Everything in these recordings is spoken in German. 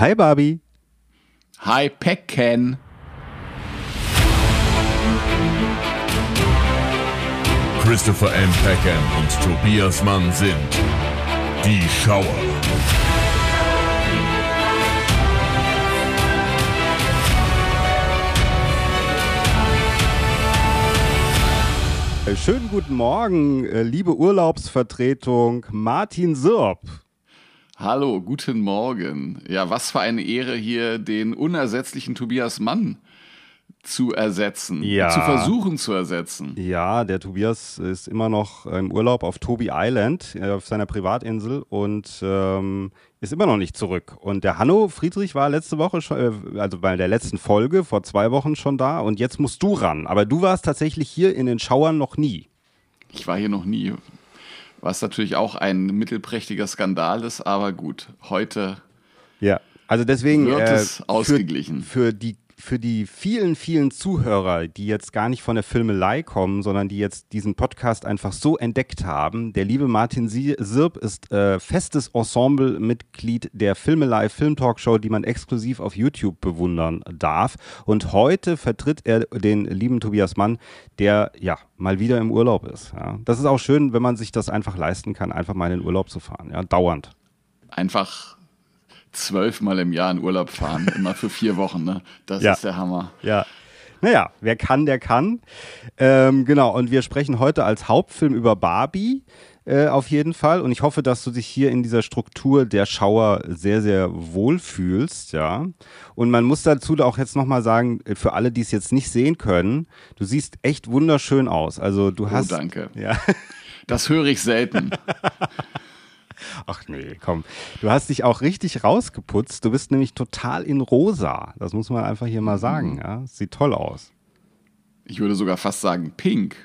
Hi Barbie. Hi Pecken. Christopher M. Pecken und Tobias Mann sind die Schauer. Schönen guten Morgen, äh, liebe Urlaubsvertretung Martin Sirp. Hallo, guten Morgen. Ja, was für eine Ehre hier den unersetzlichen Tobias Mann zu ersetzen, Ja. zu versuchen zu ersetzen. Ja, der Tobias ist immer noch im Urlaub auf Toby Island, äh, auf seiner Privatinsel und ähm, ist immer noch nicht zurück. Und der Hanno Friedrich war letzte Woche schon, äh, also bei der letzten Folge vor zwei Wochen schon da und jetzt musst du ran. Aber du warst tatsächlich hier in den Schauern noch nie. Ich war hier noch nie, was natürlich auch ein mittelprächtiger Skandal ist, aber gut, heute Ja. Also deswegen Wird äh, es ausgeglichen. Für, für die für die vielen, vielen Zuhörer, die jetzt gar nicht von der Filmelei kommen, sondern die jetzt diesen Podcast einfach so entdeckt haben, der liebe Martin Sirp ist äh, festes Ensemble-Mitglied der Filmelei Filmtalkshow, die man exklusiv auf YouTube bewundern darf. Und heute vertritt er den lieben Tobias Mann, der ja mal wieder im Urlaub ist. Ja. Das ist auch schön, wenn man sich das einfach leisten kann, einfach mal in den Urlaub zu fahren, ja, dauernd. einfach zwölfmal im Jahr in Urlaub fahren, immer für vier Wochen. Ne? Das Ja. ist der Hammer. Ja. Naja, wer kann, der kann. Ähm, genau, und wir sprechen heute als Hauptfilm über Barbie äh, auf jeden Fall. Und ich hoffe, dass du dich hier in dieser Struktur der Schauer sehr, sehr wohl fühlst, ja. Und man muss dazu auch jetzt nochmal sagen, für alle, die es jetzt nicht sehen können, du siehst echt wunderschön aus. Also du hast. Oh, danke. Ja. Das höre ich selten. Ach nee, komm. Du hast dich auch richtig rausgeputzt. Du bist nämlich total in rosa. Das muss man einfach hier mal sagen, ja. Sieht toll aus. Ich würde sogar fast sagen pink.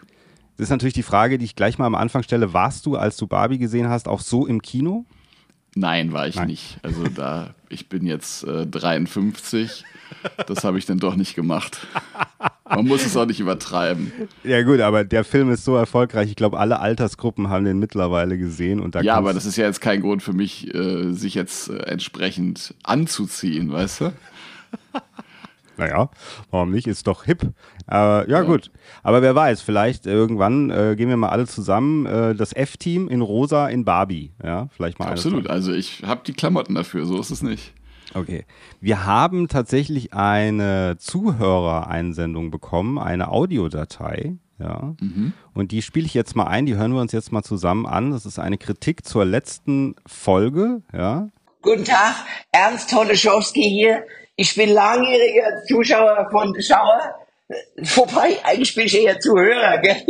Das ist natürlich die Frage, die ich gleich mal am Anfang stelle. Warst du, als du Barbie gesehen hast, auch so im Kino? Nein, war ich Nein. nicht. Also da, ich bin jetzt äh, 53. Das habe ich dann doch nicht gemacht. Man muss es auch nicht übertreiben. Ja gut, aber der Film ist so erfolgreich. Ich glaube, alle Altersgruppen haben den mittlerweile gesehen. Und da Ja, aber das ist ja jetzt kein Grund für mich, äh, sich jetzt äh, entsprechend anzuziehen, weißt du? Naja, warum nicht? Ist doch hip. Äh, ja, gut. Aber wer weiß, vielleicht irgendwann äh, gehen wir mal alle zusammen, äh, das F-Team in rosa in Barbie. Ja, vielleicht mal Absolut. Also ich habe die Klamotten dafür, so ist es nicht. Okay. Wir haben tatsächlich eine Zuhörereinsendung bekommen, eine Audiodatei. Ja. Und die spiele ich jetzt mal ein, die hören wir uns jetzt mal zusammen an. Das ist eine Kritik zur letzten Folge. Ja. Guten Tag, Ernst Toleschowski hier. Ich bin langjähriger Zuschauer von Schauer. Vorbei, eigentlich bin ich eher Zuhörer, gell?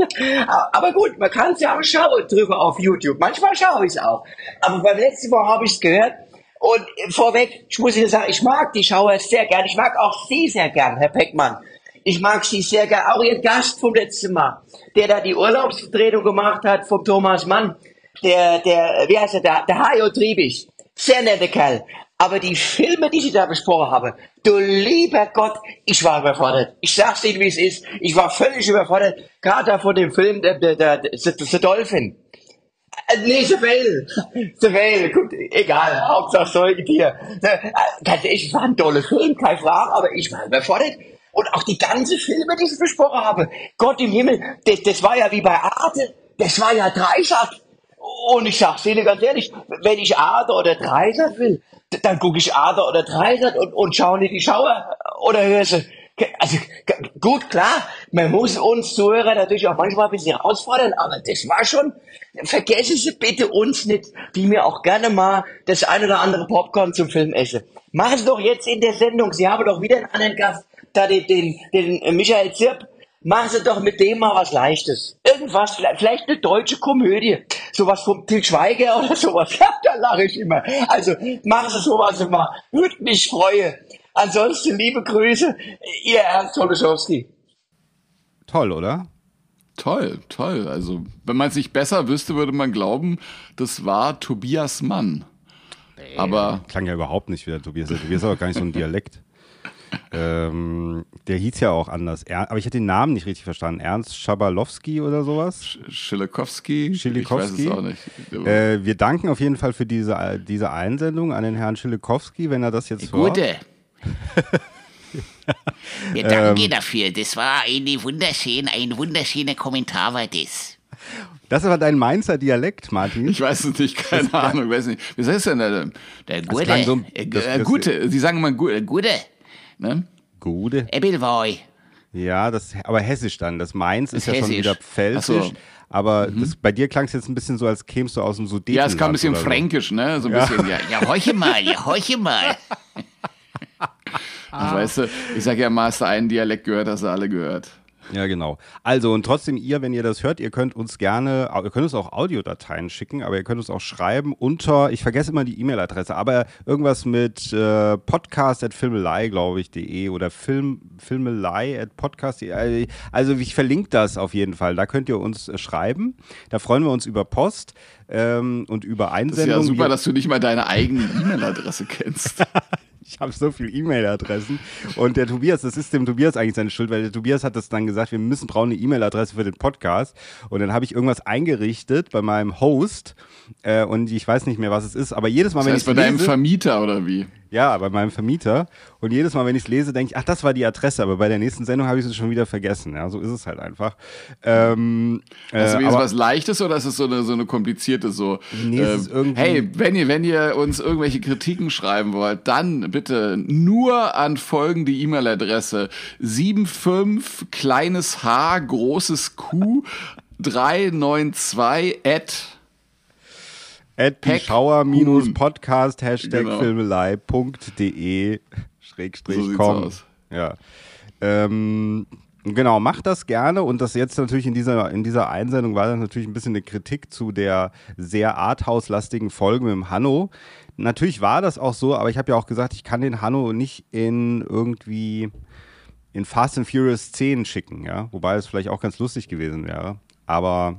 Aber gut, man kann es ja auch schauen drüber auf YouTube. Manchmal schaue ich es auch. Aber beim letzten Mal habe ich es gehört. Und vorweg, ich muss Ihnen sagen, ich mag die Schauer sehr gern. Ich mag auch Sie sehr gern, Herr Peckmann. Ich mag Sie sehr gern. Auch Ihr Gast vom letzten Mal, der da die Urlaubsvertretung gemacht hat vom Thomas Mann. Der, der, wie heißt er, der, der Hajo Triebig. Sehr netter Kerl. Aber die Filme, die Sie da besprochen haben, du lieber Gott, ich war überfordert. Ich sag's Ihnen, wie es ist. Ich war völlig überfordert. Gerade von dem Film, der, der, der, der Dolphin. Äh, Nee, Seville. Seville, gut, egal, Hauptsache Säugetier. Äh, ehrlich, es war ein toller Film, keine Frage, aber ich war überfordert. Und auch die ganzen Filme, die ich besprochen habe. Gott im Himmel, das, das war ja wie bei Arte, das war ja Dreisat. Und ich sag's Ihnen ganz ehrlich, wenn ich Arte oder Dreisat will, dann gucke ich Arte oder Dreisat und, und schaue nicht die Schauer oder höre sie. Also gut, klar, man muss uns Zuhörer natürlich auch manchmal ein bisschen herausfordern, aber das war schon, vergessen Sie bitte uns nicht, wie mir auch gerne mal das ein oder andere Popcorn zum Film esse. Machen Sie doch jetzt in der Sendung, Sie haben doch wieder einen anderen Gast, da den, den, den Michael Zirp, Machen Sie doch mit dem mal was Leichtes. Irgendwas, vielleicht, vielleicht eine deutsche Komödie. Sowas vom Til Schweiger oder sowas. da lache ich immer. Also machen Sie sowas immer. Würde mich freuen. Ansonsten liebe Grüße, Ihr Ernst Toloschowski. Toll, oder? Toll, toll. Also, wenn man es nicht besser wüsste, würde man glauben, das war Tobias Mann. Aber Klang ja überhaupt nicht wie der Tobias. Der Tobias hat doch gar nicht so einen Dialekt. Ähm, der hieß ja auch anders. Er, aber ich hatte den Namen nicht richtig verstanden. Ernst Schabalowski oder sowas? Sch- Schilikowski? Schilikowski. Ich weiß es auch nicht. Äh, wir danken auf jeden Fall für diese, diese Einsendung an den Herrn Schilikowski, wenn er das jetzt hört. Gute. Wir danken dafür. Das war eine wunderschön, ein wunderschöner Kommentar war das. Das war dein Mainzer Dialekt, Martin. Ich weiß es nicht, keine Ahnung, weiß nicht. Wie heißt denn der? Der Gute. so- äh, das- Äh, das- gute, Sie sagen immer gut. Gute. Ne? Gute. Ebbelwoi. Ja, das, aber hessisch dann. Das Mainz ist Ist ja schon hessisch. wieder pfälzisch. So. Aber das, bei dir klang es jetzt ein bisschen so, als kämst du aus dem Sudetenland. Ja, es kam ein bisschen oder so. fränkisch, ne? So ein bisschen, ja. Ja, horche mal, ja, horche mal. Ach, Weißt du, ich sag ja mal, hast du einen Dialekt gehört, hast du alle gehört. Ja, genau. Also und trotzdem ihr, wenn ihr das hört, ihr könnt uns gerne, ihr könnt uns auch Audiodateien schicken, aber ihr könnt uns auch schreiben unter, ich vergesse immer die E-Mail-Adresse, aber irgendwas mit äh, podcast@filmelei, glaube ich, de oder film filmelei at podcast. Also ich verlinke das auf jeden Fall. Da könnt ihr uns äh, schreiben. Da freuen wir uns über Post ähm, und über Das ist Einsendungen. ja super, dass du nicht mal deine eigene E-Mail-Adresse kennst. Ich habe so viele E-Mail-Adressen. Und der Tobias, das ist dem Tobias eigentlich seine Schuld, weil der Tobias hat das dann gesagt, wir müssen brauchen eine E-Mail-Adresse für den Podcast. Und dann habe ich irgendwas eingerichtet bei meinem Host. Äh, und ich weiß nicht mehr, was es ist. Aber jedes Mal, Das wenn heißt, ich bei deinem lese, Vermieter oder wie? Ja, bei meinem Vermieter. Und jedes Mal, wenn ich es lese, denke ich, ach, das war die Adresse. Aber bei der nächsten Sendung habe ich es schon wieder vergessen. Ja, so ist es halt einfach. Ähm, äh, wenigstens aber- was Leichtes oder ist es so eine, so eine komplizierte so? äh, Nee, es ist irgendwie- hey, wenn ihr, wenn ihr uns irgendwelche Kritiken schreiben wollt, dann bitte nur an folgende E-Mail-Adresse 75 kleines H großes Q 392 at at schauer-podcast hashtag Genau. filmelei.de schrägstrich So com. Ja. Ähm, genau, macht das gerne und das jetzt natürlich in dieser, in dieser Einsendung war das natürlich ein bisschen eine Kritik zu der sehr arthouse-lastigen Folge mit dem Hanno. Natürlich war das auch so, aber ich habe ja auch gesagt, ich kann den Hanno nicht in irgendwie in Fast and Furious 10 schicken, ja, wobei es vielleicht auch ganz lustig gewesen wäre, aber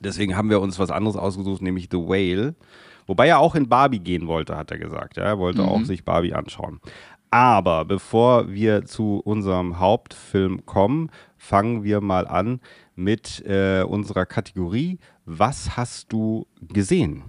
Deswegen haben wir uns was anderes ausgesucht, nämlich The Whale. Wobei er auch in Barbie gehen wollte, hat er gesagt. Ja, er wollte auch sich Barbie anschauen. Aber bevor wir zu unserem Hauptfilm kommen, fangen wir mal an mit äh, unserer Kategorie. Was hast du gesehen?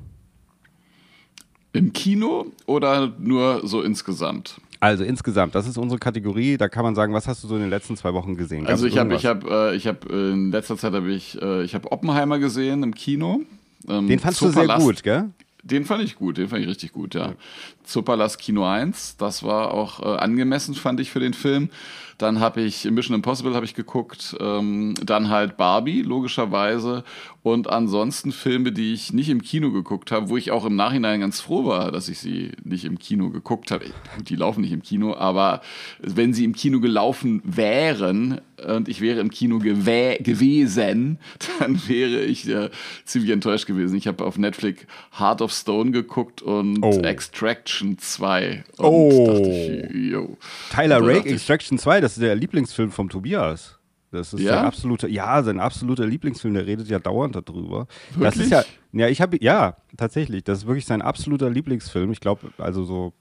im Kino oder nur so insgesamt? Also insgesamt, das ist unsere Kategorie. Da kann man sagen, was hast du so in den letzten zwei Wochen gesehen? Gab's Also ich habe, ich habe, äh, ich habe äh, in letzter Zeit habe ich, äh, ich habe Oppenheimer gesehen im Kino. Ähm, Den fandst du sehr gut, gell? Den fand ich gut, den fand ich richtig gut, ja. Zoopalast Kino 1, das war auch äh, angemessen, fand ich für den Film. Dann habe ich Mission Impossible habe ich geguckt, ähm, dann halt Barbie, logischerweise. Und ansonsten Filme, die ich nicht im Kino geguckt habe, wo ich auch im Nachhinein ganz froh war, dass ich sie nicht im Kino geguckt habe. Gut, die laufen nicht im Kino, aber wenn sie im Kino gelaufen wären und ich wäre im Kino gewesen, dann wäre ich äh, ziemlich enttäuscht gewesen. Ich habe auf Netflix Heart of Stone geguckt und Oh. Extraction 2. Und Oh. ich. Tyler Rake Extraction 2, das ist der Lieblingsfilm vom Tobias. Das ist Ja? sein absoluter, ja, sein absoluter Lieblingsfilm, der redet ja dauernd darüber. Das Wirklich? ist ja, ja, ich habe, ja, tatsächlich, das ist wirklich sein absoluter Lieblingsfilm. Ich glaube, also so,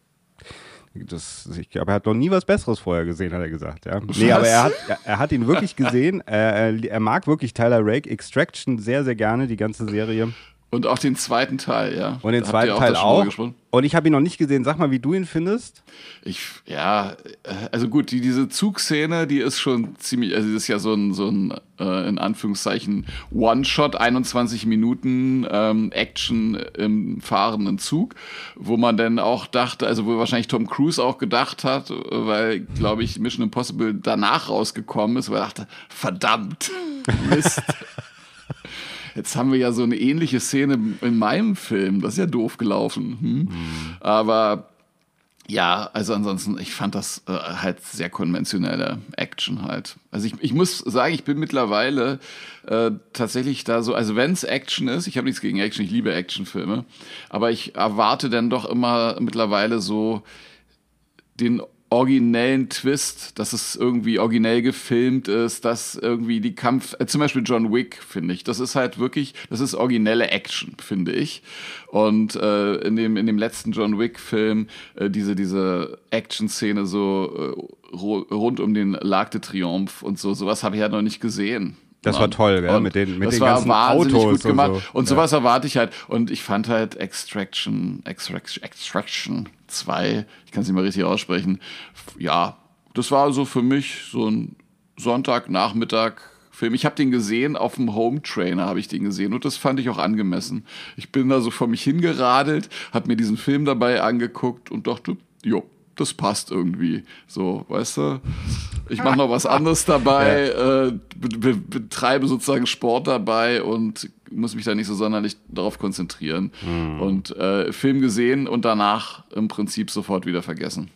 das, ich glaube, er hat noch nie was Besseres vorher gesehen, hat er gesagt, ja. Nee, aber er hat, er, er hat ihn wirklich gesehen. er, er, er mag wirklich Tyler Rake Extraction sehr, sehr gerne, die ganze Serie. Und auch den zweiten Teil, ja. Und den Habt zweiten ihr Teil auch. Und ich habe ihn noch nicht gesehen. Sag mal, wie du ihn findest. Ich, ja, äh, also gut, die, diese Zugszene, die ist schon ziemlich, also das ist ja so ein, so ein äh, in Anführungszeichen, One-Shot, 21 Minuten ähm, Action im fahrenden Zug, wo man dann auch dachte, also wo wahrscheinlich Tom Cruise auch gedacht hat, weil, glaube ich, Mission Impossible danach rausgekommen ist, weil er dachte, verdammt, Mist. Jetzt haben wir ja so eine ähnliche Szene in meinem Film. Das ist ja doof gelaufen. Hm? Aber ja, also ansonsten, ich fand das äh, halt sehr konventionelle Action halt. Also ich, ich muss sagen, ich bin mittlerweile äh, tatsächlich da so, also wenn es Action ist, ich habe nichts gegen Action, ich liebe Actionfilme, aber ich erwarte dann doch immer mittlerweile so den originellen Twist, dass es irgendwie originell gefilmt ist, dass irgendwie die Kampf, äh, zum Beispiel John Wick, finde ich, das ist halt wirklich, das ist originelle Action, finde ich. Und äh, in, dem, in dem letzten John Wick-Film, äh, diese, diese Action-Szene so äh, rund um den Larc de Triomphe und so, sowas habe ich ja noch nicht gesehen. Das war toll, gell? mit den, mit das den war ganzen wahnsinnig Autos gut gemacht. und so. Und sowas erwarte ich halt. Und ich fand halt Extraction, Extraction, Extraction 2, ich kann es nicht mal richtig aussprechen. Ja, das war so für mich so ein Sonntagnachmittag. Film. Ich habe den gesehen auf dem Home Trainer, habe ich den gesehen und das fand ich auch angemessen. Ich bin da so vor mich hingeradelt, habe mir diesen Film dabei angeguckt und dachte, jo, das passt irgendwie. So, weißt du? Ich mache noch was anderes dabei, äh, be be betreibe sozusagen Sport dabei und muss mich da nicht so sonderlich darauf konzentrieren. Und äh, Film gesehen und danach im Prinzip sofort wieder vergessen.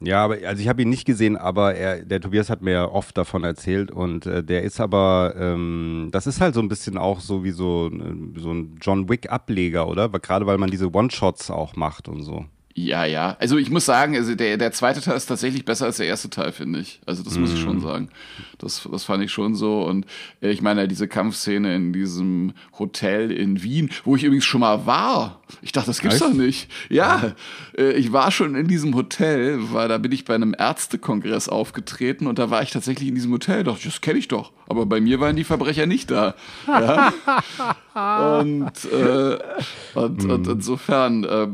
Ja, aber also ich habe ihn nicht gesehen, aber er, der Tobias hat mir ja oft davon erzählt und äh, der ist aber, ähm, das ist halt so ein bisschen auch so wie so, äh, so ein John Wick-Ableger, oder? Gerade weil man diese One-Shots auch macht und so. Ja, ja. Also ich muss sagen, also der, der zweite Teil ist tatsächlich besser als der erste Teil, finde ich. Also das muss ich schon sagen. Das, das fand ich schon so. Und äh, ich meine, diese Kampfszene in diesem Hotel in Wien, wo ich übrigens schon mal war. Ich dachte, das gibt's Echt? doch nicht. Ja, äh, ich war schon in diesem Hotel, weil da bin ich bei einem Ärztekongress aufgetreten und da war ich tatsächlich in diesem Hotel. Da dachte ich, das kenne ich doch. Aber bei mir waren die Verbrecher nicht da. Ja? und, äh, und, und insofern äh,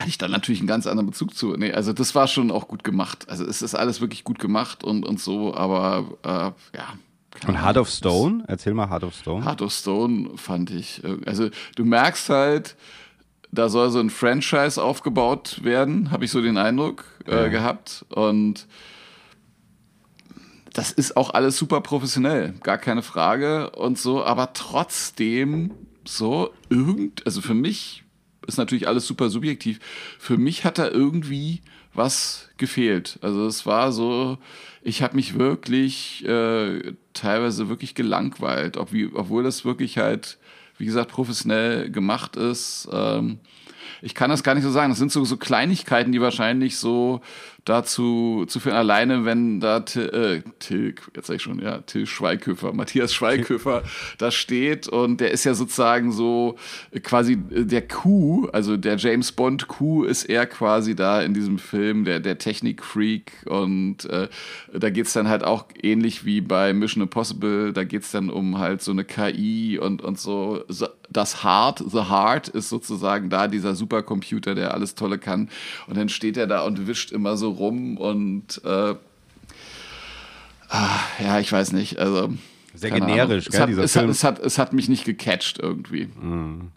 hatte ich dann natürlich einen ganz anderen Bezug zu. Nee, also das war schon auch gut gemacht. Also es ist alles wirklich gut gemacht und, und so, aber äh, ja. Und Heart of Stone? Erzähl mal Heart of Stone. Heart of Stone fand ich. äh, Also du merkst halt, da soll so ein Franchise aufgebaut werden, habe ich so den Eindruck äh, gehabt. Und das ist auch alles super professionell, gar keine Frage und so, aber trotzdem so irgend, also für mich ist natürlich alles super subjektiv. Für mich hat da irgendwie was gefehlt. Also es war so, ich habe mich wirklich äh, teilweise wirklich gelangweilt, ob wie, obwohl das wirklich halt, wie gesagt, professionell gemacht ist. Ähm, ich kann das gar nicht so sagen. Das sind so, so Kleinigkeiten, die wahrscheinlich so dazu zu führen. Alleine, wenn da Til, äh, Til jetzt sag ich schon, ja, Till Schweighöfer, Matthias Schweighöfer da steht und der ist ja sozusagen so äh, quasi äh, der Q, also der James Bond Q ist er quasi da in diesem Film, der, der Technik-Freak und äh, da geht's dann halt auch ähnlich wie bei Mission Impossible, da geht's dann um halt so eine KI und, und so. so das Heart, The Heart ist sozusagen da dieser Supercomputer, der alles Tolle kann. Und dann steht er da und wischt immer so rum und äh, ah, ja, ich weiß nicht. Also Sehr keine generisch, gell, es hat, dieser es, hat, Film. es, hat, es hat mich nicht gecatcht irgendwie.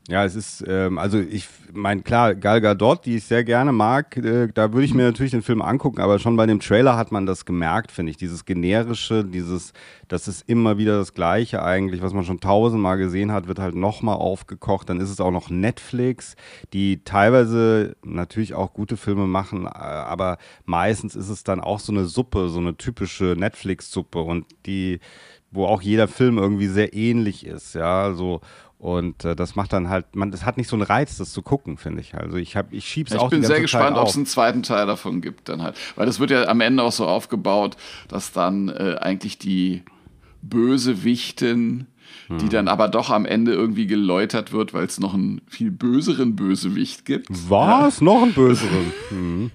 Ja, es ist, ähm, also ich meine, klar, Gal Gadot, die ich sehr gerne mag, äh, da würde ich mir natürlich den Film angucken, aber schon bei dem Trailer hat man das gemerkt, finde ich. Dieses generische, dieses, das ist immer wieder das Gleiche eigentlich, was man schon tausendmal gesehen hat, wird halt nochmal aufgekocht. Dann ist es auch noch Netflix, die teilweise natürlich auch gute Filme machen, äh, aber meistens ist es dann auch so eine Suppe, so eine typische Netflix-Suppe und die, wo auch jeder Film irgendwie sehr ähnlich ist, ja, so. Und äh, das macht dann halt, man, das hat nicht so einen Reiz, das zu gucken, finde ich. Also ich habe, ich schieb's Ja, auch ich bin sehr gespannt, ob es einen zweiten Teil davon gibt dann halt. Weil das wird ja am Ende auch so aufgebaut, dass dann äh, eigentlich die Bösewichtin, Hm. die dann aber doch am Ende irgendwie geläutert wird, weil es noch einen viel böseren Bösewicht gibt. Was? Noch einen böseren? Hm.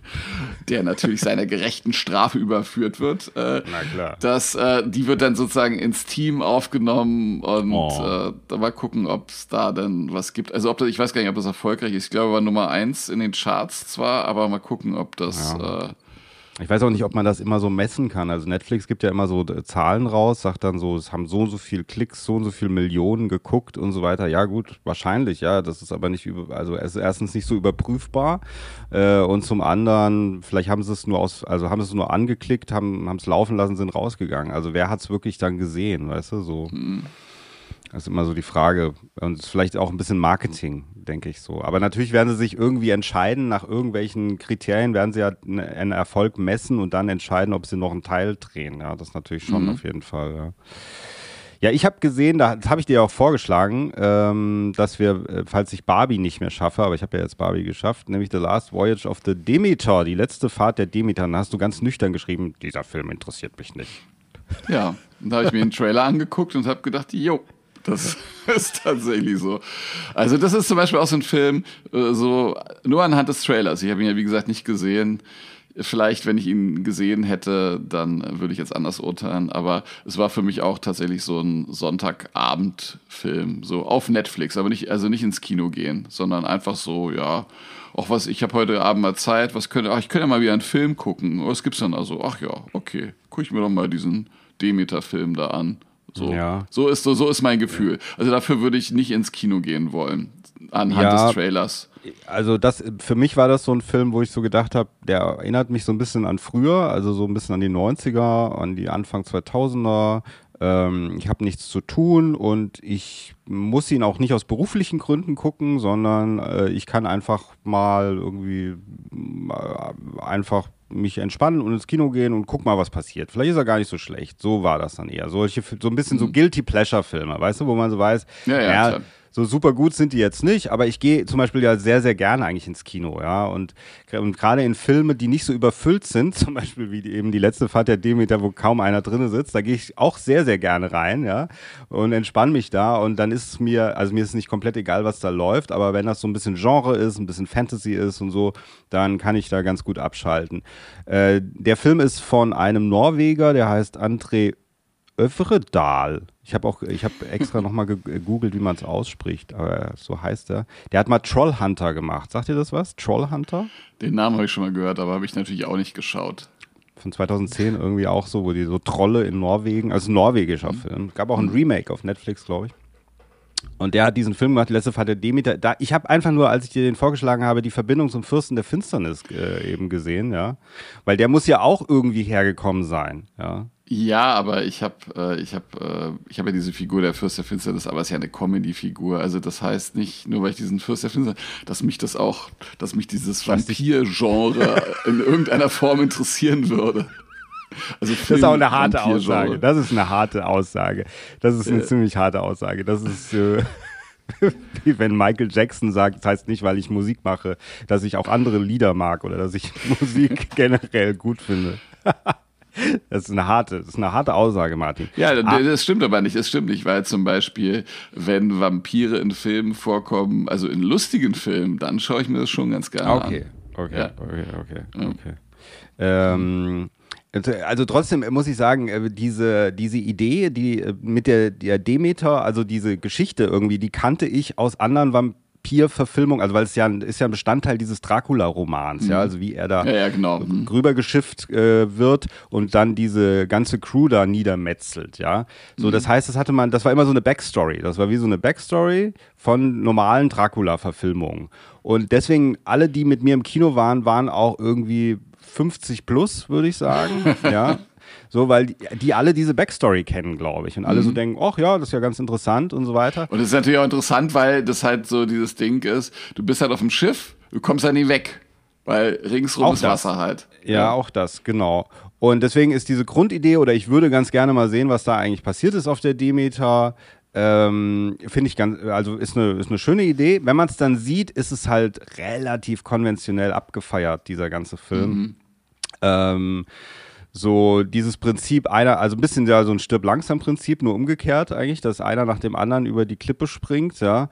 Der natürlich seiner gerechten Strafe überführt wird. Äh, Na klar. Das, äh, die wird dann sozusagen ins Team aufgenommen und Oh. äh, da mal gucken, ob es da dann was gibt. Also ob das, ich weiß gar nicht, ob das erfolgreich ist. Ich glaube, war Nummer eins in den Charts zwar, aber mal gucken, ob das. Äh, Ich weiß auch nicht, ob man das immer so messen kann. Also Netflix gibt ja immer so äh, Zahlen raus, sagt dann so, es haben so und so viel Klicks, so und so viel Millionen geguckt und so weiter. Ja gut, wahrscheinlich, ja. Das ist aber nicht über, also es ist erstens nicht so überprüfbar äh, und zum anderen, vielleicht haben sie es nur aus, also haben es nur angeklickt, haben haben es laufen lassen, sind rausgegangen. Also wer hat es wirklich dann gesehen, weißt du, so. Das ist immer so die Frage. Und es ist vielleicht auch ein bisschen Marketing, denke ich so. Aber natürlich werden sie sich irgendwie entscheiden, nach irgendwelchen Kriterien werden sie ja einen Erfolg messen und dann entscheiden, ob sie noch einen Teil drehen. Ja, das natürlich schon auf jeden Fall. Ja. Ja, ich habe gesehen, da- das habe ich dir auch vorgeschlagen, ähm, dass wir, äh, falls ich Barbie nicht mehr schaffe, aber ich habe ja jetzt Barbie geschafft, nämlich The Last Voyage of the Demeter, die letzte Fahrt der Demeter. Da hast du ganz nüchtern geschrieben, dieser Film interessiert mich nicht. Ja, und da habe ich mir den Trailer angeguckt und habe gedacht, jo, das ist tatsächlich so. Also das ist zum Beispiel auch so ein Film, äh, so nur anhand des Trailers. Ich habe ihn ja wie gesagt nicht gesehen. Vielleicht, wenn ich ihn gesehen hätte, dann würde ich jetzt anders urteilen. Aber es war für mich auch tatsächlich so ein Sonntagabendfilm, so auf Netflix, aber nicht, also nicht ins Kino gehen, sondern einfach so, ja, auch was, ich habe heute Abend mal Zeit, was könnte, ach, ich könnte ja mal wieder einen Film gucken. Was gibt's denn so? Ach ja, okay, gucke ich mir doch mal diesen Demeter-Film da an. So, Ja. so, ist, so, so ist mein Gefühl. Also dafür würde ich nicht ins Kino gehen wollen, anhand Ja. des Trailers. Also das, für mich war das so ein Film, wo ich so gedacht habe, der erinnert mich so ein bisschen an früher, also so ein bisschen an die 90er, an die Anfang 2000er. Ähm, ich habe nichts zu tun und ich muss ihn auch nicht aus beruflichen Gründen gucken, sondern äh, ich kann einfach mal irgendwie äh, einfach mich entspannen und ins Kino gehen und guck mal, was passiert. Vielleicht ist er gar nicht so schlecht. So war das dann eher. Solche, so ein bisschen so Guilty Pleasure Filme, weißt du, wo man so weiß, Ja, ja, ja. So super gut sind die jetzt nicht, aber ich gehe zum Beispiel ja sehr, sehr gerne eigentlich ins Kino, ja. Und, und gerade in Filme, die nicht so überfüllt sind, zum Beispiel wie die, eben die letzte Fahrt der Demeter, wo kaum einer drin sitzt, da gehe ich auch sehr, sehr gerne rein, ja. Und entspanne mich da. Und dann ist es mir, also mir ist nicht komplett egal, was da läuft, aber wenn das so ein bisschen Genre ist, ein bisschen Fantasy ist und so, dann kann ich da ganz gut abschalten. Äh, der Film ist von einem Norweger, der heißt André Övredal. Ich habe auch, ich habe extra nochmal gegoogelt, wie man es ausspricht, aber so heißt er. Der hat mal Trollhunter gemacht. Sagt ihr das was? Trollhunter? Den Namen habe ich schon mal gehört, aber habe ich natürlich auch nicht geschaut. Von 2010 irgendwie auch so, wo die so Trolle in Norwegen, also ein norwegischer Film. Gab auch ein Remake auf Netflix, glaube ich. Und der hat diesen Film gemacht, die letzte Fahrt der Demeter. Da, ich habe einfach nur, als ich dir den vorgeschlagen habe, die Verbindung zum Fürsten der Finsternis äh, eben gesehen, ja. Weil der muss ja auch irgendwie hergekommen sein, ja. Ja, aber ich habe äh, ich hab, äh, ich hab ja diese Figur der Fürst der Finsternis, aber es ist ja eine Comedy-Figur. Also das heißt nicht, nur weil ich diesen Fürst der Finsternis, dass mich das auch, dass mich dieses Vampir-Genre in irgendeiner Form interessieren würde. Also Das ist auch eine harte Aussage. Das ist eine harte Aussage. Das ist eine Ja. ziemlich harte Aussage. Das ist äh, wie wenn Michael Jackson sagt, das heißt nicht, weil ich Musik mache, dass ich auch andere Lieder mag oder dass ich Musik generell gut finde. Das ist eine harte, das ist eine harte Aussage, Martin. Ja, Ah. das stimmt aber nicht. Das stimmt nicht, weil zum Beispiel, wenn Vampire in Filmen vorkommen, also in lustigen Filmen, dann schaue ich mir das schon ganz gerne Okay, an. okay, Ja. okay, okay, okay. Ähm, also trotzdem muss ich sagen, äh, diese, diese Idee, die äh, mit der, der Demeter, also diese Geschichte irgendwie, die kannte ich aus anderen Vampir-Verfilmungen, also weil es ja ein- ist ja ein Bestandteil dieses Dracula-Romans, ja, also wie er da Ja, ja, genau. Mhm. rübergeschifft äh, wird und dann diese ganze Crew da niedermetzelt, ja. So, das heißt, das hatte man, das war immer so eine Backstory. Das war wie so eine Backstory von normalen Dracula-Verfilmungen. Und deswegen, alle, die mit mir im Kino waren, waren auch irgendwie 50 plus, würde ich sagen, ja. So, weil die, die alle diese Backstory kennen, glaube ich. Und alle so denken, ach ja, das ist ja ganz interessant und so weiter. Und das ist natürlich auch interessant, weil das halt so dieses Ding ist, du bist halt auf dem Schiff, du kommst halt nie weg. Weil ringsrum Auch ist das. Wasser halt. Ja, auch das, genau. Und deswegen ist diese Grundidee, oder ich würde ganz gerne mal sehen, was da eigentlich passiert ist auf der Demeter. Ähm, Finde ich ganz, also ist eine, ist eine schöne Idee. Wenn man es dann sieht, ist es halt relativ konventionell abgefeiert, dieser ganze Film. Ähm, so dieses Prinzip einer, also ein bisschen ja so ein stirb langsam Prinzip, nur umgekehrt eigentlich, dass einer nach dem anderen über die Klippe springt, ja.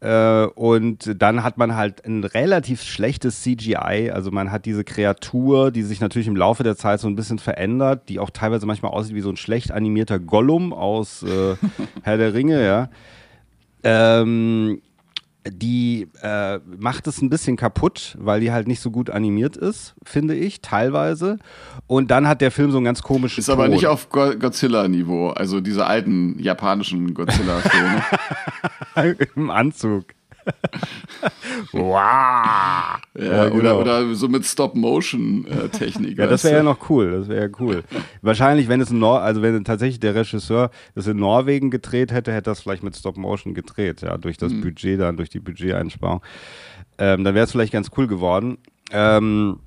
Äh, und dann hat man halt ein relativ schlechtes CGI, also man hat diese Kreatur, die sich natürlich im Laufe der Zeit so ein bisschen verändert, die auch teilweise manchmal aussieht wie so ein schlecht animierter Gollum aus äh, Herr der Ringe, ja. Ähm, die äh, macht es ein bisschen kaputt, weil die halt nicht so gut animiert ist, finde ich, teilweise. Und dann hat der Film so einen ganz komischen Ist aber Ton. nicht auf Go- Godzilla-Niveau, also diese alten japanischen Godzilla-Filme. im Anzug. wow. ja, Ja, genau. oder, oder so mit Stop-Motion-Technik. Ja, das wäre ja noch cool. Das wäre ja cool. Wahrscheinlich, wenn es in Nor also wenn tatsächlich der Regisseur das in Norwegen gedreht hätte, hätte das vielleicht mit Stop Motion gedreht, ja, durch Mhm. das Budget dann, durch die Budgeteinsparung. Ähm, dann wäre es vielleicht ganz cool geworden. Ähm,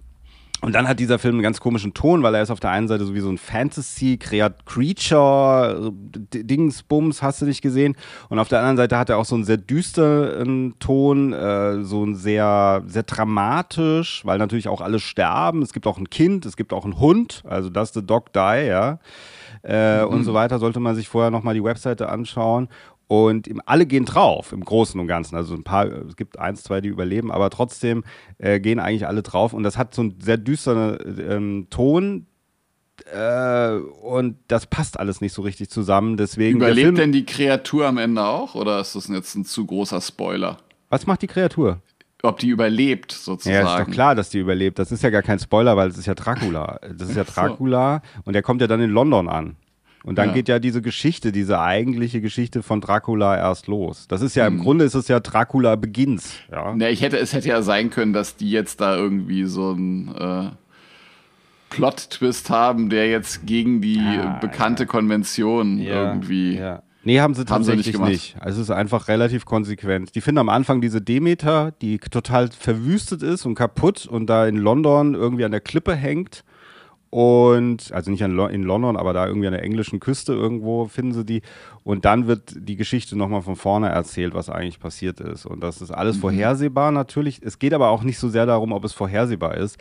Und dann hat dieser Film einen ganz komischen Ton, weil er ist auf der einen Seite so wie so ein Fantasy, Creature, Dingsbums, hast du nicht gesehen. Und auf der anderen Seite hat er auch so einen sehr düsteren Ton, äh, so ein sehr, sehr dramatisch, weil natürlich auch alle sterben. Es gibt auch ein Kind, es gibt auch einen Hund, also das The Dog Die, ja. Äh, mhm. Und so weiter, sollte man sich vorher nochmal die Webseite anschauen. Und alle gehen drauf im Großen und Ganzen. Also ein paar, es gibt eins, zwei, die überleben, aber trotzdem äh, gehen eigentlich alle drauf. Und das hat so einen sehr düsteren ähm, Ton. Äh, und das passt alles nicht so richtig zusammen. Deswegen Überlebt denn die Kreatur am Ende auch? Oder ist das jetzt ein zu großer Spoiler? Was macht die Kreatur? Ob die überlebt, sozusagen. Ja, ist doch klar, dass die überlebt. Das ist ja gar kein Spoiler, weil es ist ja Dracula. Das ist ja Dracula und der kommt ja dann in London an. Und dann ja. geht ja diese Geschichte, diese eigentliche Geschichte von Dracula erst los. Das ist ja im mhm. Grunde ist es ja Dracula Begins. Ja. ja, ich hätte, es hätte ja sein können, dass die jetzt da irgendwie so ein äh, Plot-Twist haben, der jetzt gegen die ja, bekannte ja. Konvention irgendwie. Ja. Nee, haben sie tatsächlich haben sie nicht, nicht. Also es ist einfach relativ konsequent. Die finden am Anfang diese Demeter, die total verwüstet ist und kaputt und da in London irgendwie an der Klippe hängt und also nicht in London, aber da irgendwie an der englischen Küste irgendwo finden sie die. Und dann wird die Geschichte nochmal von vorne erzählt, was eigentlich passiert ist. Und das ist alles mhm. vorhersehbar natürlich. Es geht aber auch nicht so sehr darum, ob es vorhersehbar ist,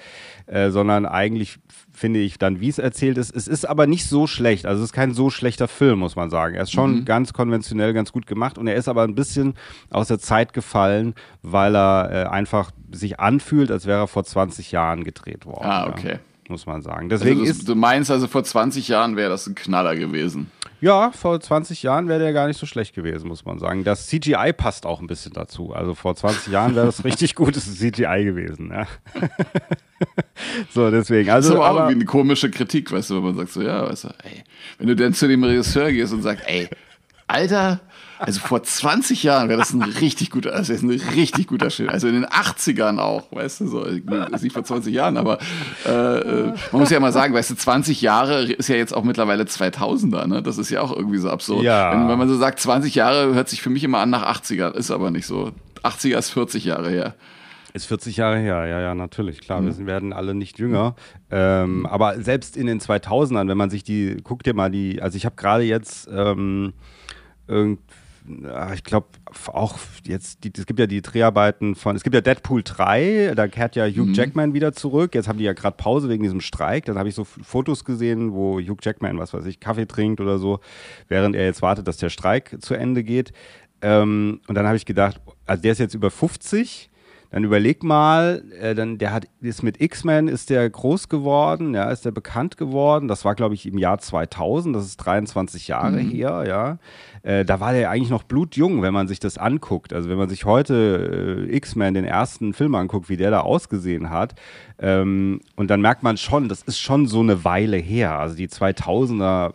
äh, sondern eigentlich finde ich dann, wie es erzählt ist. Es ist aber nicht so schlecht. Also es ist kein so schlechter Film, muss man sagen. Er ist schon mhm. ganz konventionell, ganz gut gemacht. Und er ist aber ein bisschen aus der Zeit gefallen, weil er äh, einfach sich anfühlt, als wäre er vor 20 Jahren gedreht worden. Ah, okay. Ja muss man sagen. Deswegen also das, ist, du meinst also, vor 20 Jahren wäre das ein Knaller gewesen? Ja, vor 20 Jahren wäre der gar nicht so schlecht gewesen, muss man sagen. Das CGI passt auch ein bisschen dazu. Also vor 20 Jahren wäre das richtig gutes CGI gewesen. Ja. so, deswegen. Also, das ist aber auch irgendwie eine komische Kritik, weißt du, wenn man sagt so, ja, weißt du, ey, wenn du dann zu dem Regisseur gehst und sagst, ey, Alter, also vor 20 Jahren wäre das ein richtig guter, also ein richtig guter Film. Also in den 80ern auch, weißt du, so, nicht vor 20 Jahren, aber äh, äh, man muss ja mal sagen, weißt du, 20 Jahre ist ja jetzt auch mittlerweile 2000er, ne? Das ist ja auch irgendwie so absurd. Ja. Wenn, wenn man so sagt, 20 Jahre hört sich für mich immer an nach 80er, ist aber nicht so. 80er ist 40 Jahre her. Ist 40 Jahre her, ja, ja, natürlich, klar. Mhm. Wir werden alle nicht jünger. Ähm, aber selbst in den 2000ern, wenn man sich die, guck dir mal die, also ich habe gerade jetzt ähm, irgendwie ich glaube auch jetzt, die, es gibt ja die Dreharbeiten von, es gibt ja Deadpool 3, da kehrt ja Hugh mhm. Jackman wieder zurück. Jetzt haben die ja gerade Pause wegen diesem Streik. Dann habe ich so Fotos gesehen, wo Hugh Jackman, was weiß ich, Kaffee trinkt oder so, während er jetzt wartet, dass der Streik zu Ende geht. Ähm, und dann habe ich gedacht, also der ist jetzt über 50 dann überleg mal, äh, dann der hat ist mit X-Men ist der groß geworden, ja, ist der bekannt geworden. Das war glaube ich im Jahr 2000, das ist 23 Jahre mhm. her, ja. Äh, da war der eigentlich noch blutjung, wenn man sich das anguckt. Also wenn man sich heute äh, X-Men den ersten Film anguckt, wie der da ausgesehen hat, ähm, und dann merkt man schon, das ist schon so eine Weile her. Also die 2000er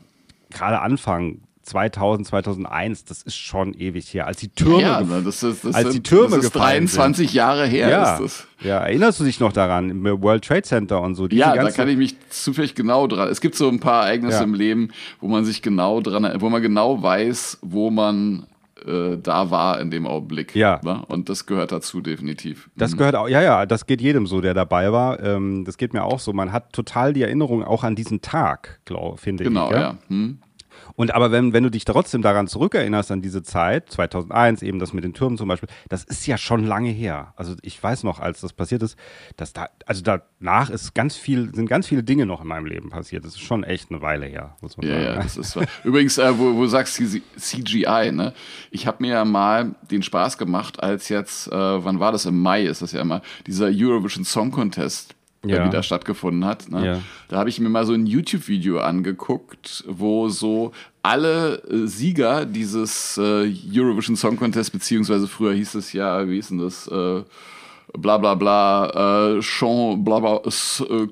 gerade Anfang 2000, 2001, das ist schon ewig her. Als die Türme, ja, ja, das ist, das als die Türme das ist 23 sind. Jahre her ja, ist das. Ja, erinnerst du dich noch daran? Im World Trade Center und so. ja, da kann ich mich zufällig genau dran. Es gibt so ein paar Ereignisse ja. im Leben, wo man sich genau dran, wo man genau weiß, wo man äh, da war in dem Augenblick. Ja. Ne? Und das gehört dazu definitiv. Das mhm. gehört auch, ja, ja, das geht jedem so, der dabei war. Ähm, das geht mir auch so. Man hat total die Erinnerung auch an diesen Tag, glaube finde genau, ich. Genau, ja. Hm. Und aber wenn, wenn du dich trotzdem daran zurückerinnerst, an diese Zeit, 2001, eben das mit den Türmen zum Beispiel, das ist ja schon lange her. Also ich weiß noch, als das passiert ist, dass da, also danach ist ganz viel, sind ganz viele Dinge noch in meinem Leben passiert. Das ist schon echt eine Weile her, muss man ja, sagen. Ja, das ist wahr. Übrigens, äh, wo, wo du sagst CGI, ne? Ich habe mir ja mal den Spaß gemacht, als jetzt, äh, wann war das? Im Mai ist das ja immer, dieser Eurovision Song Contest ja. wieder stattgefunden hat. Ne? Ja. Da habe ich mir mal so ein YouTube-Video angeguckt, wo so alle äh, Sieger dieses äh, Eurovision Song Contest, beziehungsweise früher hieß es ja, wie hieß denn das? Äh, bla bla bla, äh, Chant, bla bla, äh,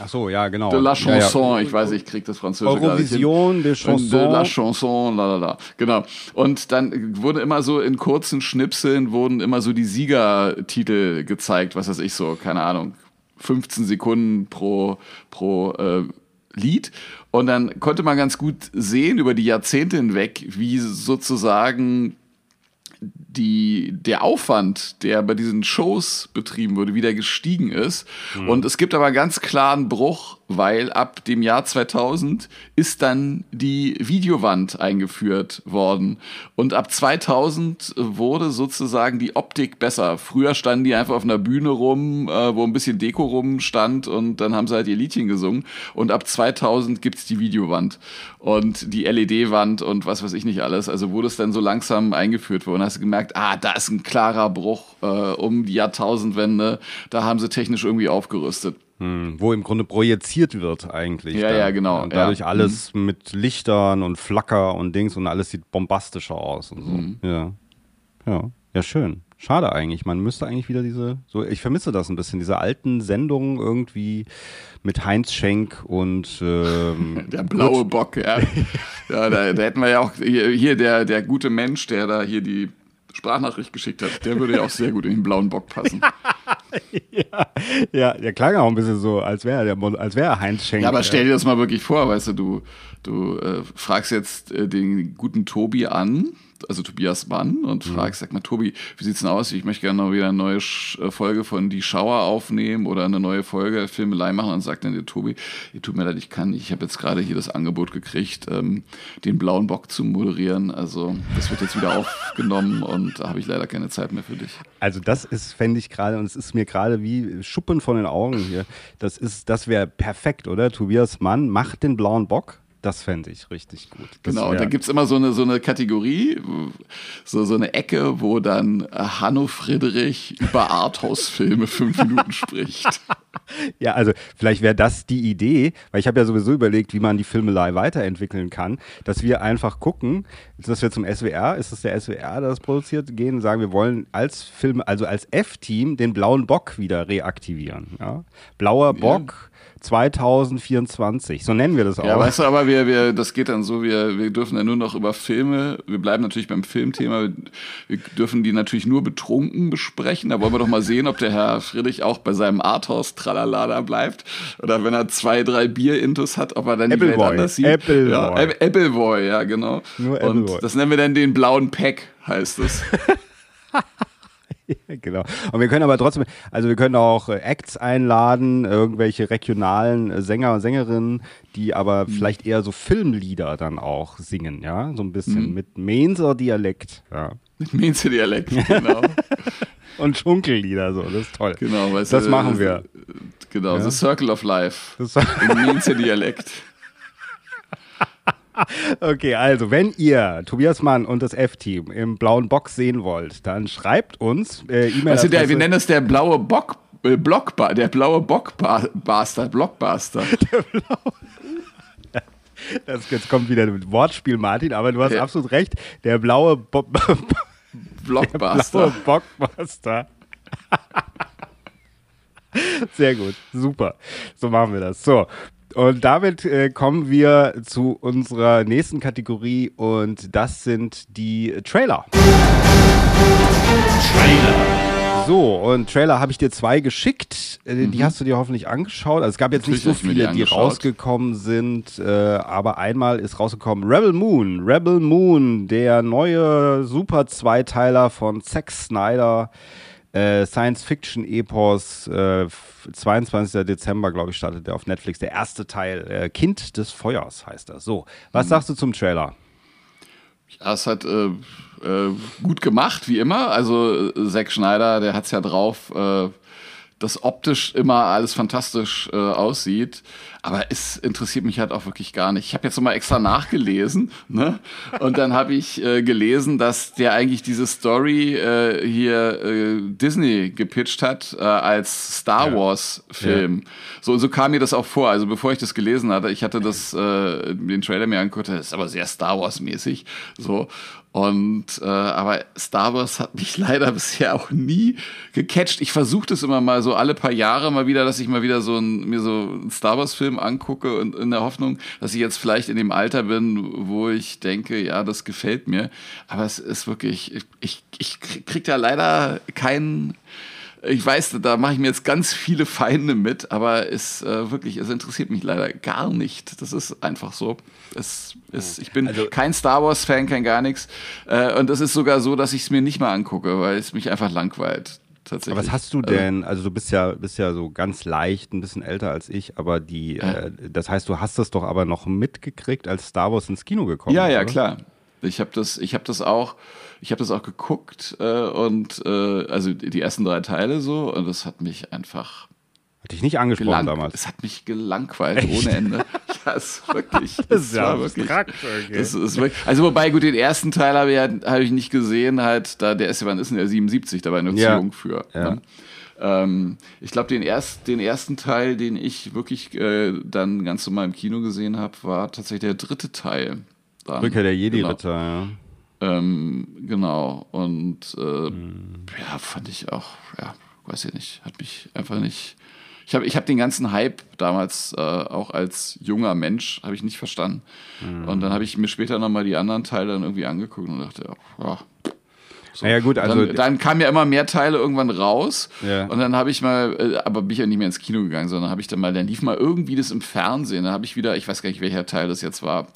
Ach so, ja, genau. De la Chanson, ja, ja. ich weiß, ich krieg das Französische Eurovision de Chanson. De la Chanson, la la la. Genau. Und dann wurde immer so in kurzen Schnipseln wurden immer so die Siegertitel gezeigt, was weiß ich so, keine Ahnung. 15 Sekunden pro, pro äh, Lied. Und dann konnte man ganz gut sehen über die Jahrzehnte hinweg, wie sozusagen die, der Aufwand, der bei diesen Shows betrieben wurde, wieder gestiegen ist. Mhm. Und es gibt aber einen ganz klaren Bruch, weil ab dem Jahr 2000 ist dann die Videowand eingeführt worden. Und ab 2000 wurde sozusagen die Optik besser. Früher standen die einfach auf einer Bühne rum, äh, wo ein bisschen Deko rumstand und dann haben sie halt ihr Liedchen gesungen. Und ab 2000 gibt's die Videowand und die LED-Wand und was weiß ich nicht alles. Also wurde es dann so langsam eingeführt worden. Hast du gemerkt, ah, da ist ein klarer Bruch äh, um die Jahrtausendwende. Da haben sie technisch irgendwie aufgerüstet. Hm, wo im Grunde projiziert wird eigentlich. Ja, dann. ja, genau. Und dadurch ja. alles mhm. mit Lichtern und Flacker und Dings und alles sieht bombastischer aus und so. Mhm. Ja. Ja. Ja, schön. Schade eigentlich. Man müsste eigentlich wieder diese, so, ich vermisse das ein bisschen, diese alten Sendungen irgendwie mit Heinz Schenk und ähm, der blaue Bock, ja. ja da, da hätten wir ja auch hier, hier der, der gute Mensch, der da hier die Sprachnachricht geschickt hat, der würde ja auch sehr gut in den blauen Bock passen. ja, ja, der klang auch ein bisschen so, als wäre er, als wäre Heinz Schenk. Ja, aber stell dir das mal wirklich vor, weißt du, du, du äh, fragst jetzt äh, den guten Tobi an, also Tobias Mann und mhm. fragst, sag mal, Tobi, wie sieht's denn aus? Ich möchte gerne noch wieder eine neue äh, Folge von Die Schauer aufnehmen oder eine neue Folge Filmelei machen. Und sagt dann der Tobi, tut mir leid, ich kann. Ich habe jetzt gerade hier das Angebot gekriegt, ähm, den blauen Bock zu moderieren. Also das wird jetzt wieder aufgenommen und da habe ich leider keine Zeit mehr für dich. Also das ist, fände ich gerade, und es ist mir gerade wie Schuppen von den Augen hier. Das ist, das wäre perfekt, oder? Tobias Mann macht den blauen Bock das fände ich richtig gut. Das genau, und da gibt es immer so eine, so eine Kategorie, so, so eine Ecke, wo dann Hanno Friedrich über Arthouse-Filme fünf Minuten spricht. Ja, also vielleicht wäre das die Idee, weil ich habe ja sowieso überlegt, wie man die Filmelei weiterentwickeln kann, dass wir einfach gucken, dass wir zum SWR, ist es der SWR, der das produziert, gehen und sagen, wir wollen als Film, also als F-Team den blauen Bock wieder reaktivieren. Ja? Blauer Bock. Ja 2024. So nennen wir das auch. Ja, weißt du, aber wir, wir, das geht dann so, wir, wir dürfen ja nur noch über Filme, wir bleiben natürlich beim Filmthema, wir dürfen die natürlich nur betrunken besprechen. Da wollen wir doch mal sehen, ob der Herr Friedrich auch bei seinem Arthouse-Tralala da bleibt. Oder wenn er zwei, drei Bier-Intus hat, ob er dann Appleboy. die Welt anders sieht. Appleboy. Ja, Appleboy, ja, genau. Nur Und Appleboy. das nennen wir dann den blauen Pack, heißt es. genau. Und wir können aber trotzdem, also wir können auch äh, Acts einladen, irgendwelche regionalen äh, Sänger und Sängerinnen, die aber mhm. vielleicht eher so Filmlieder dann auch singen, ja, so ein bisschen mhm. mit Mainzer Dialekt, ja. Mit Mainzer Dialekt, genau. und Schunkellieder, so, das ist toll. Genau, weißt das du, machen wir. Genau, ja? The Circle of Life. Im Mainzer Dialekt. Okay, also wenn ihr Tobias Mann und das F-Team im blauen Box sehen wollt, dann schreibt uns äh, E-Mail. Also der, wir nennen es der blaue Bock, äh, Blockbar, der blaue Bockbuster, Blockbuster. Der blaue. Das, jetzt kommt wieder ein Wortspiel, Martin, aber du hast ja. absolut recht. Der blaue Bo Blockbuster. Der blaue Bockbuster. Sehr gut, super. So machen wir das. So, und damit äh, kommen wir zu unserer nächsten Kategorie und das sind die Trailer. Trailer. So, und Trailer habe ich dir zwei geschickt. Äh, mhm. Die hast du dir hoffentlich angeschaut. Also es gab jetzt Natürlich nicht so viele, die, die rausgekommen sind, äh, aber einmal ist rausgekommen Rebel Moon. Rebel Moon, der neue Super-Zweiteiler von Zack Snyder äh, Science-Fiction-Epos, äh, 22. Dezember, glaube ich, startet der auf Netflix. Der erste Teil, äh, Kind des Feuers heißt das. So, was mhm. sagst du zum Trailer? Ja, es hat äh, äh, gut gemacht, wie immer. Also äh, Zack Schneider, der hat es ja drauf, dass optisch immer alles fantastisch aussieht. Aber es interessiert mich halt auch wirklich gar nicht. Ich habe jetzt nochmal extra nachgelesen, ne? Und dann habe ich äh, gelesen, dass der eigentlich diese Story äh, hier äh, Disney gepitcht hat äh, als Star Wars Film. Ja. So, so kam mir das auch vor. Also bevor ich das gelesen hatte, ich hatte das äh, den Trailer mir angeguckt, das ist aber sehr Star Wars mäßig. So und äh, aber Star Wars hat mich leider bisher auch nie gecatcht. Ich versuche das immer mal so alle paar Jahre mal wieder, dass ich mal wieder so ein, mir so einen Star Wars Film angucke und in der Hoffnung, dass ich jetzt vielleicht in dem Alter bin, wo ich denke, ja, das gefällt mir. Aber es ist wirklich, ich, ich, krieg da leider keinen ich weiß, da mache ich mir jetzt ganz viele Feinde mit, aber es äh, wirklich, es interessiert mich leider gar nicht. Das ist einfach so. Es ist, ich bin Also- kein Star Wars-Fan, kein gar nichts. Äh, und es ist sogar so, dass ich es mir nicht mal angucke, weil es mich einfach langweilt. Tatsächlich. Aber was hast du Also, denn, also du bist ja, bist ja so ganz leicht, ein bisschen älter als ich, aber die, äh, das heißt, du hast das doch aber noch mitgekriegt, als Star Wars ins Kino gekommen Ja, ist, ja, oder? klar. Ich habe das, ich habe das auch, ich habe das auch geguckt äh, und äh, also die ersten drei Teile so und das hat mich einfach Hat dich nicht angesprochen gelang damals. Es hat mich gelangweilt ohne Ende. ja, es ist wirklich. Das ja war wirklich. abstrakt, okay. Das ist wirklich also wobei gut, den ersten Teil habe ich, hab ich nicht gesehen, halt da der ist ja, wann ist denn der 77, da war ich noch Ja. zu jung für. Ja. Ne? Ähm, ich glaube, den, erst, den ersten Teil, den ich wirklich äh, dann ganz normal im Kino gesehen habe, war tatsächlich der dritte Teil. Dann. Rückkehr der Genau. Jedi-Ritter, ja. Ähm, genau. Und äh, Hm. ja, fand ich auch, ja, weiß ich nicht, hat mich einfach nicht. Ich habe ich hab den ganzen Hype damals äh, auch als junger Mensch habe ich nicht verstanden. Hm. Und dann habe ich mir später nochmal die anderen Teile dann irgendwie angeguckt und dachte, ja, ja. So. Naja, gut, also- dann, dann kamen ja immer mehr Teile irgendwann raus. Ja. Und dann habe ich mal, äh, aber bin ich ja nicht mehr ins Kino gegangen, sondern habe ich dann mal, dann lief mal irgendwie das im Fernsehen. Dann habe ich wieder, ich weiß gar nicht, welcher Teil das jetzt war,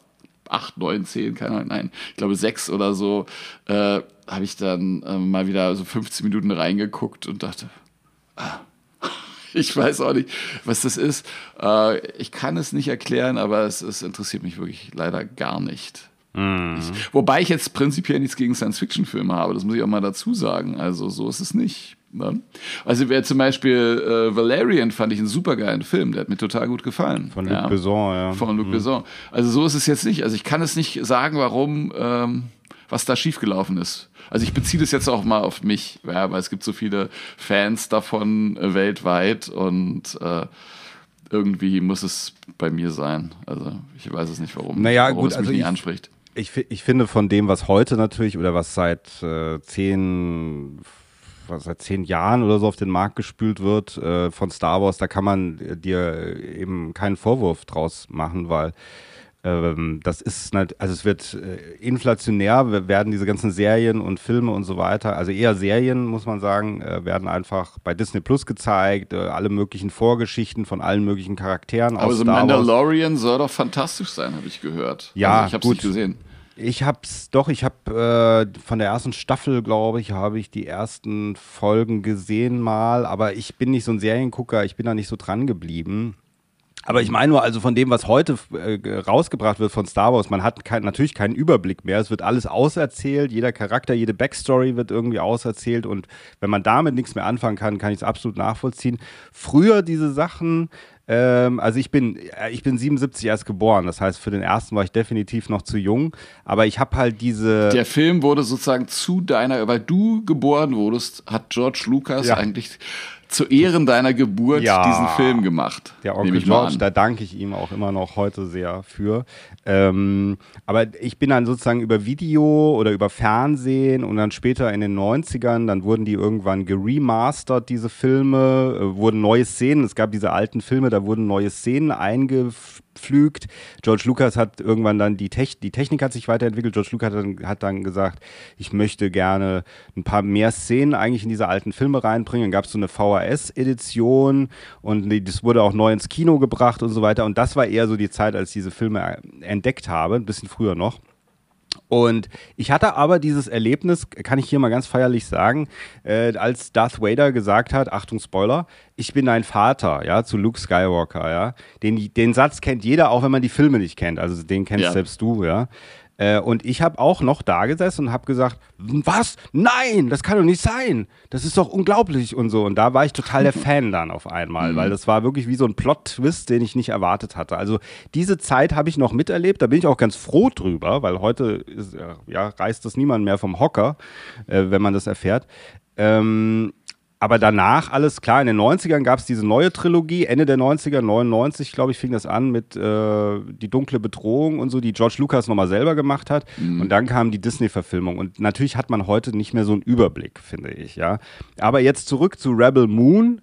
8, 9, 10, keine Ahnung, nein, ich glaube 6 oder so, äh, habe ich dann äh, mal wieder so 15 Minuten reingeguckt und dachte, ah, ich weiß auch nicht, was das ist. Äh, ich kann es nicht erklären, aber es, es interessiert mich wirklich leider gar nicht. Ich, wobei ich jetzt prinzipiell nichts gegen Science-Fiction-Filme habe, das muss ich auch mal dazu sagen. Also so ist es nicht. Ne? Also wer zum Beispiel äh, Valerian fand ich einen supergeilen Film, der hat mir total gut gefallen. Von Luc Besson, ja. Von Luc Besson. Also so ist es jetzt nicht. Also ich kann es nicht sagen, warum, ähm, was da schiefgelaufen ist. Also ich beziehe das jetzt auch mal auf mich, ja, weil es gibt so viele Fans davon äh, weltweit und äh, irgendwie muss es bei mir sein. Also ich weiß es nicht, warum, Naja, warum gut, es mich also nicht ich- anspricht. Ich, ich finde von dem, was heute natürlich oder was seit äh, zehn, was seit zehn Jahren oder so auf den Markt gespült wird äh, von Star Wars, da kann man äh, dir eben keinen Vorwurf draus machen, weil das ist, also es wird äh, inflationär, we- werden diese ganzen Serien und Filme und so weiter, also eher Serien, muss man sagen, äh, werden einfach bei Disney Plus gezeigt, äh, alle möglichen Vorgeschichten von allen möglichen Charakteren Aber aus so Star Wars. Mandalorian soll doch fantastisch sein, habe ich gehört. Ja, also ich habe es gut. nicht gesehen. Ich hab's doch, ich habe äh, von der ersten Staffel, glaube ich, habe ich die ersten Folgen gesehen mal, aber ich bin nicht so ein Seriengucker, ich bin da nicht so dran geblieben. Aber ich meine nur, also von dem, was heute äh, rausgebracht wird von Star Wars, man hat kein, natürlich keinen Überblick mehr. Es wird alles auserzählt, jeder Charakter, jede Backstory wird irgendwie auserzählt und wenn man damit nichts mehr anfangen kann, kann ich es absolut nachvollziehen. Früher diese Sachen, ähm, also ich bin, äh, ich bin 77 erst geboren, das heißt für den ersten war ich definitiv noch zu jung, aber ich habe halt diese... Der Film wurde sozusagen zu deiner, weil du geboren wurdest, hat George Lucas Ja. eigentlich zu Ehren deiner Geburt Ja. diesen Film gemacht. Der Onkel George, an. da danke ich ihm auch immer noch heute sehr für. Ähm, aber ich bin dann sozusagen über Video oder über Fernsehen und dann später in den 90ern, dann wurden die irgendwann geremastert, diese Filme, äh, wurden neue Szenen, es gab diese alten Filme, da wurden neue Szenen eingepflügt. George Lucas hat irgendwann dann die, Tech die Technik hat sich weiterentwickelt. George Lucas hat dann, hat dann gesagt, ich möchte gerne ein paar mehr Szenen eigentlich in diese alten Filme reinbringen. Dann gab es so eine VHS-Edition und die- das wurde auch neu ins Kino gebracht und so weiter. Und das war eher so die Zeit, als ich diese Filme äh, entdeckt habe, ein bisschen früher noch. Und ich hatte aber dieses Erlebnis, kann ich hier mal ganz feierlich sagen, äh, als Darth Vader gesagt hat, Achtung Spoiler, ich bin dein Vater, ja, zu Luke Skywalker, ja. Den, den Satz kennt jeder, auch wenn man die Filme nicht kennt. Also den kennst Ja. selbst du, ja. Äh, und ich habe auch noch da gesessen und habe gesagt, was? Nein, das kann doch nicht sein. Das ist doch unglaublich und so. Und da war ich total der Fan dann auf einmal, weil das war wirklich wie so ein Plot-Twist, den ich nicht erwartet hatte. Also diese Zeit habe ich noch miterlebt. Da bin ich auch ganz froh drüber, weil heute ist, äh, ja, reißt das niemand mehr vom Hocker, äh, wenn man das erfährt. Ähm, aber danach alles klar, in den 90ern gab es diese neue Trilogie, Ende der 90er, 99, glaube ich, fing das an mit äh, Die dunkle Bedrohung und so, die George Lucas nochmal selber gemacht hat. Und dann kam die Disney-Verfilmung. Und natürlich hat man heute nicht mehr so einen Überblick, finde ich, ja. Aber jetzt zurück zu Rebel Moon.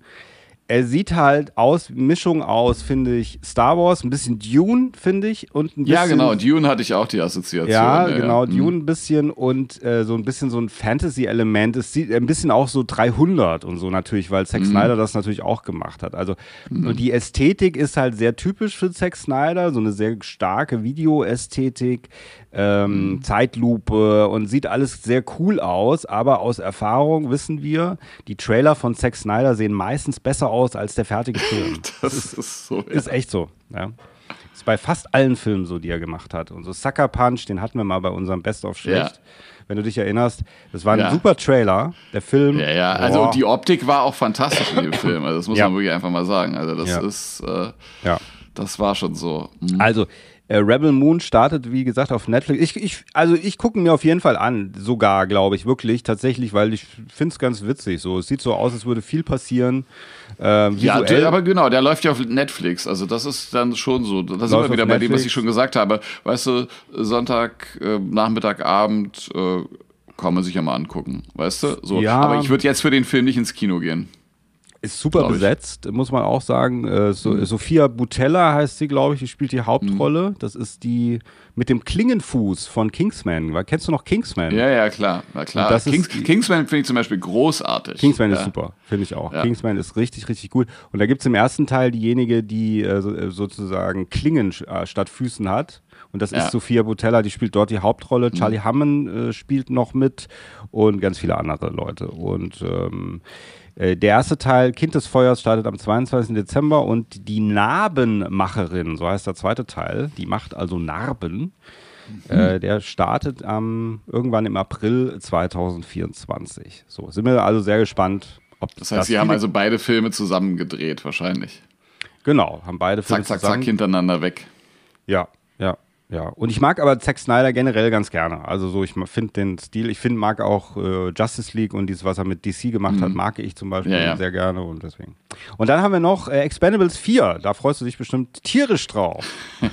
Er sieht halt aus, Mischung aus, finde ich, Star Wars, ein bisschen Dune, finde ich. Und ein bisschen, Ja, genau. Dune hatte ich auch die Assoziation. Ja, genau, Mhm. Dune ein bisschen und äh, so ein bisschen so ein Fantasy-Element. Es sieht ein bisschen auch so 300 und so natürlich, weil Mhm. Zack Snyder das natürlich auch gemacht hat. Also und die Ästhetik ist halt sehr typisch für Zack Snyder, so eine sehr starke Videoästhetik, ähm, Mhm. Zeitlupe und sieht alles sehr cool aus. Aber aus Erfahrung wissen wir, die Trailer von Zack Snyder sehen meistens besser aus als der fertige Film. Das ist so. Ist echt so, ja. Ist bei fast allen Filmen so, die er gemacht hat. Und so Sucker Punch, den hatten wir mal bei unserem Best of Schlecht. Wenn du dich erinnerst, das war ein Ja. super Trailer. Der Film. Ja, ja, also boah, die Optik war auch fantastisch in dem Film. Also das muss Ja. man wirklich einfach mal sagen. Also das Ja. ist, äh, ja. das war schon so. Mhm. Also, äh, Rebel Moon startet, wie gesagt, auf Netflix. Ich, ich, also ich gucke mir auf jeden Fall an, sogar, glaube ich, wirklich, tatsächlich, weil ich finde es ganz witzig. So, es sieht so aus, als würde viel passieren. Ähm, Ja, aber genau, der läuft ja auf Netflix. Also das ist dann schon so. Da sind wir wieder bei dem, was ich schon gesagt habe. Weißt du, Sonntag, äh, Nachmittag, Abend äh, kann man sich ja mal angucken. Weißt du? So. Ja. Aber ich würde jetzt für den Film nicht ins Kino gehen. Ist super. Mhm. besetzt, muss man auch sagen. Äh, so, Sophia Butella heißt sie, glaube ich, die spielt die Hauptrolle. Das ist die mit dem Klingenfuß von Kingsman. Weil, kennst du noch Kingsman? Ja, ja, klar. Na klar. Das ist Kings, die- Kingsman finde ich zum Beispiel großartig. Kingsman ja. ist super, finde ich auch. Ja. Kingsman ist richtig, richtig gut. Und da gibt es im ersten Teil diejenige, die äh, äh, sozusagen Klingen äh, statt Füßen hat. Und das Ja. Mhm. ist Sophia Butella, die spielt dort die Hauptrolle. Charlie Hammond äh, spielt noch mit und ganz viele andere Leute. Und ähm, äh, der erste Teil, Kind des Feuers, startet am 22. Dezember und die Narbenmacherin, so heißt der zweite Teil, die macht also Narben. Mhm. Äh, der startet am irgendwann im April 2024. So, sind wir also sehr gespannt, ob Das heißt, sie haben also beide Filme zusammen gedreht, wahrscheinlich. genau, haben beide Filme Zack, zack, zack, hintereinander weg. Ja, ja, ja. Und ich mag aber Zack Snyder generell ganz gerne. Also so, ich finde den Stil, ich finde, mag auch äh, Justice League und dieses, was er mit DC gemacht hat, mag ich zum Beispiel Mhm. Ja, ja. sehr gerne und deswegen. Und dann haben wir noch äh, Expendables 4. Da freust du dich bestimmt tierisch drauf.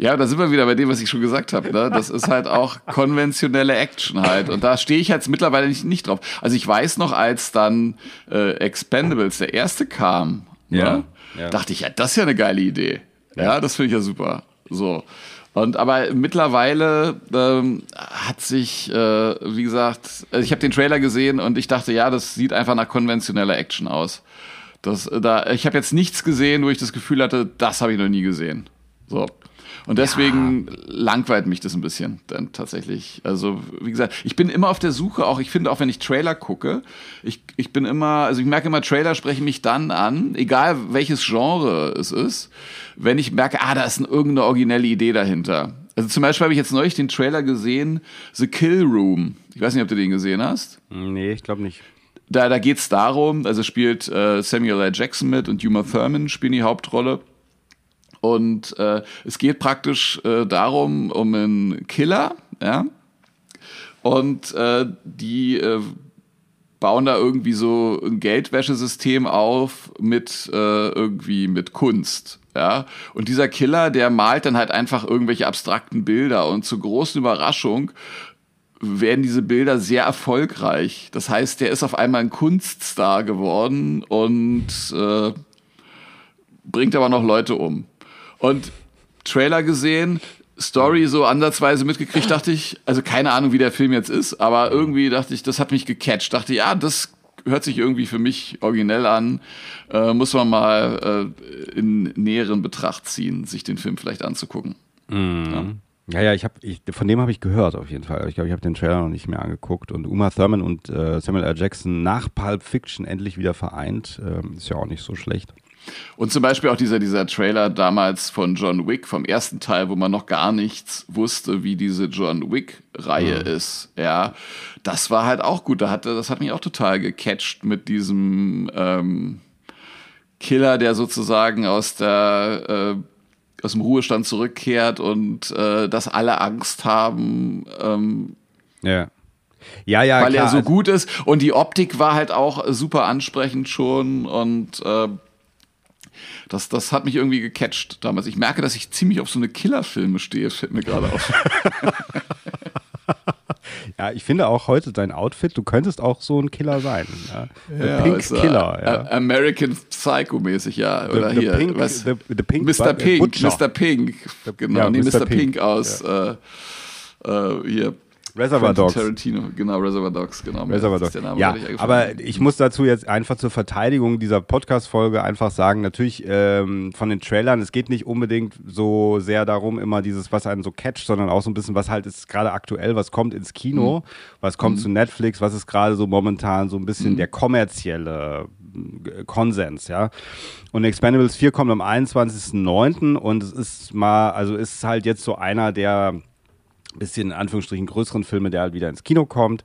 Ja, da sind wir wieder bei dem, was ich schon gesagt habe. Ne? Das ist halt auch konventionelle Action halt. Und da stehe ich jetzt mittlerweile nicht, nicht drauf. Also ich weiß noch, als dann äh, Expendables, der erste kam, Ja, ne? ja. dachte ich, ja, das ist ja eine geile Idee. Ja, das finde ich ja super. So. Und aber mittlerweile ähm, hat sich, äh, wie gesagt, also ich habe den Trailer gesehen und ich dachte, ja, das sieht einfach nach konventioneller Action aus. Das, äh, da, ich habe jetzt nichts gesehen, wo ich das Gefühl hatte, das habe ich noch nie gesehen. So. Und deswegen langweilt mich das ein bisschen dann tatsächlich. Also, wie gesagt, ich bin immer auf der Suche, auch ich finde, auch wenn ich Trailer gucke, ich, ich bin immer, also ich merke immer, Trailer sprechen mich dann an, egal welches Genre es ist, wenn ich merke, ah, da ist eine, irgendeine originelle Idee dahinter. Also zum Beispiel habe ich jetzt neulich den Trailer gesehen, The Kill Room. Ich weiß nicht, ob du den gesehen hast. Nee, ich glaube nicht. Da, da geht es darum, also spielt äh, Samuel L. Jackson mit und Uma Thurman spielen die Hauptrolle. Und äh, es geht praktisch äh, darum, um einen Killer, ja. Und äh, die äh, bauen da irgendwie so ein Geldwäschesystem auf mit äh, irgendwie mit Kunst. Ja, und dieser Killer, der malt dann halt einfach irgendwelche abstrakten Bilder und zur großen Überraschung werden diese Bilder sehr erfolgreich. Das heißt, der ist auf einmal ein Kunststar geworden und äh, bringt aber noch Leute um. Und Trailer gesehen, Story so ansatzweise mitgekriegt, dachte ich, also keine Ahnung, wie der Film jetzt ist, aber irgendwie dachte ich, das hat mich gecatcht. Dachte, ja, das hört sich irgendwie für mich originell an. Äh, muss man mal äh, in näheren Betracht ziehen, sich den Film vielleicht anzugucken. Ja, ja, ich hab, ich, von dem habe ich gehört auf jeden Fall. Ich glaube, ich habe den Trailer noch nicht mehr angeguckt. Und Uma Thurman und äh, Samuel L. Jackson nach Pulp Fiction endlich wieder vereint. Ähm, ist ja auch nicht so schlecht. Und zum Beispiel auch dieser, dieser Trailer damals von John Wick, vom ersten Teil, wo man noch gar nichts wusste, wie diese John Wick-Reihe ist. Ja, das war halt auch gut. Da hatte, das hat mich auch total gecatcht mit diesem ähm, Killer, der sozusagen aus der äh, aus dem Ruhestand zurückkehrt und äh, dass alle Angst haben, ähm, Ja. Ja, ja, weil klar. er so gut ist. Und die Optik war halt auch super ansprechend schon und äh, das, das hat mich irgendwie gecatcht damals. Ich merke, dass ich ziemlich auf so eine Killerfilme stehe, fällt mir gerade auf. Ja, ich finde auch heute dein Outfit, du könntest auch so ein Killer sein. Ja. The Ja, Pink äh, Killer, ja. American Psycho-mäßig, ja. Oder the hier, Pink- was? the- the Pink Mr. Pink, Butcher. Mr. Pink. Genau, ja, nee, Mr. Mr. Pink, Pink, aus äh, äh, hier. Reservoir Dogs. Tarantino, genau, Reservoir Dogs, genau. Reservoir ist Dogs. der Name Ja, eingefallen. aber ich muss dazu jetzt einfach zur Verteidigung dieser Podcast-Folge einfach sagen, natürlich ähm, von den Trailern, es geht nicht unbedingt so sehr darum, immer dieses, was einen so catcht, sondern auch so ein bisschen, was halt ist gerade aktuell, was kommt ins Kino, was kommt zu Netflix, was ist gerade so momentan so ein bisschen der kommerzielle äh, Konsens, ja. Und Expendables 4 kommt am 21.09. und es ist mal, also ist halt jetzt so einer der bisschen in Anführungsstrichen größeren Filme, der halt wieder ins Kino kommt.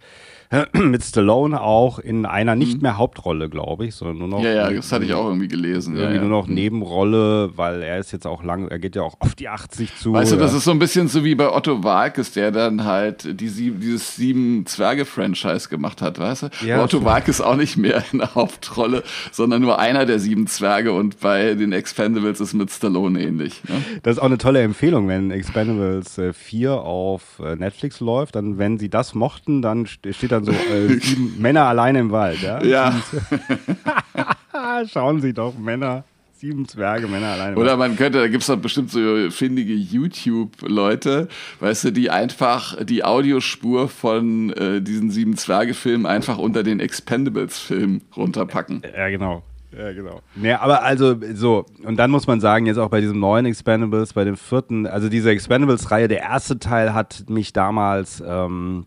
Mit Stallone auch in einer nicht mehr Hauptrolle, glaube ich, sondern nur noch. Mhm. ja, ja, das hatte ich auch irgendwie gelesen. Ja, Irgendwie ja. Mhm. nur noch Nebenrolle, weil er ist jetzt auch lang, er geht ja auch auf die 80 zu. Weißt du, das ja. ist so ein bisschen so wie bei Otto Walkes, der dann halt die sieben, dieses sieben Zwerge-Franchise gemacht hat, weißt du? Ja, Otto. Walkes auch nicht mehr in der Hauptrolle, sondern nur einer der sieben Zwerge und bei den Expendables ist mit Stallone ähnlich. Ne? Das ist auch eine tolle Empfehlung, wenn Expendables äh, 4 auf äh, Netflix läuft, dann, wenn sie das mochten, dann st- steht dann so äh, sieben Männer alleine im Wald, ja? Ja. Schauen Sie doch, Männer, sieben Zwerge, Männer alleine im Oder man könnte, da gibt's doch bestimmt so findige YouTube-Leute, weißt du, die einfach die Audiospur von äh, diesen sieben Zwerge-Filmen einfach unter den Expendables-Film runterpacken. Ja, genau. Ja, genau. Nee, aber also so, und dann muss man sagen, jetzt auch bei diesem neuen Expendables, bei dem vierten, also diese Expendables-Reihe, der erste Teil hat mich damals, ähm,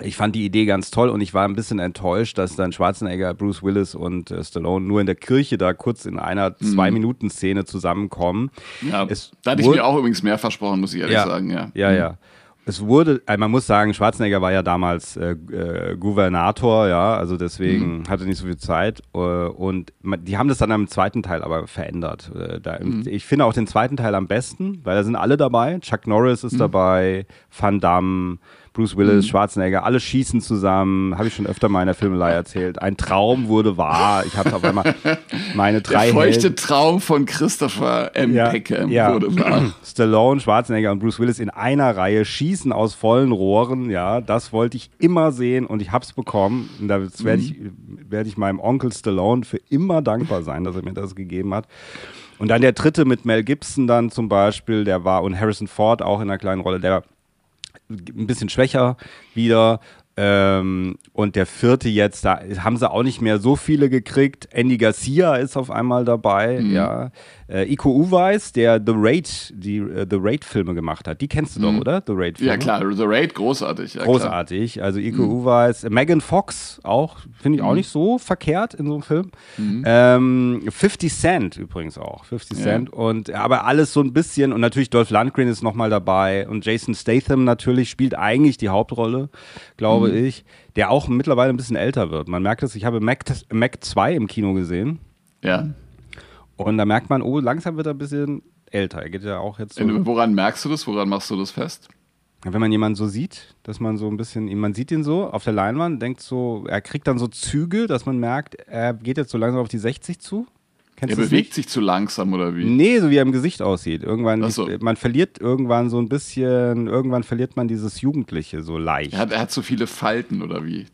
ich fand die Idee ganz toll und ich war ein bisschen enttäuscht, dass dann Schwarzenegger, Bruce Willis und äh, Stallone nur in der Kirche da kurz in einer Zwei-Minuten-Szene zusammenkommen. Ja, Es da hatte ich mir auch übrigens mehr versprochen, muss ich ehrlich sagen, ja. Ja, ja. Es wurde, also man muss sagen, Schwarzenegger war ja damals äh, äh, Gouvernator, ja, also deswegen hatte nicht so viel Zeit. Äh, und man, die haben das dann am zweiten Teil aber verändert. Äh, da, Ich finde auch den zweiten Teil am besten, weil da sind alle dabei. Chuck Norris ist dabei, Van Damme, Bruce Willis, Schwarzenegger, alle schießen zusammen. Habe ich schon öfter mal in der Filmelei erzählt. Ein Traum wurde wahr. Ich hatte auf einmal meine Der drei feuchte Helden- Traum von Christopher M. Peckham wurde wahr. Stallone, Schwarzenegger und Bruce Willis in einer Reihe schießen aus vollen Rohren. Ja, das wollte ich immer sehen und ich hab's bekommen. Und da werde ich, werd ich meinem Onkel Stallone für immer dankbar sein, dass er mir das gegeben hat. Und dann der dritte mit Mel Gibson dann zum Beispiel, der war, und Harrison Ford auch in einer kleinen Rolle, der ein bisschen schwächer wieder. Ähm, und der vierte jetzt, da haben sie auch nicht mehr so viele gekriegt. Andy Garcia ist auf einmal dabei, Mhm. ja. Äh, Iko Uweis, der The Raid, die äh, The Raid-Filme gemacht hat. Die kennst du doch, oder? The Raid-Filme. Mhm. Ja, klar, The Raid, großartig. Ja, Großartig. Also Iko Uweis, Megan Fox auch, finde ich auch nicht so verkehrt in so einem Film. Ähm, 50 Cent übrigens auch. 50 Ja. Cent. Und aber alles so ein bisschen, und natürlich Dolph Lundgren ist nochmal dabei und Jason Statham natürlich spielt eigentlich die Hauptrolle, glaube ich, der auch mittlerweile ein bisschen älter wird. Man merkt es, ich habe Mac, Mac 2 im Kino gesehen Ja. Und da merkt man, oh, langsam wird er ein bisschen älter. Er geht ja auch jetzt so. Und woran merkst du das? Woran machst du das fest? Wenn man jemanden so sieht, dass man so ein bisschen, man sieht ihn so auf der Leinwand, denkt so, er kriegt dann so Züge, dass man merkt, er geht jetzt so langsam auf die 60 zu. Kennst Er bewegt nicht? sich zu langsam oder wie? Nee, so wie er im Gesicht aussieht. Irgendwann, so. man verliert irgendwann so ein bisschen, irgendwann verliert man dieses Jugendliche so leicht. Er hat, er hat so viele Falten oder wie?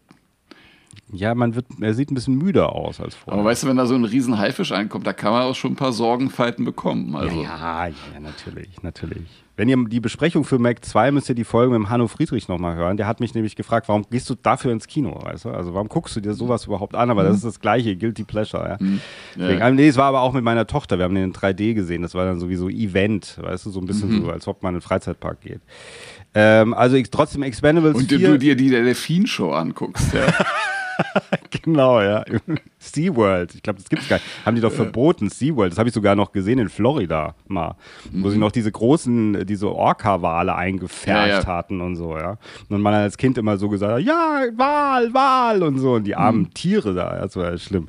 Ja, man wird, er sieht ein bisschen müder aus als vorher. Aber weißt du, wenn da so ein riesen Haifisch einkommt, da kann man auch schon ein paar Sorgenfalten bekommen. Also. Ja, ja, ja, natürlich, natürlich. Wenn ihr die Besprechung für Mac 2 müsst ihr die Folge mit dem Hanno Friedrich nochmal hören. Der hat mich nämlich gefragt, warum gehst du dafür ins Kino, weißt du? Also warum guckst du dir sowas überhaupt an? Aber das ist das gleiche, Guilty Pleasure, ja. Deswegen, Ja. Nee, es war aber auch mit meiner Tochter, wir haben den in 3D gesehen, das war dann sowieso Event, weißt du, so ein bisschen so, als ob man in den Freizeitpark geht. Ähm, also ich, trotzdem Expendables Und 4. du dir die Delfin-Show anguckst, ja. Genau, ja. SeaWorld. Ich glaube, das gibt's gar nicht. Haben die doch verboten, SeaWorld. Das habe ich sogar noch gesehen in Florida mal. Wo sie noch diese großen, diese Orca-Wale eingefärbt Ja, ja. hatten und so, ja. Und man als Kind immer so gesagt hat, ja, Wal, Wal und so. Und die armen Tiere da, das war ja schlimm.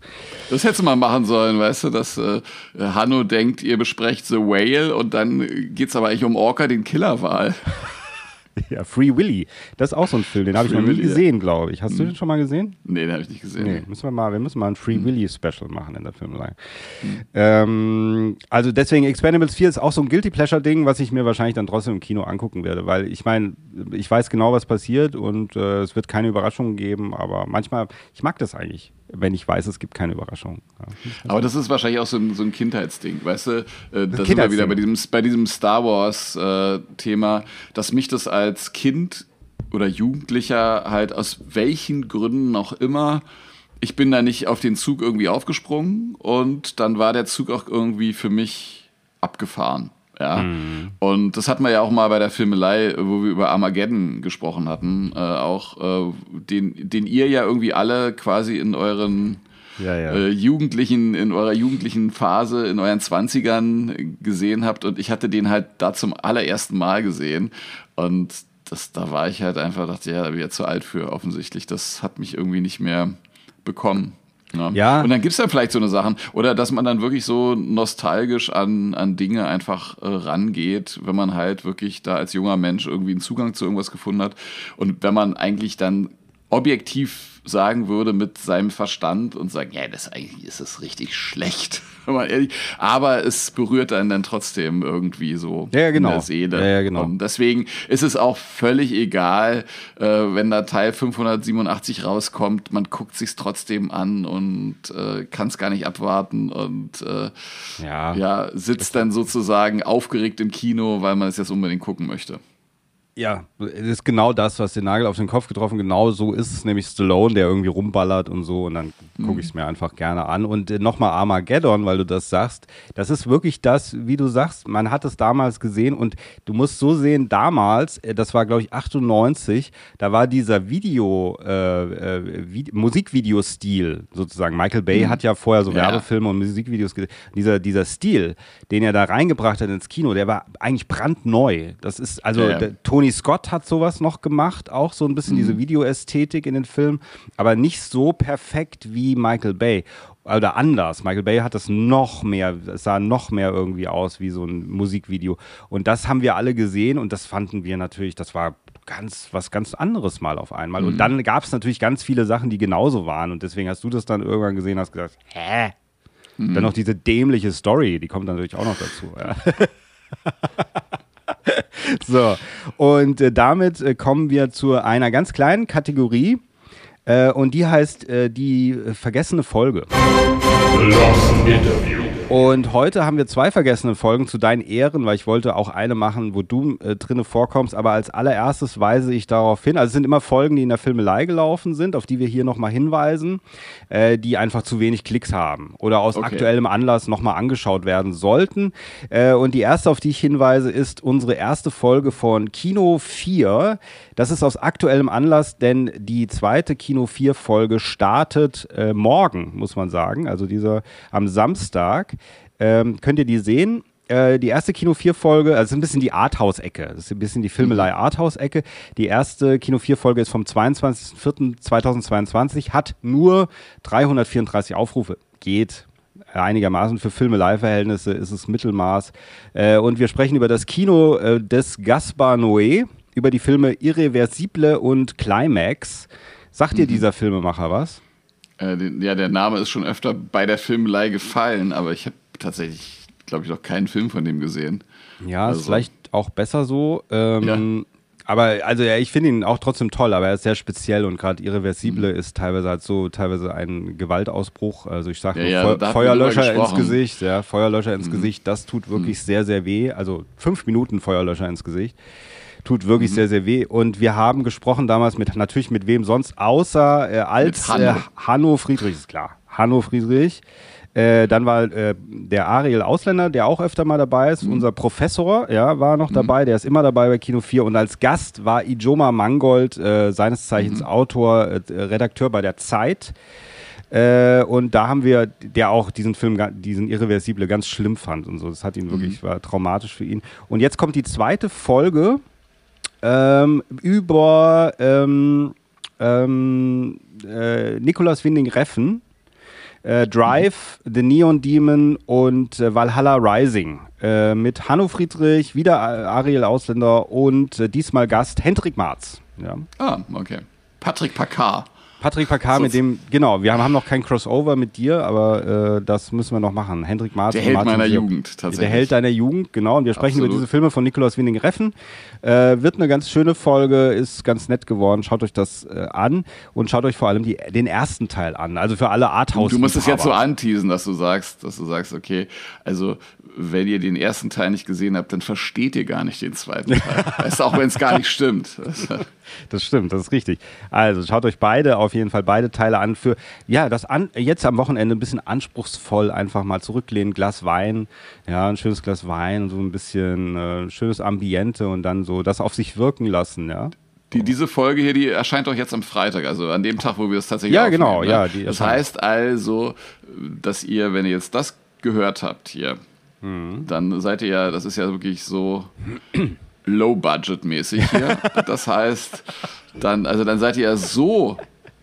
Das hättest du mal machen sollen, weißt du, dass äh, Hanno denkt, ihr besprecht The Whale und dann geht's aber eigentlich um Orca, den Killerwal. Ja, Free Willy. Das ist auch so ein Film, den habe ich noch nie Willy, gesehen, glaube ich. Hast du den schon mal gesehen? Nee, den habe ich nicht gesehen. Nee, müssen wir mal, wir müssen mal ein Free Willy Special machen in der Filmelei. Mhm. Ähm, also deswegen Expendables 4 ist auch so ein Guilty Pleasure Ding, was ich mir wahrscheinlich dann trotzdem im Kino angucken werde, weil ich meine, ich weiß genau, was passiert und äh, es wird keine Überraschungen geben, aber manchmal, ich mag das eigentlich, wenn ich weiß, es gibt keine Überraschungen. Ja. Aber das ist wahrscheinlich auch so ein, so ein Kindheitsding, weißt du? Äh, da sind wir wieder bei diesem, bei diesem Star Wars-Thema, dass mich das als Kind oder Jugendlicher halt aus welchen Gründen auch immer, ich bin da nicht auf den Zug irgendwie aufgesprungen und dann war der Zug auch irgendwie für mich abgefahren. Ja. Und das hatten wir ja auch mal bei der Filmelei, wo wir über Armageddon gesprochen hatten, äh, auch äh, den, den ihr ja irgendwie alle quasi in euren Ja, ja. äh, Jugendlichen, in eurer jugendlichen Phase, in euren Zwanzigern gesehen habt und ich hatte den halt da zum allerersten Mal gesehen und das, da war ich halt einfach, dachte, ja, da bin ich ja zu alt für offensichtlich. Das hat mich irgendwie nicht mehr bekommen. Ne? Ja. Und dann gibt's dann vielleicht so eine Sachen, oder dass man dann wirklich so nostalgisch an, an Dinge einfach äh, rangeht, wenn man halt wirklich da als junger Mensch irgendwie einen Zugang zu irgendwas gefunden hat. Und wenn man eigentlich dann objektiv sagen würde mit seinem Verstand und sagen, ja, das eigentlich ist es richtig schlecht, wenn man ehrlich, aber es berührt einen dann trotzdem irgendwie so Ja, ja, genau. in der Seele. Ja, ja, genau. Und deswegen ist es auch völlig egal, äh, wenn da Teil 587 rauskommt, man guckt sich's trotzdem an und äh, kann es gar nicht abwarten und äh, Ja. ja, sitzt dann sozusagen aufgeregt im Kino, weil man es jetzt unbedingt gucken möchte. Ja, das ist genau das, was den Nagel auf den Kopf getroffen. Genau so ist es, nämlich Stallone, der irgendwie rumballert und so. Und dann gucke ich es mir einfach gerne an. Und äh, nochmal Armageddon, weil du das sagst. Das ist wirklich das, wie du sagst, man hat es damals gesehen. Und du musst so sehen, damals, äh, das war glaube ich 98, da war dieser Video, äh, äh, Vi Musikvideostil sozusagen. Michael Bay hat ja vorher so Ja. Werbefilme und Musikvideos gesehen. Dieser, dieser Stil, den er da reingebracht hat ins Kino, der war eigentlich brandneu. Das ist, also ja. der, Tony Scott hat sowas noch gemacht, auch so ein bisschen Mhm. diese Videoästhetik in den Filmen, aber nicht so perfekt wie Michael Bay. Oder anders. Michael Bay hat das noch mehr, es sah noch mehr irgendwie aus wie so ein Musikvideo. Und das haben wir alle gesehen und das fanden wir natürlich, das war ganz was ganz anderes mal auf einmal. Mhm. Und dann gab es natürlich ganz viele Sachen, die genauso waren. Und deswegen hast du das dann irgendwann gesehen, hast gesagt, hä? Mhm. Dann noch diese dämliche Story, die kommt dann natürlich auch noch dazu. Ja. So, und äh, damit äh, kommen wir zu einer ganz kleinen Kategorie. Äh, und die heißt äh, die vergessene Folge. Lost Interview. Und heute haben wir zwei vergessene Folgen zu deinen Ehren, weil ich wollte auch eine machen, wo du äh, drinne vorkommst. Aber als allererstes weise ich darauf hin, also es sind immer Folgen, die in der Filmelei gelaufen sind, auf die wir hier nochmal hinweisen, äh, die einfach zu wenig Klicks haben oder aus Okay. aktuellem Anlass nochmal angeschaut werden sollten. Äh, und die erste, auf die ich hinweise, ist unsere erste Folge von Kino 4. Das ist aus aktuellem Anlass, denn die zweite Kino 4 Folge startet äh, morgen, muss man sagen. Also dieser am Samstag. Ähm, könnt ihr die sehen? Äh, die erste Kino 4 Folge, also ein bisschen die Arthouse-Ecke. Das ist ein bisschen die Filmelei Arthouse-Ecke. Die erste Kino 4 Folge ist vom 22.04.2022, hat nur 334 Aufrufe. Geht einigermaßen für Filmelei-Verhältnisse ist es Mittelmaß. Äh, und wir sprechen über das Kino äh, des Gaspar Noé, über die Filme Irreversible und Climax. Sagt dir dieser Filmemacher was? Äh, den, ja, der Name ist schon öfter bei der Filmelei gefallen, aber ich habe tatsächlich, glaube ich, noch keinen Film von dem gesehen. Ja, ist Also- vielleicht auch besser so. Ähm, Aber also ja, ich finde ihn auch trotzdem toll, aber er ist sehr speziell und gerade Irreversible Mhm. ist teilweise halt so teilweise ein Gewaltausbruch. Also ich sage Ja, ja, wir Feuerlöscher ins. Mhm. Gesicht, ja, Feuerlöscher ins Gesicht, das tut wirklich sehr, sehr weh. Also fünf Minuten Feuerlöscher ins Gesicht. Tut wirklich Mhm. sehr, sehr weh. Und wir haben gesprochen damals mit, natürlich mit wem sonst, außer äh, als Hanno. Äh, Hanno Friedrich, ist klar. Hanno Friedrich. Äh, dann war äh, der Ariel Ausländer, der auch öfter mal dabei ist. Unser Professor, ja, war noch dabei. Der ist immer dabei bei Kino 4. Und als Gast war Ijoma Mangold, äh, seines Zeichens Autor, äh, Redakteur bei der Zeit. Äh, und da haben wir, der auch diesen Film, diesen Irreversible ganz schlimm fand und so. Das hat ihn wirklich, war traumatisch für ihn. Und jetzt kommt die zweite Folge ähm, über ähm, ähm, äh, Nicolas Winding Reffen. Äh, Drive, The Neon Demon und äh, Valhalla Rising. Äh, mit Hanno Friedrich, wieder Ariel Ausländer und äh, diesmal Gast Hendrik Marz. Ja. Ah, okay. Patrick Packard. Patrick Packard, mit dem, genau, wir haben noch kein Crossover mit dir, aber äh, das müssen wir noch machen. Hendrik Martin. Der Held Martin meiner. Jugend, tatsächlich. Der Held deiner Jugend, genau. Und wir sprechen Absolut. über diese Filme von Nikolaus Winding Reffen. Äh, wird eine ganz schöne Folge, ist ganz nett geworden. Schaut euch das äh, an und schaut euch vor allem die, den ersten Teil an. Also für alle Arthouse. Du musst es jetzt so anteasen, dass du sagst, dass du sagst, okay, also wenn ihr den ersten Teil nicht gesehen habt, dann versteht ihr gar nicht den zweiten Teil. weißt auch wenn es gar nicht stimmt. Das stimmt, das ist richtig. Also schaut euch beide, auf jeden Fall beide Teile an. Für ja, das an, jetzt am Wochenende ein bisschen anspruchsvoll einfach mal zurücklehnen, Glas Wein, ja, ein schönes Glas Wein, so ein bisschen äh, schönes Ambiente und dann so das auf sich wirken lassen, ja. Die, diese Folge hier, die erscheint doch jetzt am Freitag, also an dem Tag, wo wir es tatsächlich Ja, genau, ne? ja, die das heißt also, dass ihr, wenn ihr jetzt das gehört habt hier, Mhm. dann seid ihr ja, das ist ja wirklich so low-budget-mäßig hier. Das heißt, dann, also dann seid ihr ja so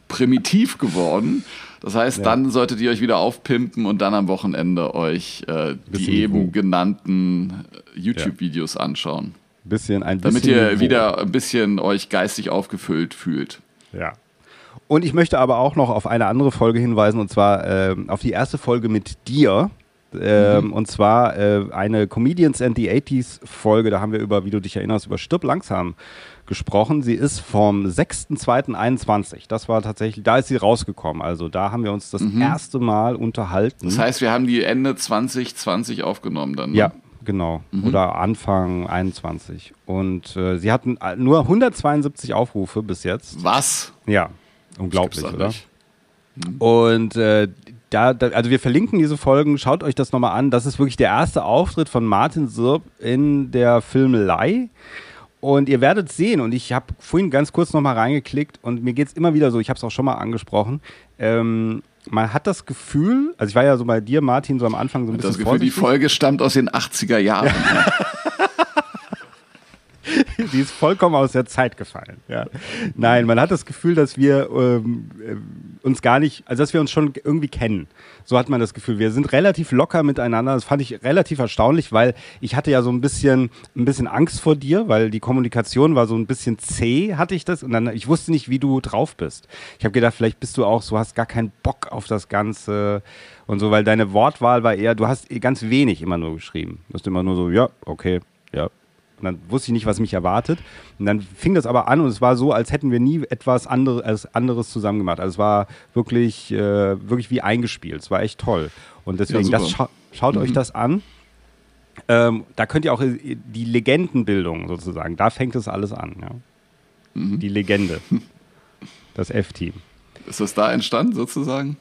primitiv geworden. Das heißt, dann solltet ihr euch wieder aufpimpen und dann am Wochenende euch äh, die eben Niveau. genannten äh, YouTube-Videos anschauen. Bisschen ein bisschen Damit ihr Niveau. wieder ein bisschen euch geistig aufgefüllt fühlt. Ja. Und ich möchte aber auch noch auf eine andere Folge hinweisen, und zwar ähm, auf die erste Folge mit dir. Ähm, Mhm. Und zwar äh, eine Comedians and the 80s Folge, da haben wir über, wie du dich erinnerst, über Stirb langsam gesprochen. Sie ist vom 6.2.21. Das war tatsächlich, da ist sie rausgekommen. Also da haben wir uns das erste Mal unterhalten. Mhm. Das heißt, wir haben die Ende 2020 aufgenommen dann. Ne? Ja, genau. Oder Anfang 21. Und äh, sie hatten äh, nur 172 Aufrufe bis jetzt. Was? Ja, unglaublich, oder? nicht. Und äh, da, da, also wir verlinken diese Folgen, schaut euch das nochmal an. Das ist wirklich der erste Auftritt von Martin Sirp in der Filmelei. Und ihr werdet sehen, und ich habe vorhin ganz kurz nochmal reingeklickt und mir geht es immer wieder so, ich habe es auch schon mal angesprochen, ähm, man hat das Gefühl, also ich war ja so bei dir, Martin, so am Anfang so ein bisschen Das Gefühl, die vorsichtig. Folge stammt aus den 80er Jahren. ne? die ist vollkommen aus der Zeit gefallen. Ja. Nein, man hat das Gefühl, dass wir ähm, äh, uns gar nicht, also dass wir uns schon irgendwie kennen. So hat man das Gefühl. Wir sind relativ locker miteinander. Das fand ich relativ erstaunlich, weil ich hatte ja so ein bisschen, ein bisschen Angst vor dir, weil die Kommunikation war so ein bisschen zäh, hatte ich das. Und dann, ich wusste nicht, wie du drauf bist. Ich habe gedacht, vielleicht bist du auch so, hast gar keinen Bock auf das Ganze und so, weil deine Wortwahl war eher, du hast ganz wenig immer nur geschrieben. Du hast immer nur so, ja, okay, ja, und dann wusste ich nicht, was mich erwartet. Und dann fing das aber an und es war so, als hätten wir nie etwas andere, als anderes zusammen gemacht. Also es war wirklich, äh, wirklich wie eingespielt. Es war echt toll. Und deswegen, Ja, das scha schaut euch das an. Ähm, da könnt ihr auch äh, die Legendenbildung sozusagen, da fängt es alles an. Ja. Die Legende. Das F-Team. Ist das da entstanden, sozusagen?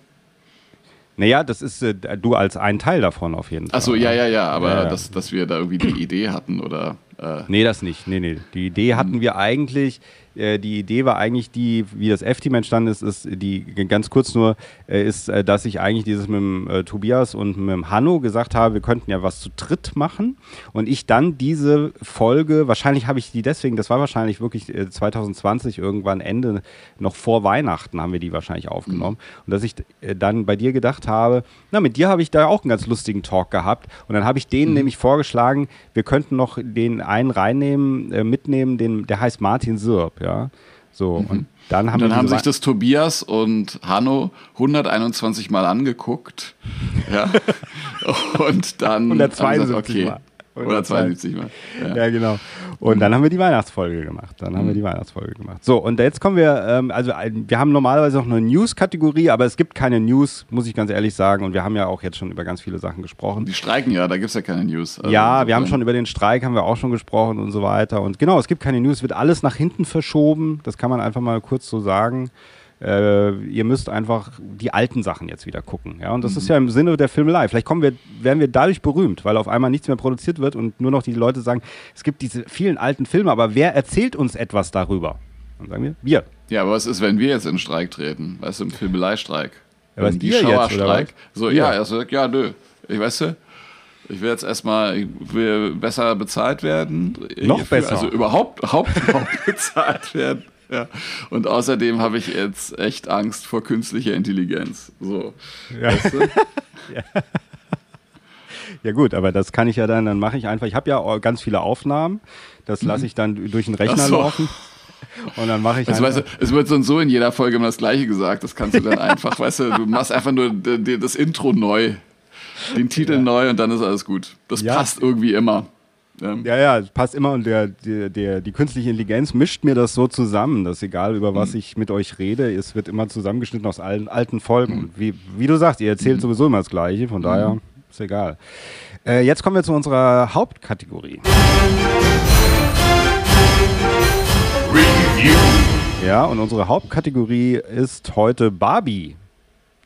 Naja, das ist äh, du als ein Teil davon auf jeden Fall. Achso, ja, ja, ja, aber Ja, ja. Dass, dass wir da irgendwie die Idee hatten oder. Äh, Nee, das nicht. Nee, nee. Die Idee hatten wir eigentlich, die Idee war eigentlich die, wie das F-Team entstanden ist, ist die, ganz kurz nur, äh, ist, äh, dass ich eigentlich dieses mit dem äh, Tobias und mit dem Hanno gesagt habe, wir könnten ja was zu dritt machen. Und ich dann diese Folge, wahrscheinlich habe ich die deswegen, das war wahrscheinlich wirklich äh, 2020 irgendwann Ende, noch vor Weihnachten haben wir die wahrscheinlich aufgenommen. Und dass ich äh, dann bei dir gedacht habe, na, mit dir habe ich da auch einen ganz lustigen Talk gehabt. Und dann habe ich denen nämlich vorgeschlagen, wir könnten noch den einen reinnehmen, äh, mitnehmen, den, der heißt Martin Sirp, ja. So, und dann haben dann haben sich das Tobias und Hanno 121 Mal angeguckt. Ja. Und dann. haben sie 172 gesagt, Mal. 172 Mal. Ja. Ja, genau. Und dann haben wir die Weihnachtsfolge gemacht. Dann haben wir die Weihnachtsfolge gemacht. So, und jetzt kommen wir, ähm, also wir haben normalerweise noch eine News-Kategorie, aber es gibt keine News, muss ich ganz ehrlich sagen. Und wir haben ja auch jetzt schon über ganz viele Sachen gesprochen. Die streiken ja, da gibt es ja keine News. Also ja, wir haben schon über den Streik haben wir auch schon gesprochen und so weiter. Und genau, es gibt keine News, es wird alles nach hinten verschoben. Das kann man einfach mal kurz so sagen. Äh, ihr müsst einfach die alten Sachen jetzt wieder gucken. Ja? Und das ist ja im Sinne der Filmelei. Vielleicht kommen wir, werden wir dadurch berühmt, weil auf einmal nichts mehr produziert wird und nur noch die Leute sagen, es gibt diese vielen alten Filme, aber wer erzählt uns etwas darüber? Dann sagen wir, wir. Ja, aber was ist, wenn wir jetzt in Streik treten? Weißt du, im Filmeleistreik? Ja, was Wenn die Schauerstreik. So, Ja. ja, er sagt, ja, nö. Ich weißt du, ich will jetzt erstmal, ich will besser bezahlt werden. Noch Hierfür, besser. Also überhaupt, überhaupt bezahlt werden. Ja. Und außerdem habe ich jetzt echt Angst vor künstlicher Intelligenz. So. Ja. Weißt du? Ja gut, aber das kann ich ja dann, dann mache ich einfach, ich habe ja ganz viele Aufnahmen, das lasse ich dann durch den Rechner so. laufen. Und dann mache ich Also, weißt du, es wird so und so in jeder Folge immer das Gleiche gesagt. Das kannst du dann einfach, weißt du, du machst einfach nur das Intro neu, den Titel neu und dann ist alles gut. Das Ja. passt irgendwie immer. Ähm, Ja, ja, es passt immer und der, der, der, die künstliche Intelligenz mischt mir das so zusammen, dass egal über Mhm. was ich mit euch rede, es wird immer zusammengeschnitten aus allen alten Folgen. Mhm. Wie, wie du sagst, ihr erzählt sowieso immer das Gleiche, von daher ist egal. Äh, jetzt kommen wir zu unserer Hauptkategorie. Review. Ja, und unsere Hauptkategorie ist heute Barbie.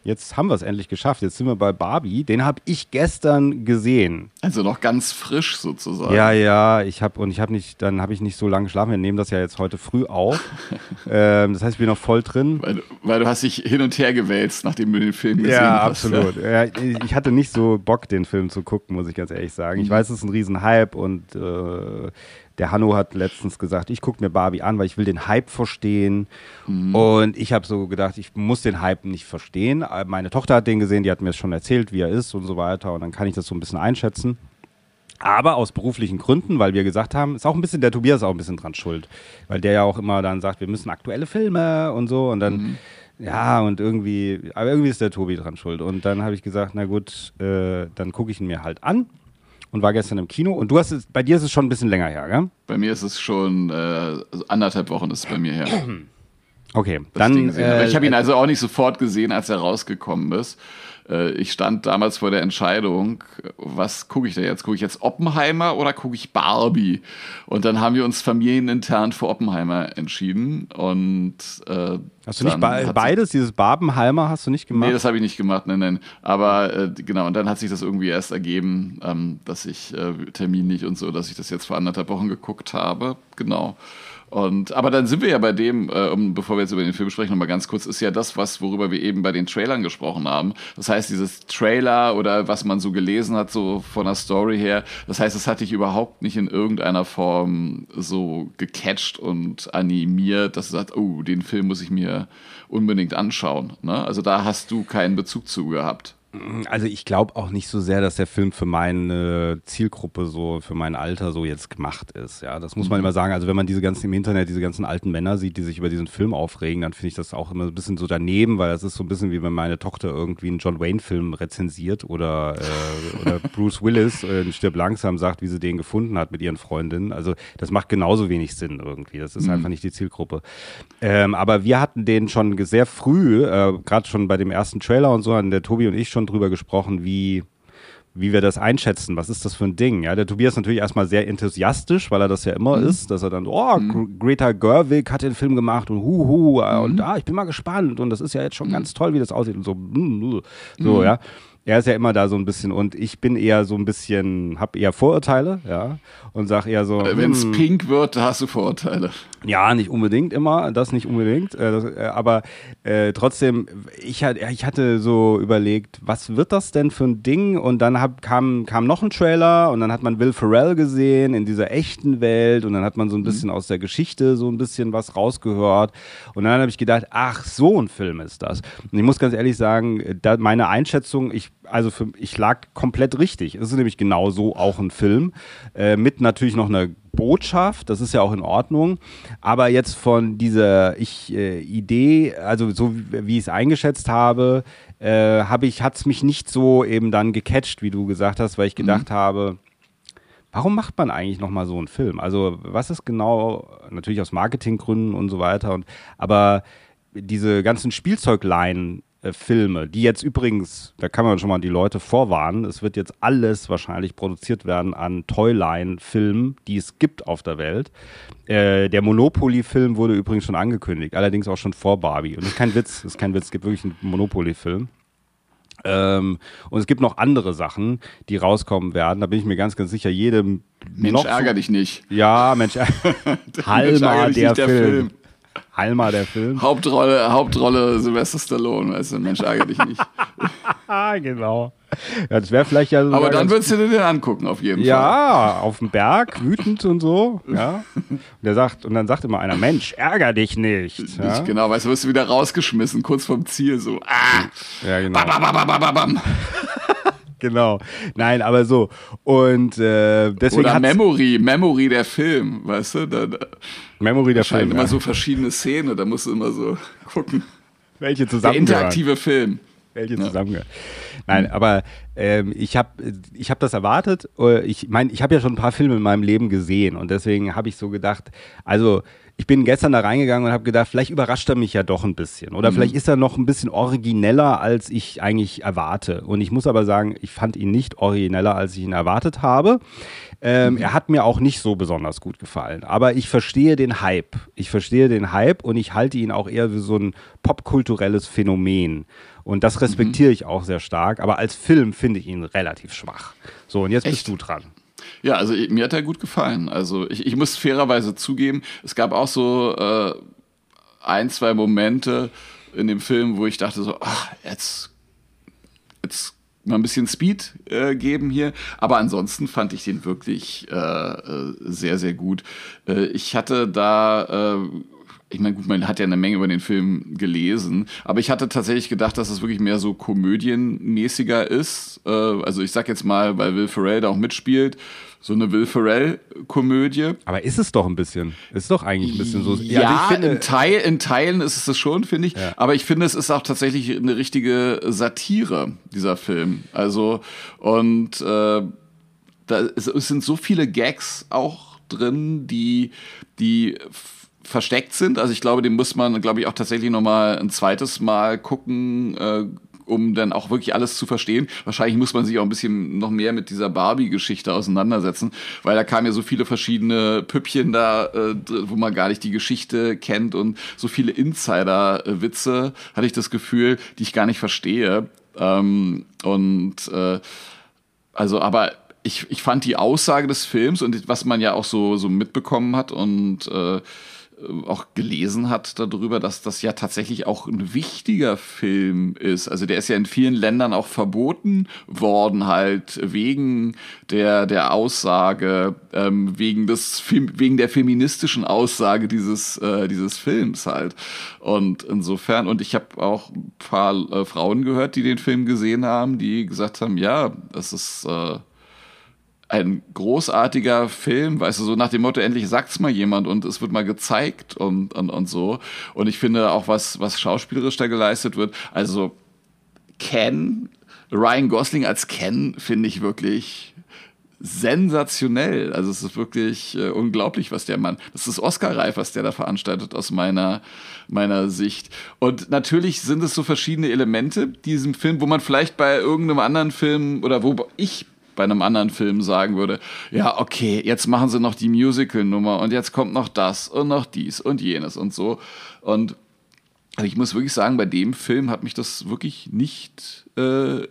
Jetzt haben wir es endlich geschafft. Jetzt sind wir bei Barbie. Den habe ich gestern gesehen. Also noch ganz frisch sozusagen. Ja, ja, ich habe und ich habe nicht, dann habe ich nicht so lange geschlafen. Wir nehmen das ja jetzt heute früh auf. ähm, das heißt, ich bin noch voll drin. Weil, du- weil du hast dich hin und her gewälzt, nachdem du den Film gesehen Ja, hast. absolut. Ja, ich hatte nicht so Bock, den Film zu gucken, muss ich ganz ehrlich sagen. Mhm. Ich weiß, es ist ein Riesenhype und äh, der Hanno hat letztens gesagt, ich gucke mir Barbie an, weil ich will den Hype verstehen. Mhm. Und ich habe so gedacht, ich muss den Hype nicht verstehen. Äh, Meine Tochter hat den gesehen, die hat mir schon erzählt, wie er ist und so weiter. Und dann kann ich das so ein bisschen einschätzen. Aber aus beruflichen Gründen, weil wir gesagt haben, ist auch ein bisschen, der Tobias ist auch ein bisschen dran schuld. Weil der ja auch immer dann sagt, wir müssen aktuelle Filme und so. Und dann, ja, und irgendwie, aber irgendwie ist der Tobi dran schuld. Und dann habe ich gesagt, na gut, äh, dann gucke ich ihn mir halt an. Und war gestern im Kino. Und du hast es, bei dir ist es schon ein bisschen länger her, gell? Bei mir ist es schon äh, also anderthalb Wochen ist es bei mir her. Okay, den dann. äh, ich habe ihn also auch nicht sofort gesehen, als er rausgekommen ist. Äh, Ich stand damals vor der Entscheidung, was gucke ich da jetzt? Gucke ich jetzt Oppenheimer oder gucke ich Barbie? Und dann haben wir uns familienintern für Oppenheimer entschieden. Und äh, hast du nicht be beides, dieses Barbenheimer hast du nicht gemacht? Nee, das habe ich nicht gemacht, nein, nein. Aber äh, genau, und dann hat sich das irgendwie erst ergeben, ähm, dass ich äh, terminlich und so, dass ich das jetzt vor anderthalb Wochen geguckt habe. Genau. Und aber dann sind wir ja bei dem, äh, bevor wir jetzt über den Film sprechen, nochmal ganz kurz, ist ja das, was, worüber wir eben bei den Trailern gesprochen haben. Das heißt, dieses Trailer oder was man so gelesen hat, so von der Story her, das heißt, es hat dich überhaupt nicht in irgendeiner Form so gecatcht und animiert, dass du sagst, oh, den Film muss ich mir unbedingt anschauen. Ne? Also da hast du keinen Bezug zu gehabt. Also ich glaube auch nicht so sehr, dass der Film für meine Zielgruppe so, für mein Alter so jetzt gemacht ist. Ja, das muss man immer sagen. Also wenn man diese ganzen im Internet, diese ganzen alten Männer sieht, die sich über diesen Film aufregen, dann finde ich das auch immer ein bisschen so daneben, weil das ist so ein bisschen wie wenn meine Tochter irgendwie einen John Wayne-Film rezensiert oder, äh, oder Bruce Willis äh, Stirb langsam sagt, wie sie den gefunden hat mit ihren Freundinnen. Also das macht genauso wenig Sinn irgendwie. Das ist einfach nicht die Zielgruppe. Ähm, aber wir hatten den schon sehr früh, äh, gerade schon bei dem ersten Trailer und so, hatten der Tobi und ich schon drüber gesprochen, wie, wie wir das einschätzen. Was ist das für ein Ding? Ja, der Tobias natürlich erstmal sehr enthusiastisch, weil er das ja immer ist, dass er dann, oh, Gr- Greta Gerwig hat den Film gemacht und huhu, äh, und ah, ich bin mal gespannt und das ist ja jetzt schon ganz toll, wie das aussieht und so, mm. so, ja. Er ist ja immer da so ein bisschen und ich bin eher so ein bisschen, habe eher Vorurteile, ja, und sag eher so, Wenn es hm, pink wird, da hast du Vorurteile. ja, nicht unbedingt immer, das nicht unbedingt. Äh, das, äh, aber äh, trotzdem, ich, ich hatte so überlegt, was wird das denn für ein Ding? Und dann hab, kam, kam noch ein Trailer und dann hat man Will Ferrell gesehen in dieser echten Welt und dann hat man so ein bisschen aus der Geschichte so ein bisschen was rausgehört. Und dann habe ich gedacht, ach, so ein Film ist das. Und ich muss ganz ehrlich sagen, äh, meine Einschätzung, ich, also für, ich lag komplett richtig. Es ist nämlich genau so auch ein Film. Äh, mit natürlich noch einer Botschaft, das ist ja auch in Ordnung. Aber jetzt von dieser ich, äh, Idee, also so wie, wie ich es eingeschätzt habe, äh, habe ich, hat es mich nicht so eben dann gecatcht, wie du gesagt hast, weil ich gedacht habe, warum macht man eigentlich nochmal so einen Film? Also, was ist genau, natürlich aus Marketinggründen und so weiter, und, aber diese ganzen Spielzeugleinen. Äh, Filme, die jetzt übrigens, da kann man schon mal die Leute vorwarnen, es wird jetzt alles wahrscheinlich produziert werden an Toyline-Filmen, die es gibt auf der Welt. Äh, der Monopoly-Film wurde übrigens schon angekündigt, allerdings auch schon vor Barbie. Und das ist kein Witz, das ist kein Witz, es gibt wirklich einen Monopoly-Film. Ähm, und es gibt noch andere Sachen, die rauskommen werden. Da bin ich mir ganz, ganz sicher. Jede Mensch, noch ärger so, dich nicht. Ja, Mensch. Mensch, Halma, ärger dich der, nicht, der Film. Film. Halma, der Film. Hauptrolle, Hauptrolle Sylvester Stallone, weißt du, Mensch, ärger dich nicht. Ah, genau. Ja, das wäre vielleicht ja. sogar Aber dann würdest du dir den angucken, auf jeden Fall. Ja, auf dem Berg, wütend und so. Ja. Und, der sagt, und dann sagt immer einer: Mensch, ärger dich nicht. Ja, Nicht genau, weißt du, wirst du wieder rausgeschmissen, kurz vom Ziel, so, ah, ja genau. bam, bam, bam, bam, bam, bam. genau. Nein, aber so. Und äh, deswegen Oder Memory, Memory der Film, weißt du? Da, da Memory der Film. immer Ja. so verschiedene Szenen, da musst du immer so gucken. Welche Der zusammen interaktive Film. Welche Ja. zusammengehören. Nein, aber ähm, ich habe ich hab das erwartet. Äh, Ich meine, ich habe ja schon ein paar Filme in meinem Leben gesehen und deswegen habe ich so gedacht, also ich bin gestern da reingegangen und habe gedacht, vielleicht überrascht er mich ja doch ein bisschen oder vielleicht ist er noch ein bisschen origineller, als ich eigentlich erwarte. Und ich muss aber sagen, ich fand ihn nicht origineller, als ich ihn erwartet habe. Ähm, Er hat mir auch nicht so besonders gut gefallen. Aber ich verstehe den Hype. Ich verstehe den Hype und ich halte ihn auch eher wie so ein popkulturelles Phänomen. Und das respektiere ich auch sehr stark. Aber als Film finde ich ihn relativ schwach. So, und jetzt bist Echt? du dran. Ja, also mir hat er gut gefallen. Also ich, ich muss fairerweise zugeben, es gab auch so äh, ein, zwei Momente in dem Film, wo ich dachte so, ach, jetzt, jetzt mal ein bisschen Speed äh, geben hier. Aber ansonsten fand ich den wirklich äh, äh, sehr, sehr gut. Äh, ich hatte da äh, ich meine, gut, man hat ja eine Menge über den Film gelesen, aber ich hatte tatsächlich gedacht, dass es wirklich mehr so komödienmäßiger ist. Äh, also ich sag jetzt mal, weil Will Ferrell da auch mitspielt, so eine Will Ferrell-Komödie. Aber ist es doch ein bisschen. Ist doch eigentlich ein bisschen so. Ja, also finde, in, Teil, in Teilen ist es das schon, finde ich. Aber ich finde, es ist auch tatsächlich eine richtige Satire, dieser Film. Also, und äh, da, es, es sind so viele Gags auch drin, die, die versteckt sind. Also ich glaube, den muss man, glaube ich, auch tatsächlich noch mal ein zweites Mal gucken, äh, um dann auch wirklich alles zu verstehen. Wahrscheinlich muss man sich auch ein bisschen noch mehr mit dieser Barbie-Geschichte auseinandersetzen, weil da kamen ja so viele verschiedene Püppchen da, äh, wo man gar nicht die Geschichte kennt und so viele Insider-Witze, hatte ich das Gefühl, die ich gar nicht verstehe. Ähm, und äh, also, aber ich, ich fand die Aussage des Films und was man ja auch so, so mitbekommen hat und äh, auch gelesen hat darüber, dass das ja tatsächlich auch ein wichtiger Film ist. Also der ist ja in vielen Ländern auch verboten worden, halt wegen der, der Aussage, ähm, wegen des wegen der feministischen Aussage dieses, äh, dieses Films halt. Und insofern, und ich habe auch ein paar äh, Frauen gehört, die den Film gesehen haben, die gesagt haben, ja, das ist äh, ein großartiger Film, weißt du, so nach dem Motto, endlich sagt's mal jemand und es wird mal gezeigt und, und, und so. Und ich finde auch, was, was schauspielerisch da geleistet wird, also Ken, Ryan Gosling als Ken finde ich wirklich sensationell. Also es ist wirklich äh, unglaublich, was der Mann, das ist Oscar-reif, was der da veranstaltet aus meiner, meiner Sicht. Und natürlich sind es so verschiedene Elemente diesem Film, wo man vielleicht bei irgendeinem anderen Film oder wo ich bei einem anderen Film sagen würde, ja, okay, jetzt machen sie noch die Musical-Nummer und jetzt kommt noch das und noch dies und jenes und so. Und also ich muss wirklich sagen, bei dem Film hat mich das wirklich nicht äh,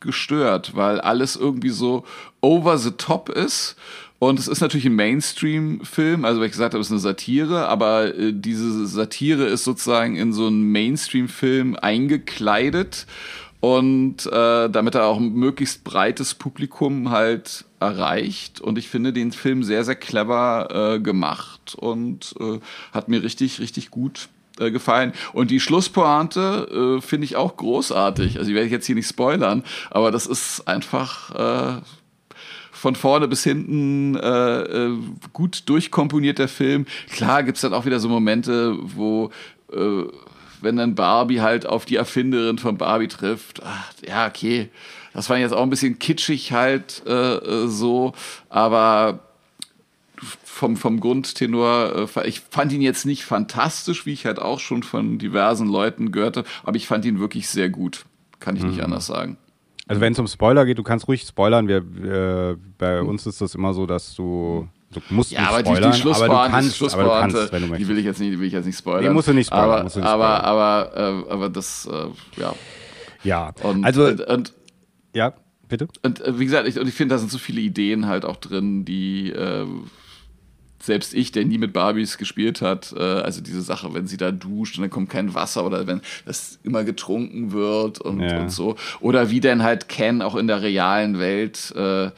gestört, weil alles irgendwie so over the top ist. Und es ist natürlich ein Mainstream-Film, also wie ich gesagt habe, es ist eine Satire, aber äh, diese Satire ist sozusagen in so einen Mainstream-Film eingekleidet und äh, damit er auch ein möglichst breites Publikum halt erreicht. Und ich finde den Film sehr, sehr clever äh, gemacht und äh, hat mir richtig, richtig gut äh, gefallen. Und die Schlusspointe äh, finde ich auch großartig. Also, ich werde jetzt hier nicht spoilern, aber das ist einfach. Äh, von vorne bis hinten äh, äh, gut durchkomponierter Film. Klar gibt's dann auch wieder so Momente, wo äh, wenn dann Barbie halt auf die Erfinderin von Barbie trifft, ach, ja, okay, das war jetzt auch ein bisschen kitschig halt äh, äh, so, aber vom, vom Grundtenor, äh, ich fand ihn jetzt nicht fantastisch, wie ich halt auch schon von diversen Leuten gehört habe, aber ich fand ihn wirklich sehr gut. Kann ich nicht Mhm. anders sagen. Also wenn es um Spoiler geht, du kannst ruhig spoilern. Wir, äh, bei uns ist das immer so, dass du, du musst Ja, nicht aber die, spoilern, die aber du kannst, die aber du kannst, wenn du die möchtest. will ich jetzt nicht, die will ich jetzt nicht spoilern. Nee, musst du nicht spoilern, Aber, nicht aber, spoilern. aber, äh, aber das, äh, ja. Ja, Und, also und, und, ja, bitte. und äh, wie gesagt, ich, und ich finde, da sind so viele Ideen halt auch drin, die äh, selbst ich, der nie mit Barbies gespielt hat, äh, also diese Sache, wenn sie da duscht und dann kommt kein Wasser oder wenn das immer getrunken wird und, Ja. und so. Oder wie denn halt Ken auch in der realen Welt äh,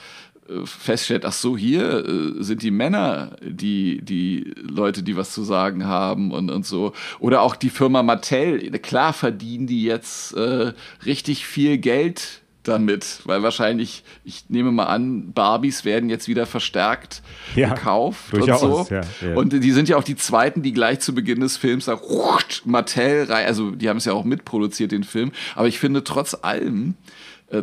feststellt, ach so, hier äh, sind die Männer, die, die Leute, die was zu sagen haben und, und so. Oder auch die Firma Mattel, klar verdienen die jetzt äh, richtig viel Geld damit, weil wahrscheinlich, ich nehme mal an, Barbies werden jetzt wieder verstärkt Ja, gekauft durchaus, und so. ja, ja. Und die sind ja auch die zweiten, die gleich zu Beginn des Films sagen, Mattel, rein- also die haben es ja auch mitproduziert, den Film. Aber ich finde, trotz allem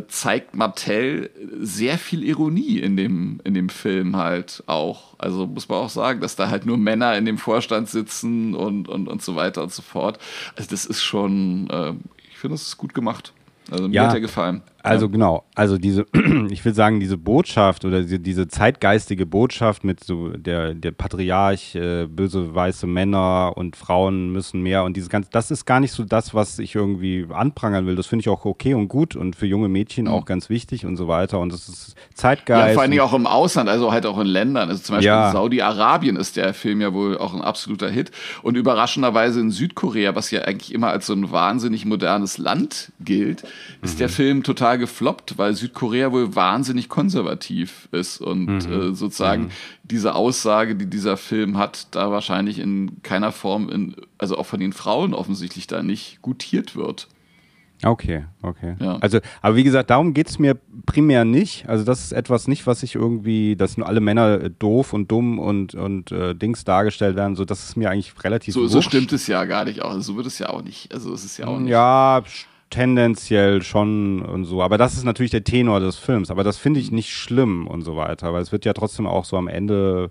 zeigt Mattel sehr viel Ironie in dem, in dem Film halt auch. Also muss man auch sagen, dass da halt nur Männer in dem Vorstand sitzen und, und, und so weiter und so fort. Also das ist schon, äh, ich finde, das ist gut gemacht. Also mir Ja. hat er gefallen. Also genau, also diese, ich will sagen, diese Botschaft oder diese, diese zeitgeistige Botschaft mit so der, der Patriarch, äh, böse weiße Männer und Frauen müssen mehr und dieses ganze, das ist gar nicht so das, was ich irgendwie anprangern will. Das finde ich auch okay und gut und für junge Mädchen auch ganz wichtig und so weiter. Und das ist Zeitgeist. Mhm. Ja, vor allen Dingen auch im Ausland, also halt auch in Ländern. Also zum Beispiel Ja. in Saudi-Arabien ist der Film ja wohl auch ein absoluter Hit. Und überraschenderweise in Südkorea, was ja eigentlich immer als so ein wahnsinnig modernes Land gilt, ist Mhm. der Film total gefloppt, weil Südkorea wohl wahnsinnig konservativ ist. Und Mhm. äh, sozusagen diese Aussage, die dieser Film hat, da wahrscheinlich in keiner Form, in, also auch von den Frauen offensichtlich da nicht gutiert wird. Okay, okay. Ja. Also, aber wie gesagt, darum geht es mir primär nicht. Also, das ist etwas nicht, was ich irgendwie, dass nur alle Männer äh, doof und dumm und, und äh, Dings dargestellt werden. So, das ist mir eigentlich relativ So, so wurscht. stimmt es ja gar nicht auch. So wird es ja auch nicht. Also es ist ja auch nicht. Ja, tendenziell schon und so. Aber das ist natürlich der Tenor des Films. Aber das finde ich nicht schlimm und so weiter, weil es wird ja trotzdem auch so am Ende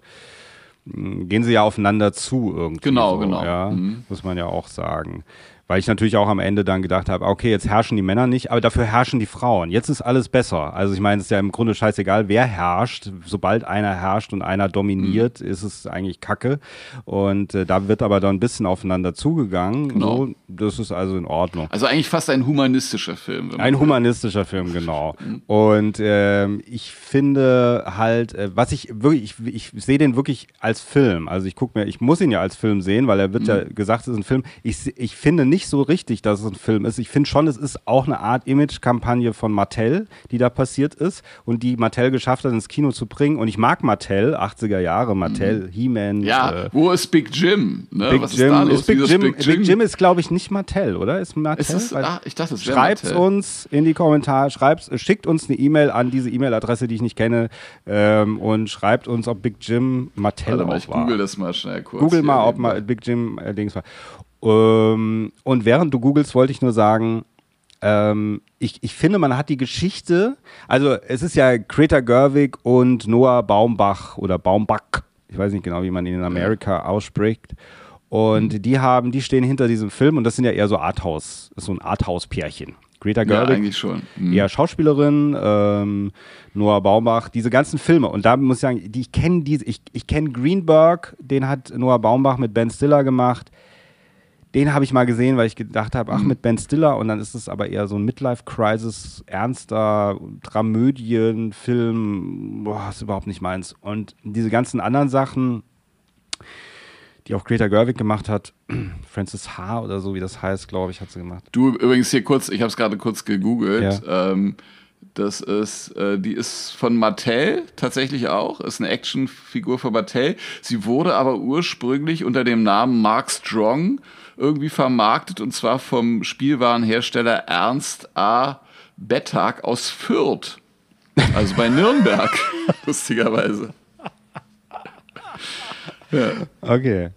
mh, gehen sie ja aufeinander zu irgendwie. Genau, so, genau. Ja, Mhm. muss man ja auch sagen. Weil ich natürlich auch am Ende dann gedacht habe, okay, jetzt herrschen die Männer nicht, aber dafür herrschen die Frauen. Jetzt ist alles besser. Also ich meine, es ist ja im Grunde scheißegal, wer herrscht. Sobald einer herrscht und einer dominiert, Mhm. ist es eigentlich Kacke. Und äh, da wird aber dann ein bisschen aufeinander zugegangen. Genau. So, das ist also in Ordnung. Also eigentlich fast ein humanistischer Film. Ein humanistischer Film, genau. Und ähm, ich finde halt, äh, was ich wirklich, ich, ich sehe den wirklich als Film. Also ich gucke mir, ich muss ihn ja als Film sehen, weil er wird ja gesagt, es ist ein Film. Ich, ich finde nicht so richtig, dass es ein Film ist. Ich finde schon, es ist auch eine Art Image-Kampagne von Mattel, die da passiert ist und die Mattel geschafft hat, ins Kino zu bringen. Und ich mag Mattel, 80er Jahre, Mattel, He-Man. Ja, äh, wo ist Big Jim? Ne? Big Was Jim, ist da los? ist Big Wieso Jim, Big Jim ist, glaube ich, nicht Mattel, oder? Ist Mattel? Ist es, ah, ich dachte, es wäre Schreibt uns in die Kommentare, schreibt, schickt uns eine E-Mail an diese E-Mail-Adresse, die ich nicht kenne, ähm, und schreibt uns, ob Big Jim Mattel Warte mal, auch ich war. google das mal schnell kurz. Google mal, ob mal Big Jim äh, Dings war. Ähm, und während du googelst, wollte ich nur sagen, ähm, ich, ich finde, man hat die Geschichte, also es ist ja Greta Gerwig und Noah Baumbach oder Baumbach, ich weiß nicht genau, wie man ihn in Amerika ausspricht. Und die haben, die stehen hinter diesem Film und das sind ja eher so Arthouse, so ein Arthouse-Pärchen. Greta Ja, Gerwig eigentlich schon. Hm. eher Schauspielerin, ähm, Noah Baumbach, diese ganzen Filme. Und da muss ich sagen, die, ich kenne diese, ich, ich kenne Greenberg, den hat Noah Baumbach mit Ben Stiller gemacht. Den habe ich mal gesehen, weil ich gedacht habe, ach, Mhm. mit Ben Stiller. Und dann ist es aber eher so ein Midlife-Crisis, ernster Dramödienfilm. Boah, ist überhaupt nicht meins. Und diese ganzen anderen Sachen, die auch Greta Gerwig gemacht hat, Frances H. oder so, wie das heißt, glaube ich, hat sie gemacht. Du übrigens hier kurz, ich habe es gerade kurz gegoogelt. Ähm, das ist, äh, die ist von Mattel tatsächlich auch, ist eine Actionfigur von Mattel. Sie wurde aber ursprünglich unter dem Namen Mark Strong irgendwie vermarktet und zwar vom Spielwarenhersteller Ernst A. Bettag aus Fürth. Also bei Nürnberg, lustigerweise. Ja. Okay.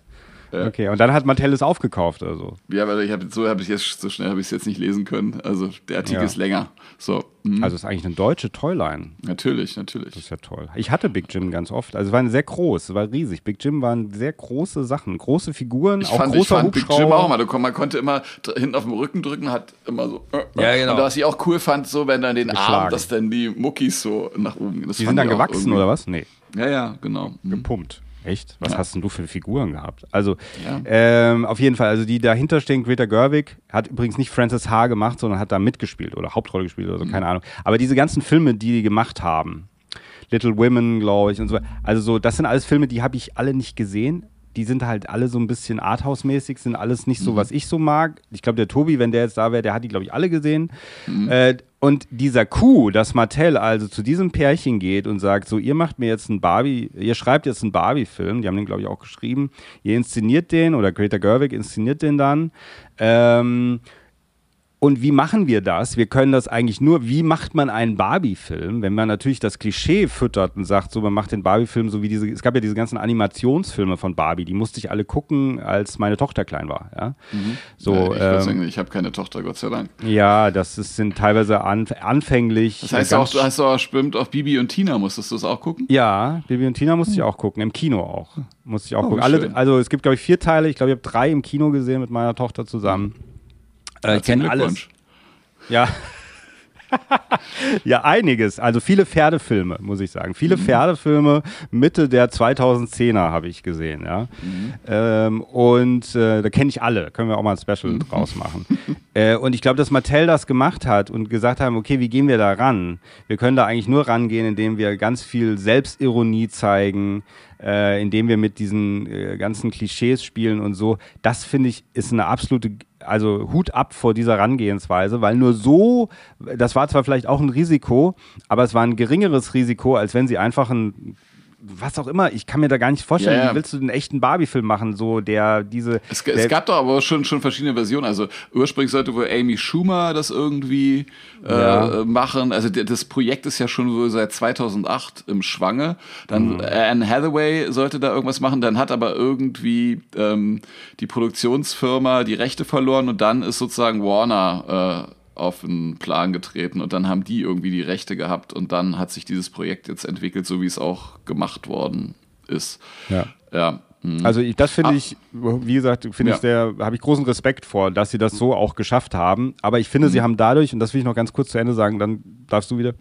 Okay, und dann hat Mattel es aufgekauft oder so. Ja, aber ich habe so habe ich jetzt so schnell habe ich es jetzt nicht lesen können. Also der Artikel Ja. ist länger. So, mhm. Also es ist eigentlich eine deutsche Toyline. natürlich, natürlich. Das ist ja toll. Ich hatte Big Jim ganz oft. Also es war sehr groß, es war riesig. Big Jim waren sehr große Sachen, große Figuren, Ich auch fand, ich großer fand Big Hubschrauber. Jim auch mal. Man konnte immer hinten auf dem Rücken drücken, hat immer so. äh, äh. Ja, genau. Und was ich auch cool fand, so wenn dann den Arm, Geschlagen. dass dann die Muckis so nach oben. Das Die sind dann ich gewachsen oder was? Nee, Ja, ja, genau. Mhm. gepumpt. Echt? Was Ja. hast denn du für Figuren gehabt? Also, Ja. ähm, auf jeden Fall, also die dahinter stehen, Greta Gerwig, hat übrigens nicht Frances H. gemacht, sondern hat da mitgespielt oder Hauptrolle gespielt oder so, Mhm. keine Ahnung. Aber diese ganzen Filme, die die gemacht haben, Little Women, glaube ich, und so, also so, das sind alles Filme, die habe ich alle nicht gesehen. Die sind halt alle so ein bisschen Arthouse-mäßig, sind alles nicht so, Mhm. was ich so mag. Ich glaube, der Tobi, wenn der jetzt da wäre, der hat die, glaube ich, alle gesehen. Mhm. Äh, und dieser Coup, dass Mattel also zu diesem Pärchen geht und sagt, so, ihr macht mir jetzt einen Barbie, ihr schreibt jetzt einen Barbie-Film, die haben den, glaube ich, auch geschrieben, ihr inszeniert den oder Greta Gerwig inszeniert den dann. Ähm, Und wie machen wir das? Wir können das eigentlich nur, wie macht man einen Barbie-Film, wenn man natürlich das Klischee füttert und sagt, so man macht den Barbie-Film so wie diese, es gab ja diese ganzen Animationsfilme von Barbie, die musste ich alle gucken, als meine Tochter klein war. Ja? So, Ja, ich ähm, sagen, ich habe keine Tochter, Gott sei Dank. ja, das ist, sind teilweise an, anfänglich. Das heißt auch, du hast auch bestimmt auf Bibi und Tina, musstest du es auch gucken? Ja, Bibi und Tina musste ich auch gucken, im Kino auch. Musste ich auch Oh, gucken. Alle, also es gibt, glaube ich, vier Teile. Ich glaube, ich habe drei im Kino gesehen mit meiner Tochter zusammen. Äh, ich Herzlichen kenne alles. Ja. ja, einiges. Also viele Pferdefilme, muss ich sagen. Mhm. Viele Pferdefilme Mitte der 2010er habe ich gesehen, ja. Mhm. Ähm, und äh, da kenne ich alle. Können wir auch mal ein Special Mhm. draus machen. äh, und ich glaube, dass Mattel das gemacht hat und gesagt haben, okay, wie gehen wir da ran? Wir können da eigentlich nur rangehen, indem wir ganz viel Selbstironie zeigen, äh, indem wir mit diesen äh, ganzen Klischees spielen und so. Das finde ich ist eine absolute, also Hut ab vor dieser Herangehensweise, weil nur so, das war zwar vielleicht auch ein Risiko, aber es war ein geringeres Risiko, als wenn sie einfach ein was auch immer, ich kann mir da gar nicht vorstellen, ja. wie willst du einen echten Barbie-Film machen, so der diese. Es, der, es gab doch aber schon, schon verschiedene Versionen. Also ursprünglich sollte wohl Amy Schumer das irgendwie äh, Ja. machen. Also das Projekt ist ja schon wohl seit 2008 im Schwange. Dann Mhm. Anne Hathaway sollte da irgendwas machen. Dann hat aber irgendwie ähm, die Produktionsfirma die Rechte verloren und dann ist sozusagen Warner äh, auf den Plan getreten und dann haben die irgendwie die Rechte gehabt und dann hat sich dieses Projekt jetzt entwickelt, so wie es auch gemacht worden ist. Ja. Ja. mhm. Also ich, das finde Ah. ich, wie gesagt, finde Ja. ich sehr, habe ich großen Respekt vor, dass sie das so auch geschafft haben. Aber ich finde, sie haben dadurch, und das will ich noch ganz kurz zu Ende sagen, dann darfst du wieder.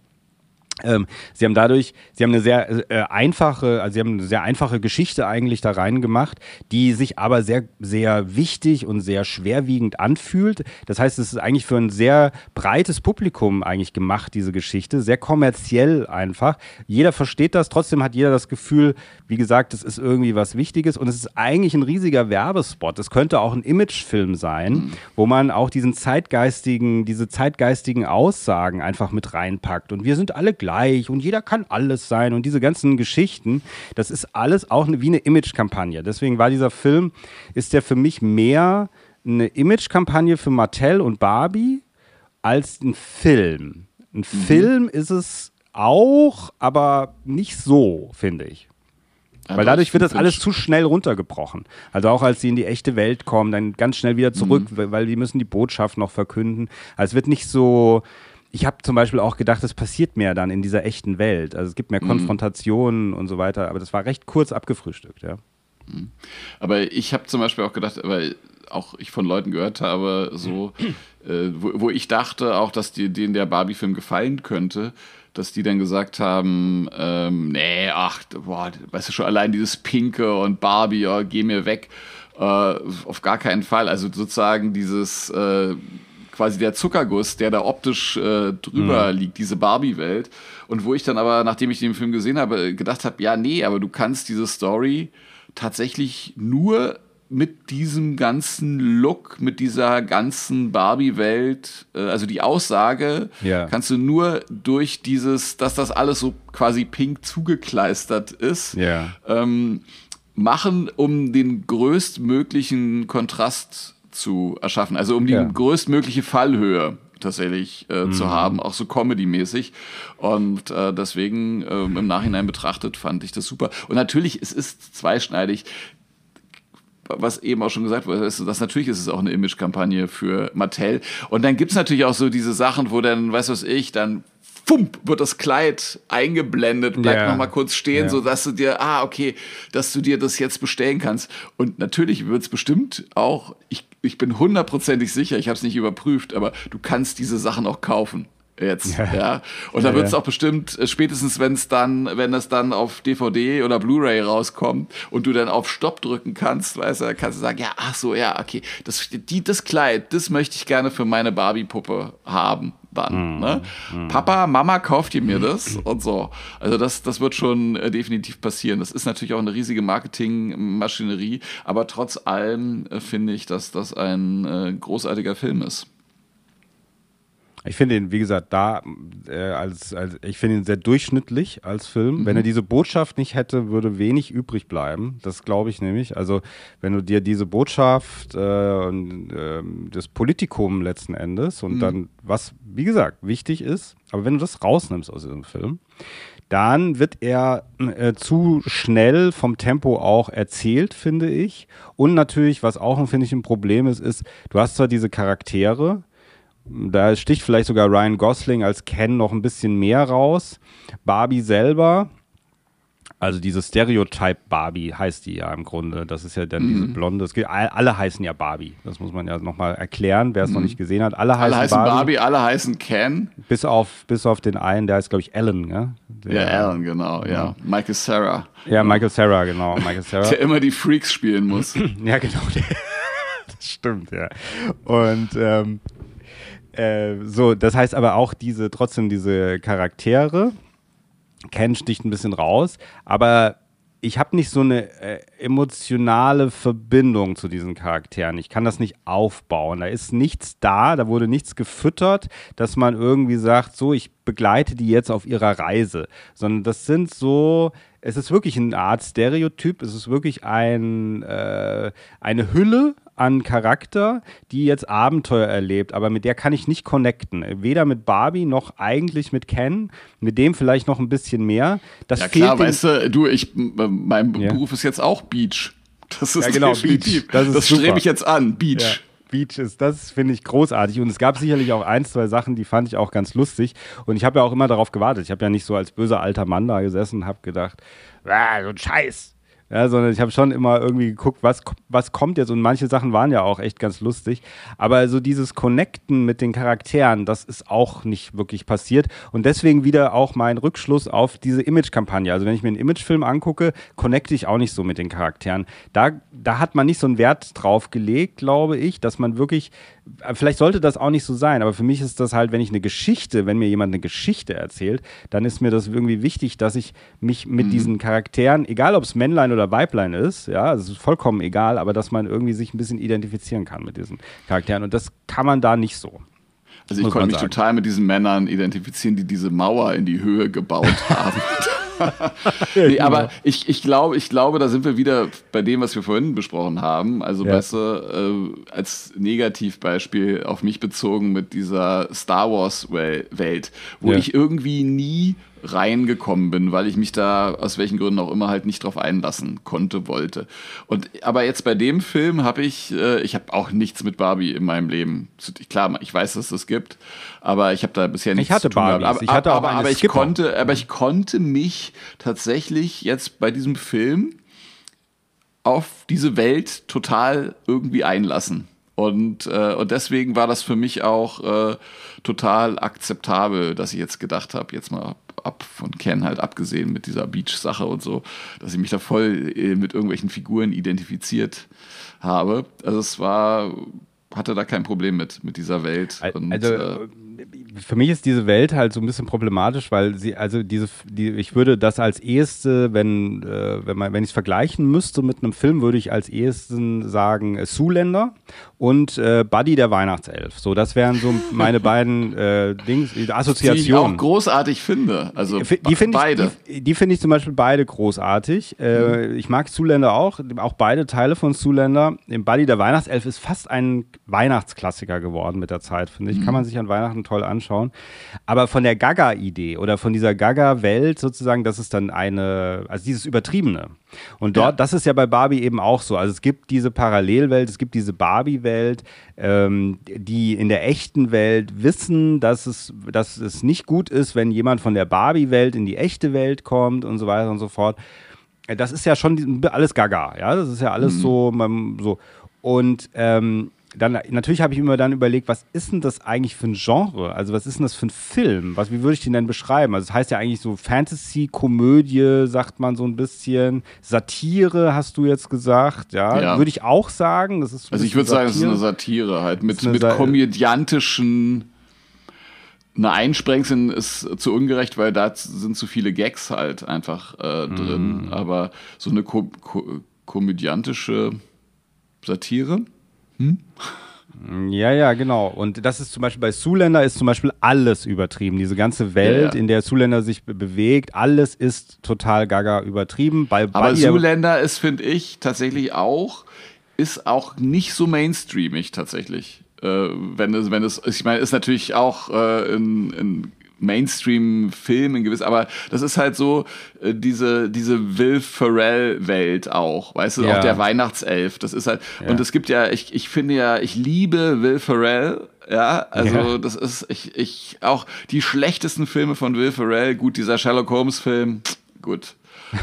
Ähm, sie haben dadurch, sie haben eine sehr äh, einfache, also sie haben eine sehr einfache Geschichte eigentlich da reingemacht, die sich aber sehr, sehr wichtig und sehr schwerwiegend anfühlt. Das heißt, es ist eigentlich für ein sehr breites Publikum eigentlich gemacht, diese Geschichte, sehr kommerziell einfach. Jeder versteht das, trotzdem hat jeder das Gefühl, wie gesagt, es ist irgendwie was Wichtiges und es ist eigentlich ein riesiger Werbespot. Es könnte auch ein Imagefilm sein, wo man auch diesen zeitgeistigen, diese zeitgeistigen Aussagen einfach mit reinpackt. Und wir sind alle gleich und jeder kann alles sein und diese ganzen Geschichten, das ist alles auch wie eine Imagekampagne. Deswegen war dieser Film, ist der für mich mehr eine Imagekampagne für Mattel und Barbie als ein Film. Ein Film ist es auch, aber nicht so, finde ich. Ja, Weil doch, dadurch wird das alles zu schnell runtergebrochen. Also auch als sie in die echte Welt kommen, dann ganz schnell wieder zurück, Mhm. weil- weil die müssen die Botschaft noch verkünden. Also es wird nicht so. Ich habe zum Beispiel auch gedacht, es passiert mehr dann in dieser echten Welt. Also es gibt mehr Mhm. Konfrontationen und so weiter. Aber das war recht kurz abgefrühstückt, ja. Aber ich habe zum Beispiel auch gedacht, weil auch ich von Leuten gehört habe, so, äh, wo, wo ich dachte auch, dass die, denen der Barbie-Film gefallen könnte, dass die dann gesagt haben, ähm, nee, ach, boah, weißt du schon, allein dieses Pinke und Barbie, oh, geh mir weg. Äh, auf gar keinen Fall. Also sozusagen dieses äh, quasi der Zuckerguss, der da optisch äh, drüber liegt, diese Barbie-Welt. Und wo ich dann aber, nachdem ich den Film gesehen habe, gedacht habe, ja, nee, aber du kannst diese Story tatsächlich nur mit diesem ganzen Look, mit dieser ganzen Barbie-Welt, äh, also die Aussage, Ja. kannst du nur durch dieses, dass das alles so quasi pink zugekleistert ist, Ja. ähm, machen, um den größtmöglichen Kontrast zu erschaffen. Also um die Ja. größtmögliche Fallhöhe tatsächlich äh, Mhm. zu haben, auch so comedy-mäßig. Und äh, deswegen ähm, im Nachhinein betrachtet fand ich das super. Und natürlich, es ist zweischneidig was eben auch schon gesagt wurde, ist, dass natürlich ist es auch eine Image-Kampagne für Mattel. Und dann gibt's natürlich auch so diese Sachen, wo dann, weiß was ich, dann fump, wird das Kleid eingeblendet, bleibt Ja. noch mal kurz stehen, Ja. so dass du dir, ah, okay, dass du dir das jetzt bestellen kannst. Und natürlich wird's bestimmt auch, ich, ich bin hundertprozentig sicher, ich habe es nicht überprüft, aber du kannst diese Sachen auch kaufen. Jetzt, ja. Ja. Und da Ja, wird's ja. auch bestimmt, äh, spätestens wenn es dann, wenn es dann auf DVD oder Blu-ray rauskommt und du dann auf Stopp drücken kannst, weißt du, kannst du sagen, ja, ach so, ja, okay, das, die, das Kleid, das möchte ich gerne für meine Barbie-Puppe haben. Dann, ne? Papa, Mama, kauft ihr mir das und so. Also das, das wird schon äh, definitiv passieren. Das ist natürlich auch eine riesige Marketingmaschinerie, aber trotz allem äh, finde ich, dass das ein äh, großartiger Film ist. Ich finde ihn, wie gesagt, da äh, als, als ich finde ihn sehr durchschnittlich als Film. Mhm. Wenn er diese Botschaft nicht hätte, würde wenig übrig bleiben. Das glaube ich nämlich. Also wenn du dir diese Botschaft äh, und äh, das Politikum letzten Endes und mhm. dann was, wie gesagt, wichtig ist, aber wenn du das rausnimmst aus diesem Film, dann wird er äh, zu schnell vom Tempo auch erzählt, finde ich. Und natürlich, was auch, finde ich, ein Problem ist, ist, du hast zwar diese Charaktere, da sticht vielleicht sogar Ryan Gosling als Ken noch ein bisschen mehr raus. Barbie selber, also diese Stereotype Barbie heißt die ja im Grunde. Das ist ja dann mhm. diese blonde. Gibt, alle heißen ja Barbie. Das muss man ja nochmal erklären, wer es mhm. noch nicht gesehen hat. Alle, alle heißen, Barbie, Barbie, alle heißen Ken. Bis auf, bis auf den einen, der heißt, glaube ich, Alan. Ja, der, ja Alan, genau. Ja. ja. Michael Sarah. Ja, Michael Sarah, genau. Michael Sarah. der immer die Freaks spielen muss. ja, genau. das stimmt, ja. Und ähm, äh, so, das heißt aber auch diese, trotzdem diese Charaktere. Ken sticht ein bisschen raus, aber ich habe nicht so eine äh, emotionale Verbindung zu diesen Charakteren. Ich kann das nicht aufbauen. Da ist nichts da, da wurde nichts gefüttert, dass man irgendwie sagt, so, ich begleite die jetzt auf ihrer Reise. Sondern das sind so, es ist wirklich eine Art Stereotyp, es ist wirklich ein, äh, eine Hülle an Charakter, die jetzt Abenteuer erlebt, aber mit der kann ich nicht connecten. Weder mit Barbie noch eigentlich mit Ken, mit dem vielleicht noch ein bisschen mehr. Das ja klar, weißt du, du, ich, mein ja. Beruf ist jetzt auch Beach. Das ist ja, genau, Beach. Das, das strebe ich jetzt an, Beach. Ja. Beach ist, das finde ich großartig. Und es gab sicherlich auch ein, zwei Sachen, die fand ich auch ganz lustig. Und ich habe ja auch immer darauf gewartet. Ich habe ja nicht so als böser alter Mann da gesessen und habe gedacht, ah, so ein Scheiß. Ja, sondern ich habe schon immer irgendwie geguckt, was, was kommt jetzt. Und manche Sachen waren ja auch echt ganz lustig. Aber so dieses Connecten mit den Charakteren, das ist auch nicht wirklich passiert. Und deswegen wieder auch mein Rückschluss auf diese Image-Kampagne. Also wenn ich mir einen Imagefilm angucke, connecte ich auch nicht so mit den Charakteren. Da, da hat man nicht so einen Wert drauf gelegt, glaube ich, dass man wirklich vielleicht sollte das auch nicht so sein, aber für mich ist das halt, wenn ich eine Geschichte, wenn mir jemand eine Geschichte erzählt, dann ist mir das irgendwie wichtig, dass ich mich mit mhm. diesen Charakteren, egal ob es Männlein oder Weiblein ist, ja, es ist vollkommen egal, aber dass man irgendwie sich ein bisschen identifizieren kann mit diesen Charakteren und das kann man da nicht so. Also ich konnte mich sagen. total mit diesen Männern identifizieren, die diese Mauer in die Höhe gebaut haben. nee, aber genau. ich, ich, glaube, ich glaube, da sind wir wieder bei dem, was wir vorhin besprochen haben. Also ja. besser äh, als Negativbeispiel auf mich bezogen mit dieser Star Wars-Welt, wo ja. ich irgendwie nie reingekommen bin, weil ich mich da aus welchen Gründen auch immer halt nicht drauf einlassen konnte, wollte. Und aber jetzt bei dem Film habe ich, äh, ich habe auch nichts mit Barbie in meinem Leben. Klar, ich weiß, dass es das gibt, aber ich habe da bisher nichts ich hatte zu tun Barbies. Aber, ich hatte aber, aber ich konnte, aber ich konnte mich tatsächlich jetzt bei diesem Film auf diese Welt total irgendwie einlassen. Und, äh, und deswegen war das für mich auch äh, total akzeptabel, dass ich jetzt gedacht habe, jetzt mal ab von Ken halt abgesehen mit dieser Beach-Sache und so, dass ich mich da voll äh, mit irgendwelchen Figuren identifiziert habe. Also es war, hatte da kein Problem mit, mit dieser Welt. Und, also äh, für mich ist diese Welt halt so ein bisschen problematisch, weil sie, also diese, die, ich würde das als eheste, wenn, äh, wenn man, wenn ich es vergleichen müsste mit einem Film, würde ich als ehesten sagen äh, Zuländer und äh, Buddy der Weihnachtself. So, das wären so meine beiden äh, Dings, Assoziationen. Die ich auch großartig finde. Also die, die find beide. Ich, die, die finde ich zum Beispiel beide großartig. Äh, mhm. Ich mag Zuländer auch, auch beide Teile von Zuländer. Im Buddy der Weihnachtself ist fast ein Weihnachtsklassiker geworden mit der Zeit, finde ich. Mhm. Kann man sich an Weihnachten toll anschauen. Aber von der Gaga-Idee oder von dieser Gaga-Welt sozusagen, das ist dann eine, also dieses Übertriebene. Und dort, ja. das ist ja bei Barbie eben auch so. Also es gibt diese Parallelwelt, es gibt diese Barbie-Welt, ähm, die in der echten Welt wissen, dass es, dass es nicht gut ist, wenn jemand von der Barbie-Welt in die echte Welt kommt und so weiter und so fort. Das ist ja schon alles Gaga, ja. Das ist ja alles mhm. so, so. Und ähm, dann natürlich habe ich mir dann überlegt, was ist denn das eigentlich für ein Genre? Also was ist denn das für ein Film? Was, wie würde ich den denn beschreiben? Also es das heißt ja eigentlich so Fantasy, Komödie, sagt man so ein bisschen. Satire, hast du jetzt gesagt, ja. ja. Würde ich auch sagen. Das ist also ich würde sagen, es ist eine Satire halt mit, mit Sa komödiantischen eine Einsprengsel ist zu ungerecht, weil da sind zu viele Gags halt einfach äh, drin. Mhm. Aber so eine ko ko komödiantische Satire hm? Ja, ja, genau. Und das ist zum Beispiel bei Zuländer ist zum Beispiel alles übertrieben. Diese ganze Welt, Ja, ja. in der Zuländer sich be bewegt, alles ist total gaga übertrieben. Bei, Aber bei Zoolander ist, finde ich, tatsächlich auch, ist auch nicht so mainstreamig tatsächlich. Äh, wenn es, wenn es, ich meine, ist natürlich auch äh, in, in Mainstream-Film in gewiss, aber das ist halt so äh, diese, diese Will Ferrell-Welt auch, weißt du, Ja. auch der Weihnachtself, das ist halt, und es gibt ja, ich, ich finde ja, ich liebe Will Ferrell, ja, also Ja. das ist, ich, ich, auch die schlechtesten Filme von Will Ferrell, gut, dieser Sherlock Holmes-Film, gut,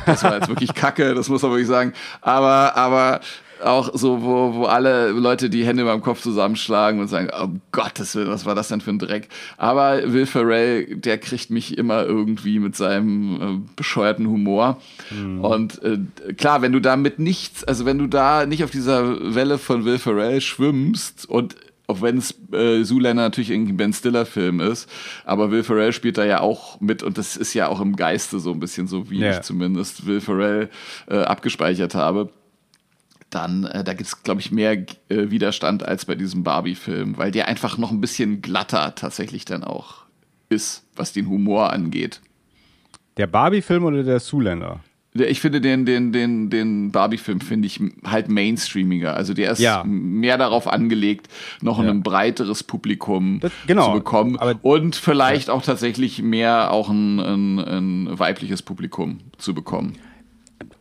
das war jetzt wirklich kacke, das muss man wirklich sagen. Aber, aber auch so, wo, wo alle Leute die Hände beim Kopf zusammenschlagen und sagen, um Gottes Willen, was war das denn für ein Dreck? Aber Will Ferrell, der kriegt mich immer irgendwie mit seinem äh, bescheuerten Humor. Und äh, klar, wenn du damit nichts, also wenn du da nicht auf dieser Welle von Will Ferrell schwimmst und auch wenn es äh, Zoolander natürlich irgendwie ein Ben Stiller-Film ist, aber Will Ferrell spielt da ja auch mit und das ist ja auch im Geiste so ein bisschen so, wie Ja. ich zumindest Will Ferrell äh, abgespeichert habe. Dann, äh, da gibt es, glaube ich, mehr äh, Widerstand als bei diesem Barbie-Film, weil der einfach noch ein bisschen glatter tatsächlich dann auch ist, was den Humor angeht. der Barbie-Film oder der Zuländer? Der- Ich finde den, den, den, den Barbie-Film finde ich halt mainstreamiger. Also der ist Ja. mehr darauf angelegt, noch ein breiteres Publikum Das- genau. zu bekommen Aber- und vielleicht auch tatsächlich mehr auch ein, ein, ein weibliches Publikum zu bekommen.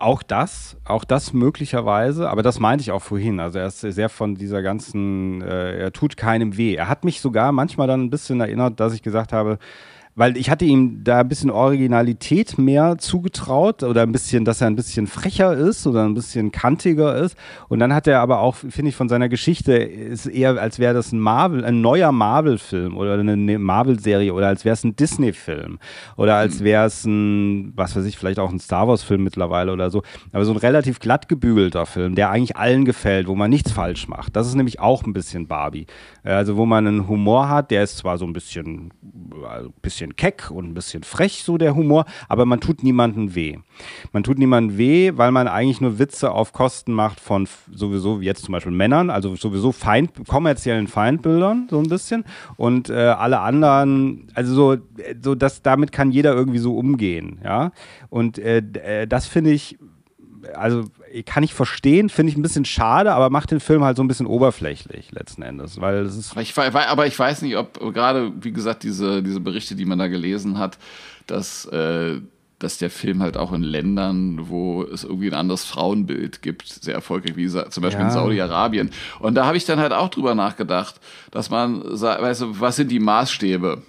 Auch das, auch das möglicherweise, aber das meinte ich auch vorhin. Also er ist sehr von dieser ganzen, äh, er tut keinem weh. Er hat mich sogar manchmal dann ein bisschen erinnert, dass ich gesagt habe, weil ich hatte ihm da ein bisschen Originalität mehr zugetraut oder ein bisschen, dass er ein bisschen frecher ist oder ein bisschen kantiger ist. Und dann hat er aber auch, finde ich, von seiner Geschichte ist eher, als wäre das ein Marvel, ein neuer Marvel-Film oder eine eine Marvel-Serie oder als wäre es ein Disney-Film oder als wäre es ein, was weiß ich, vielleicht auch ein Star Wars-Film mittlerweile oder so. Aber so ein relativ glatt gebügelter Film, der eigentlich allen gefällt, wo man nichts falsch macht. Das ist nämlich auch ein bisschen Barbie. Äh, Also wo man einen Humor hat, der ist zwar so ein bisschen, äh, bisschen keck und ein bisschen frech, so der Humor, aber man tut niemandem weh. Man tut niemandem weh, weil man eigentlich nur Witze auf Kosten macht von sowieso, wie jetzt zum Beispiel Männern, also sowieso Feind, kommerziellen Feindbildern, so ein bisschen. Und äh, alle anderen, also so, äh, so dass damit kann jeder irgendwie so umgehen, ja. Und äh, äh, das finde ich, also kann ich verstehen, finde ich ein bisschen schade, aber macht den Film halt so ein bisschen oberflächlich letzten Endes, weil es ist Aber ich, aber ich weiß nicht, ob gerade, wie gesagt, diese, diese Berichte, die man da gelesen hat, dass, äh, dass der Film halt auch in Ländern, wo es irgendwie ein anderes Frauenbild gibt, sehr erfolgreich, wie zum Beispiel in Ja. Saudi-Arabien. Und da habe ich dann halt auch drüber nachgedacht, dass man, weißt du, was sind die Maßstäbe?